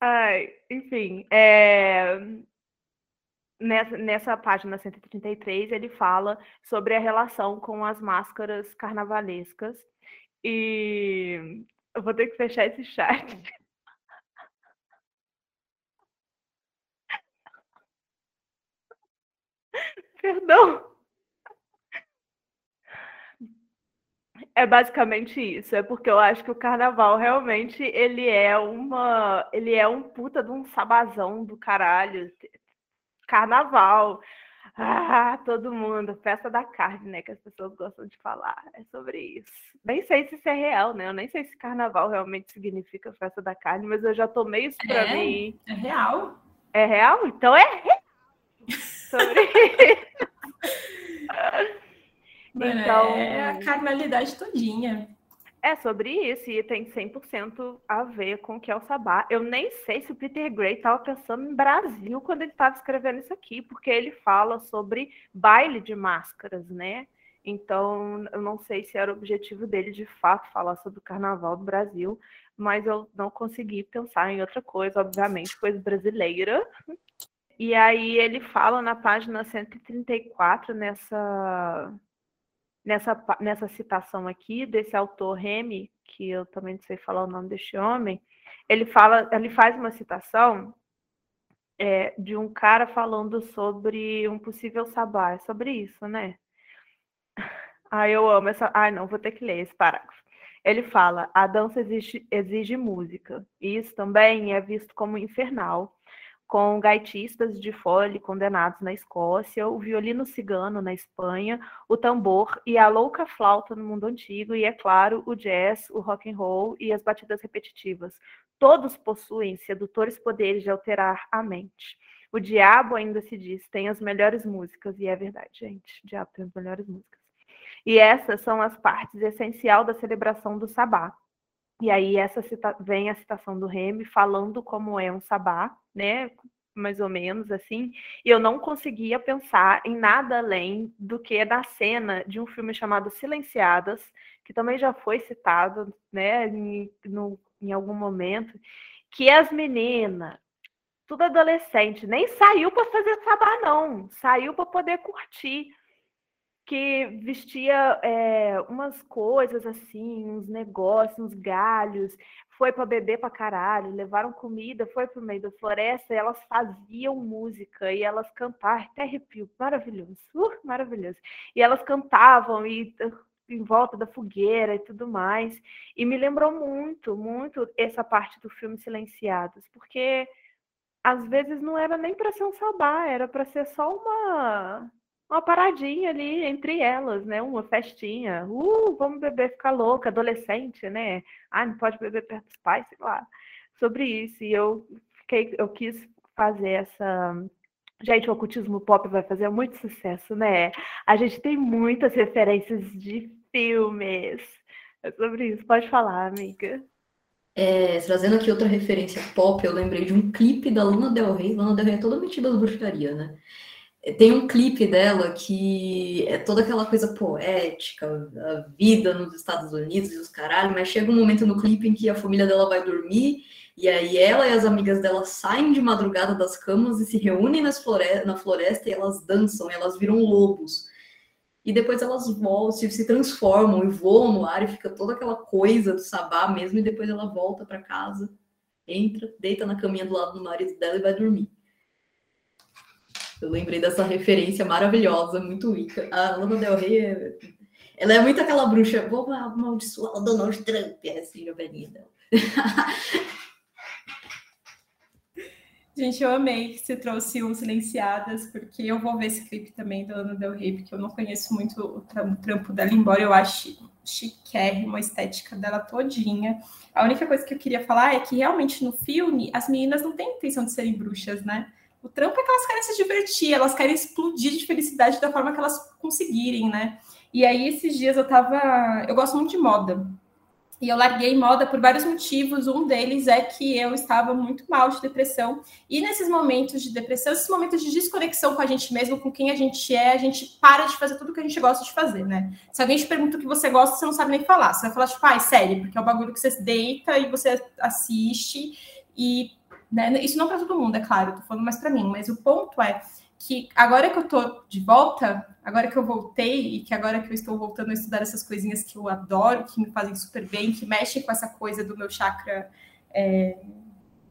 Ai, enfim, é... nessa, nessa página 133 ele fala sobre a relação com as máscaras carnavalescas. E eu vou ter que fechar esse chat. Perdão. É basicamente isso, é porque eu acho que o carnaval realmente ele é uma, ele é um puta de um sabazão do caralho. Carnaval. Ah, todo mundo, festa da carne, né, que as pessoas gostam de falar. É sobre isso. Nem sei se isso é real, né? Eu nem sei se carnaval realmente significa festa da carne, mas eu já tomei isso para é, mim. É real. É real? Então é real. sobre *laughs* então, é a carnalidade todinha. É sobre isso, e tem 100% a ver com o que é o Sabá. Eu nem sei se o Peter Gray estava pensando em Brasil quando ele estava escrevendo isso aqui, porque ele fala sobre baile de máscaras, né? Então, eu não sei se era o objetivo dele de fato falar sobre o carnaval do Brasil, mas eu não consegui pensar em outra coisa, obviamente, coisa brasileira. E aí ele fala na página 134, nessa, nessa, nessa citação aqui, desse autor Remy, que eu também não sei falar o nome deste homem, ele fala, ele faz uma citação é, de um cara falando sobre um possível sabá, é sobre isso, né? *laughs* Ah, eu amo essa. Ai, não, vou ter que ler esse parágrafo. Ele fala: a dança exige, exige música. Isso também é visto como infernal com gaitistas de fole condenados na Escócia, o violino cigano na Espanha, o tambor e a louca flauta no mundo antigo e, é claro, o jazz, o rock and roll e as batidas repetitivas. Todos possuem sedutores poderes de alterar a mente. O diabo ainda se diz, tem as melhores músicas, e é verdade, gente, o diabo tem as melhores músicas. E essas são as partes essenciais da celebração do sabá. E aí essa cita... vem a citação do Remy falando como é um sabá, né? Mais ou menos assim. E eu não conseguia pensar em nada além do que da cena de um filme chamado Silenciadas, que também já foi citado, né, em, no, em algum momento, que as meninas, tudo adolescente, nem saiu para fazer sabá, não, saiu para poder curtir que vestia é, umas coisas assim, uns negócios, uns galhos, foi para beber para caralho, levaram comida, foi para o meio da floresta, e elas faziam música e elas cantavam, até arrepio, maravilhoso, uh, maravilhoso. E elas cantavam e uh, em volta da fogueira e tudo mais. E me lembrou muito, muito essa parte do filme Silenciados, porque às vezes não era nem para ser um sabá, era para ser só uma uma paradinha ali entre elas, né? Uma festinha. Uh, vamos beber, ficar louca, adolescente, né? Ah, não pode beber perto dos pais, sei lá. Sobre isso. E eu fiquei, eu quis fazer essa. Gente, o ocultismo pop vai fazer muito sucesso, né? A gente tem muitas referências de filmes. É sobre isso. Pode falar, amiga. É, trazendo aqui outra referência pop, eu lembrei de um clipe da Luna Del Rey. Luna Del Rey é toda metida da bruxaria, né? Tem um clipe dela que é toda aquela coisa poética, a vida nos Estados Unidos e os caralho, mas chega um momento no clipe em que a família dela vai dormir e aí ela e as amigas dela saem de madrugada das camas e se reúnem nas na floresta e elas dançam, elas viram lobos. E depois elas voltam, se transformam e voam no ar e fica toda aquela coisa do sabá mesmo, e depois ela volta para casa, entra, deita na caminha do lado do marido dela e vai dormir. Eu lembrei dessa referência maravilhosa, muito rica. A Lana Del Rey, é... ela é muito aquela bruxa, vou amaldiçoar o Donald Trump, é assim, a velhinha dela. Gente, eu amei que você trouxe o Silenciadas, porque eu vou ver esse clipe também do Lana Del Rey, porque eu não conheço muito o trampo dela, embora eu ache chiquérrimo a estética dela todinha. A única coisa que eu queria falar é que realmente no filme as meninas não têm intenção de serem bruxas, né? O trampo é que elas querem se divertir, elas querem explodir de felicidade da forma que elas conseguirem, né? E aí, esses dias eu tava. Eu gosto muito de moda. E eu larguei moda por vários motivos. Um deles é que eu estava muito mal de depressão. E nesses momentos de depressão, esses momentos de desconexão com a gente mesmo, com quem a gente é, a gente para de fazer tudo que a gente gosta de fazer, né? Se alguém te pergunta o que você gosta, você não sabe nem falar. Você vai falar, tipo, ai, sério, porque é o bagulho que você deita e você assiste. E né? Isso não para todo mundo, é claro, tô falando mais para mim, mas o ponto é que agora que eu tô de volta, agora que eu voltei e que agora que eu estou voltando a estudar essas coisinhas que eu adoro, que me fazem super bem, que mexem com essa coisa do meu chakra, é,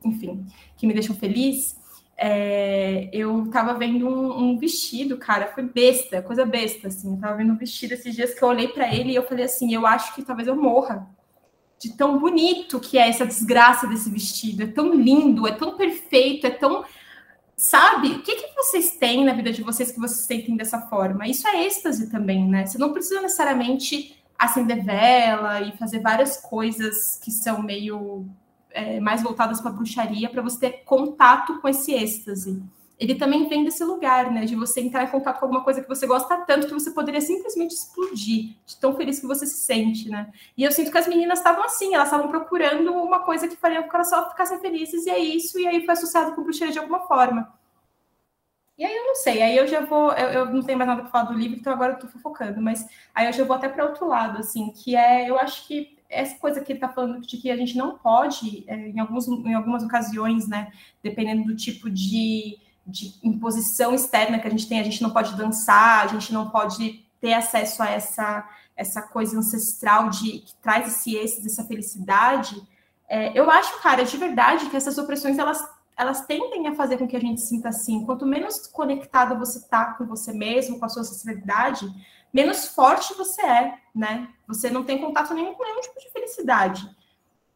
enfim, que me deixam feliz, é, eu tava vendo um, um, vestido, cara, foi besta, coisa besta, assim, eu tava vendo um vestido esses dias que eu olhei para ele e eu falei assim, eu acho que talvez eu morra, de tão bonito que é essa desgraça desse vestido. É tão lindo, é tão perfeito, é tão. Sabe? O que, que vocês têm na vida de vocês que vocês sentem dessa forma? Isso é êxtase também, né? Você não precisa necessariamente acender vela e fazer várias coisas que são meio é, mais voltadas para bruxaria para você ter contato com esse êxtase ele também vem desse lugar, né? De você entrar em contato com alguma coisa que você gosta tanto que você poderia simplesmente explodir, de tão feliz que você se sente, né? E eu sinto que as meninas estavam assim, elas estavam procurando uma coisa que faria com que elas só ficassem felizes, e é isso, e aí foi associado com bruxaria de alguma forma. E aí eu não sei, aí eu já vou, eu, eu não tenho mais nada para falar do livro, então agora eu tô fofocando, mas aí eu já vou até para outro lado, assim, que é, eu acho que essa coisa que ele está falando de que a gente não pode, é, em, alguns, em algumas ocasiões, né, dependendo do tipo de de imposição externa que a gente tem, a gente não pode dançar, a gente não pode ter acesso a essa, essa coisa ancestral de que traz esse êxito, essa felicidade. É, eu acho, cara, de verdade que essas opressões elas, elas tendem a fazer com que a gente sinta assim. Quanto menos conectado você tá com você mesmo, com a sua sociedade, menos forte você é, né? Você não tem contato nenhum com nenhum tipo de felicidade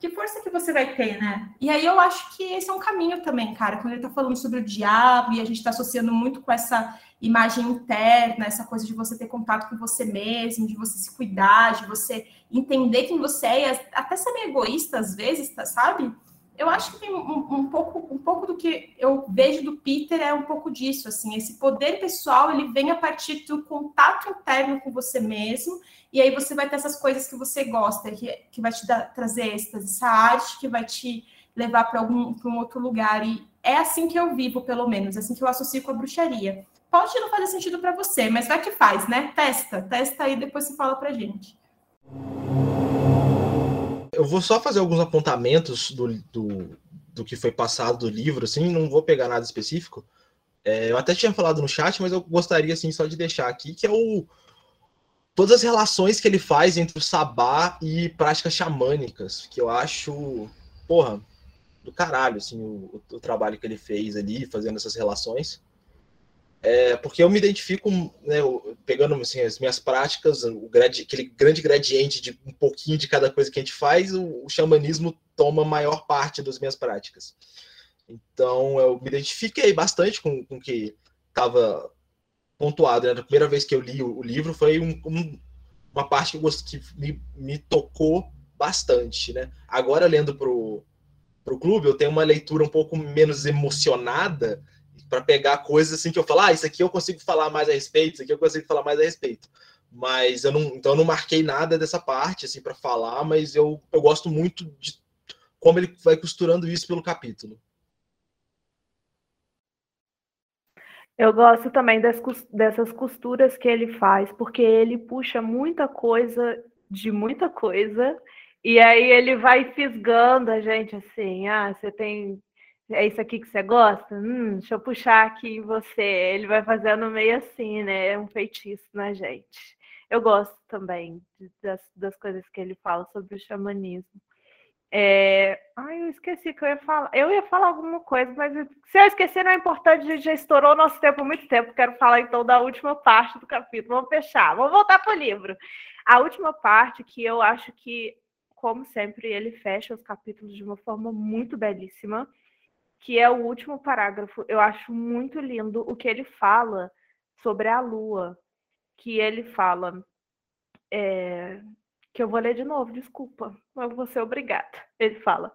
que força que você vai ter, né? E aí eu acho que esse é um caminho também, cara, quando ele tá falando sobre o diabo e a gente tá associando muito com essa imagem interna, essa coisa de você ter contato com você mesmo, de você se cuidar, de você entender quem você é, até ser meio egoísta às vezes, tá, sabe? Eu acho que tem um, um, pouco, um pouco do que eu vejo do Peter é um pouco disso, assim, esse poder pessoal ele vem a partir do contato interno com você mesmo, e aí você vai ter essas coisas que você gosta, que, que vai te dar, trazer êxtase, essa arte que vai te levar para algum para um outro lugar. E é assim que eu vivo, pelo menos, é assim que eu associo com a bruxaria. Pode não fazer sentido para você, mas vai que faz, né? Testa, testa aí, depois você fala pra gente. Eu vou só fazer alguns apontamentos do, do, do que foi passado do livro, assim, não vou pegar nada específico. É, eu até tinha falado no chat, mas eu gostaria, assim, só de deixar aqui, que é o todas as relações que ele faz entre o sabá e práticas xamânicas, que eu acho, porra, do caralho, assim, o, o trabalho que ele fez ali, fazendo essas relações. É, porque eu me identifico, né, pegando assim, as minhas práticas, o aquele grande gradiente de um pouquinho de cada coisa que a gente faz, o, o xamanismo toma maior parte das minhas práticas. Então, eu me identifiquei bastante com o que estava pontuado. Né? A primeira vez que eu li o, o livro foi um, um, uma parte que, eu gost... que me, me, tocou bastante. Né? Agora, lendo para o clube, eu tenho uma leitura um pouco menos emocionada, para pegar coisas assim que eu falo, ah, isso aqui eu consigo falar mais a respeito, isso aqui eu consigo falar mais a respeito. Mas eu não, então eu não marquei nada dessa parte assim para falar, mas eu, eu gosto muito de como ele vai costurando isso pelo capítulo. Eu gosto também das, dessas costuras que ele faz, porque ele puxa muita coisa de muita coisa, e aí ele vai fisgando a gente assim, ah, você tem é isso aqui que você gosta? Hum, deixa eu puxar aqui em você. Ele vai fazendo meio assim, né? É um feitiço na gente. Eu gosto também das, das coisas que ele fala sobre o xamanismo. É... Ai, eu esqueci que eu ia falar. Eu ia falar alguma coisa, mas se eu esquecer não é importante, a gente já estourou nosso tempo há muito tempo. Quero falar então da última parte do capítulo. Vamos fechar, vamos voltar para o livro. A última parte que eu acho que, como sempre, ele fecha os capítulos de uma forma muito belíssima que é o último parágrafo. Eu acho muito lindo o que ele fala sobre a lua, que ele fala. É, que eu vou ler de novo, desculpa, mas vou ser obrigada. Ele fala: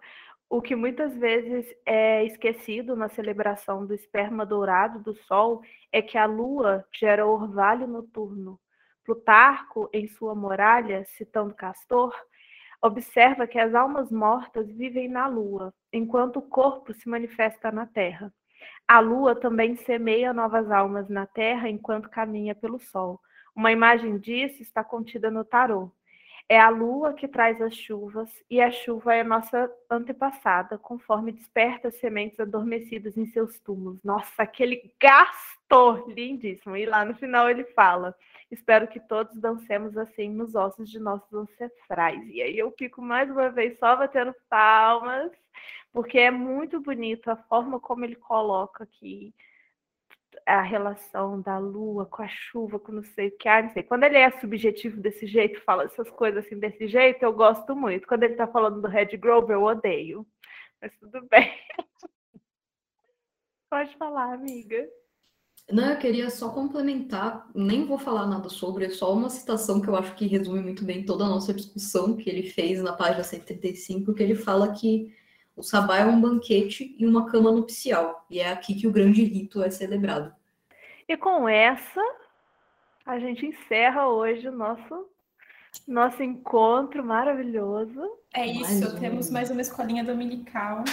o que muitas vezes é esquecido na celebração do esperma dourado do Sol é que a lua gera orvalho noturno. Plutarco, em sua muralha, citando Castor, observa que as almas mortas vivem na lua, enquanto o corpo se manifesta na terra. A lua também semeia novas almas na terra enquanto caminha pelo sol. Uma imagem disso está contida no tarô. É a lua que traz as chuvas e a chuva é nossa antepassada, conforme desperta as sementes adormecidas em seus túmulos. Nossa, aquele gasto lindíssimo. E lá no final ele fala: Espero que todos dancemos assim nos ossos de nossos ancestrais. E aí eu fico mais uma vez só batendo palmas, porque é muito bonito a forma como ele coloca aqui a relação da lua com a chuva, com não sei o que, ah, não sei. Quando ele é subjetivo desse jeito, fala essas coisas assim desse jeito, eu gosto muito. Quando ele está falando do Red Grove, eu odeio. Mas tudo *laughs* bem. Pode falar, amiga. Não, eu queria só complementar, nem vou falar nada sobre, é só uma citação que eu acho que resume muito bem toda a nossa discussão que ele fez na página 135, que ele fala que o sabá é um banquete e uma cama nupcial, e é aqui que o grande rito é celebrado. E com essa, a gente encerra hoje o nosso nosso encontro maravilhoso. É isso, mais temos mais uma escolinha dominical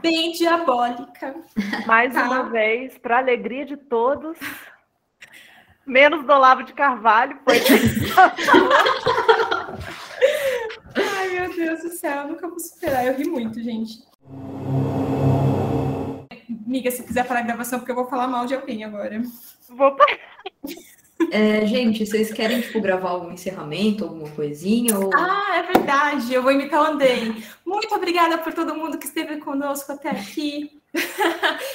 bem diabólica. *laughs* Mais tá? uma vez, para alegria de todos, menos do Olavo de Carvalho, foi. *laughs* Meu Deus do céu, eu nunca vou superar. Eu ri muito, gente. Amiga, se quiser parar a gravação, porque eu vou falar mal de alguém agora. Vou parar. É, gente, vocês querem, tipo, gravar algum encerramento, alguma coisinha? Ou... Ah, é verdade, eu vou imitar o Andrei. Muito obrigada por todo mundo que esteve conosco até aqui.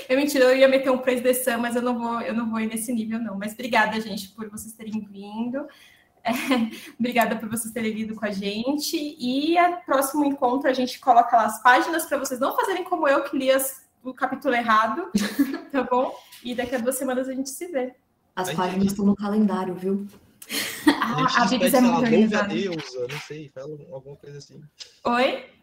eu *laughs* mentira, eu ia meter um praise the sun, mas eu não vou, eu não vou ir nesse nível, não. Mas obrigada, gente, por vocês terem vindo. É, *laughs* obrigada por vocês terem lido com a gente. E a próximo encontro a gente coloca lá as páginas para vocês não fazerem como eu que li as, o capítulo errado, *laughs* tá bom? E daqui a duas semanas a gente se vê. As páginas estão no calendário, viu? Ah, *laughs* a, a Bíblia é muito organizada. Deusa, não sei, fala alguma coisa assim. Oi?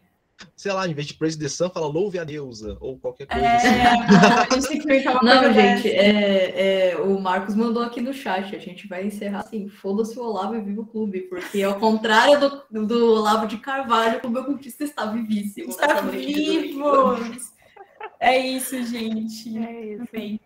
Sei lá, em vez de Praise the Sun, fala louve a deusa, ou qualquer coisa É, assim. *laughs* a gente tem que inventar uma Não, coisa gente, é, é, o Marcos mandou aqui no chat. A gente vai encerrar assim: foda-se o Olavo e viva o clube. Porque, ao contrário do, do Olavo de Carvalho, o meu cultista está vivíssimo. Está vivo! É isso, gente. É isso. Amei.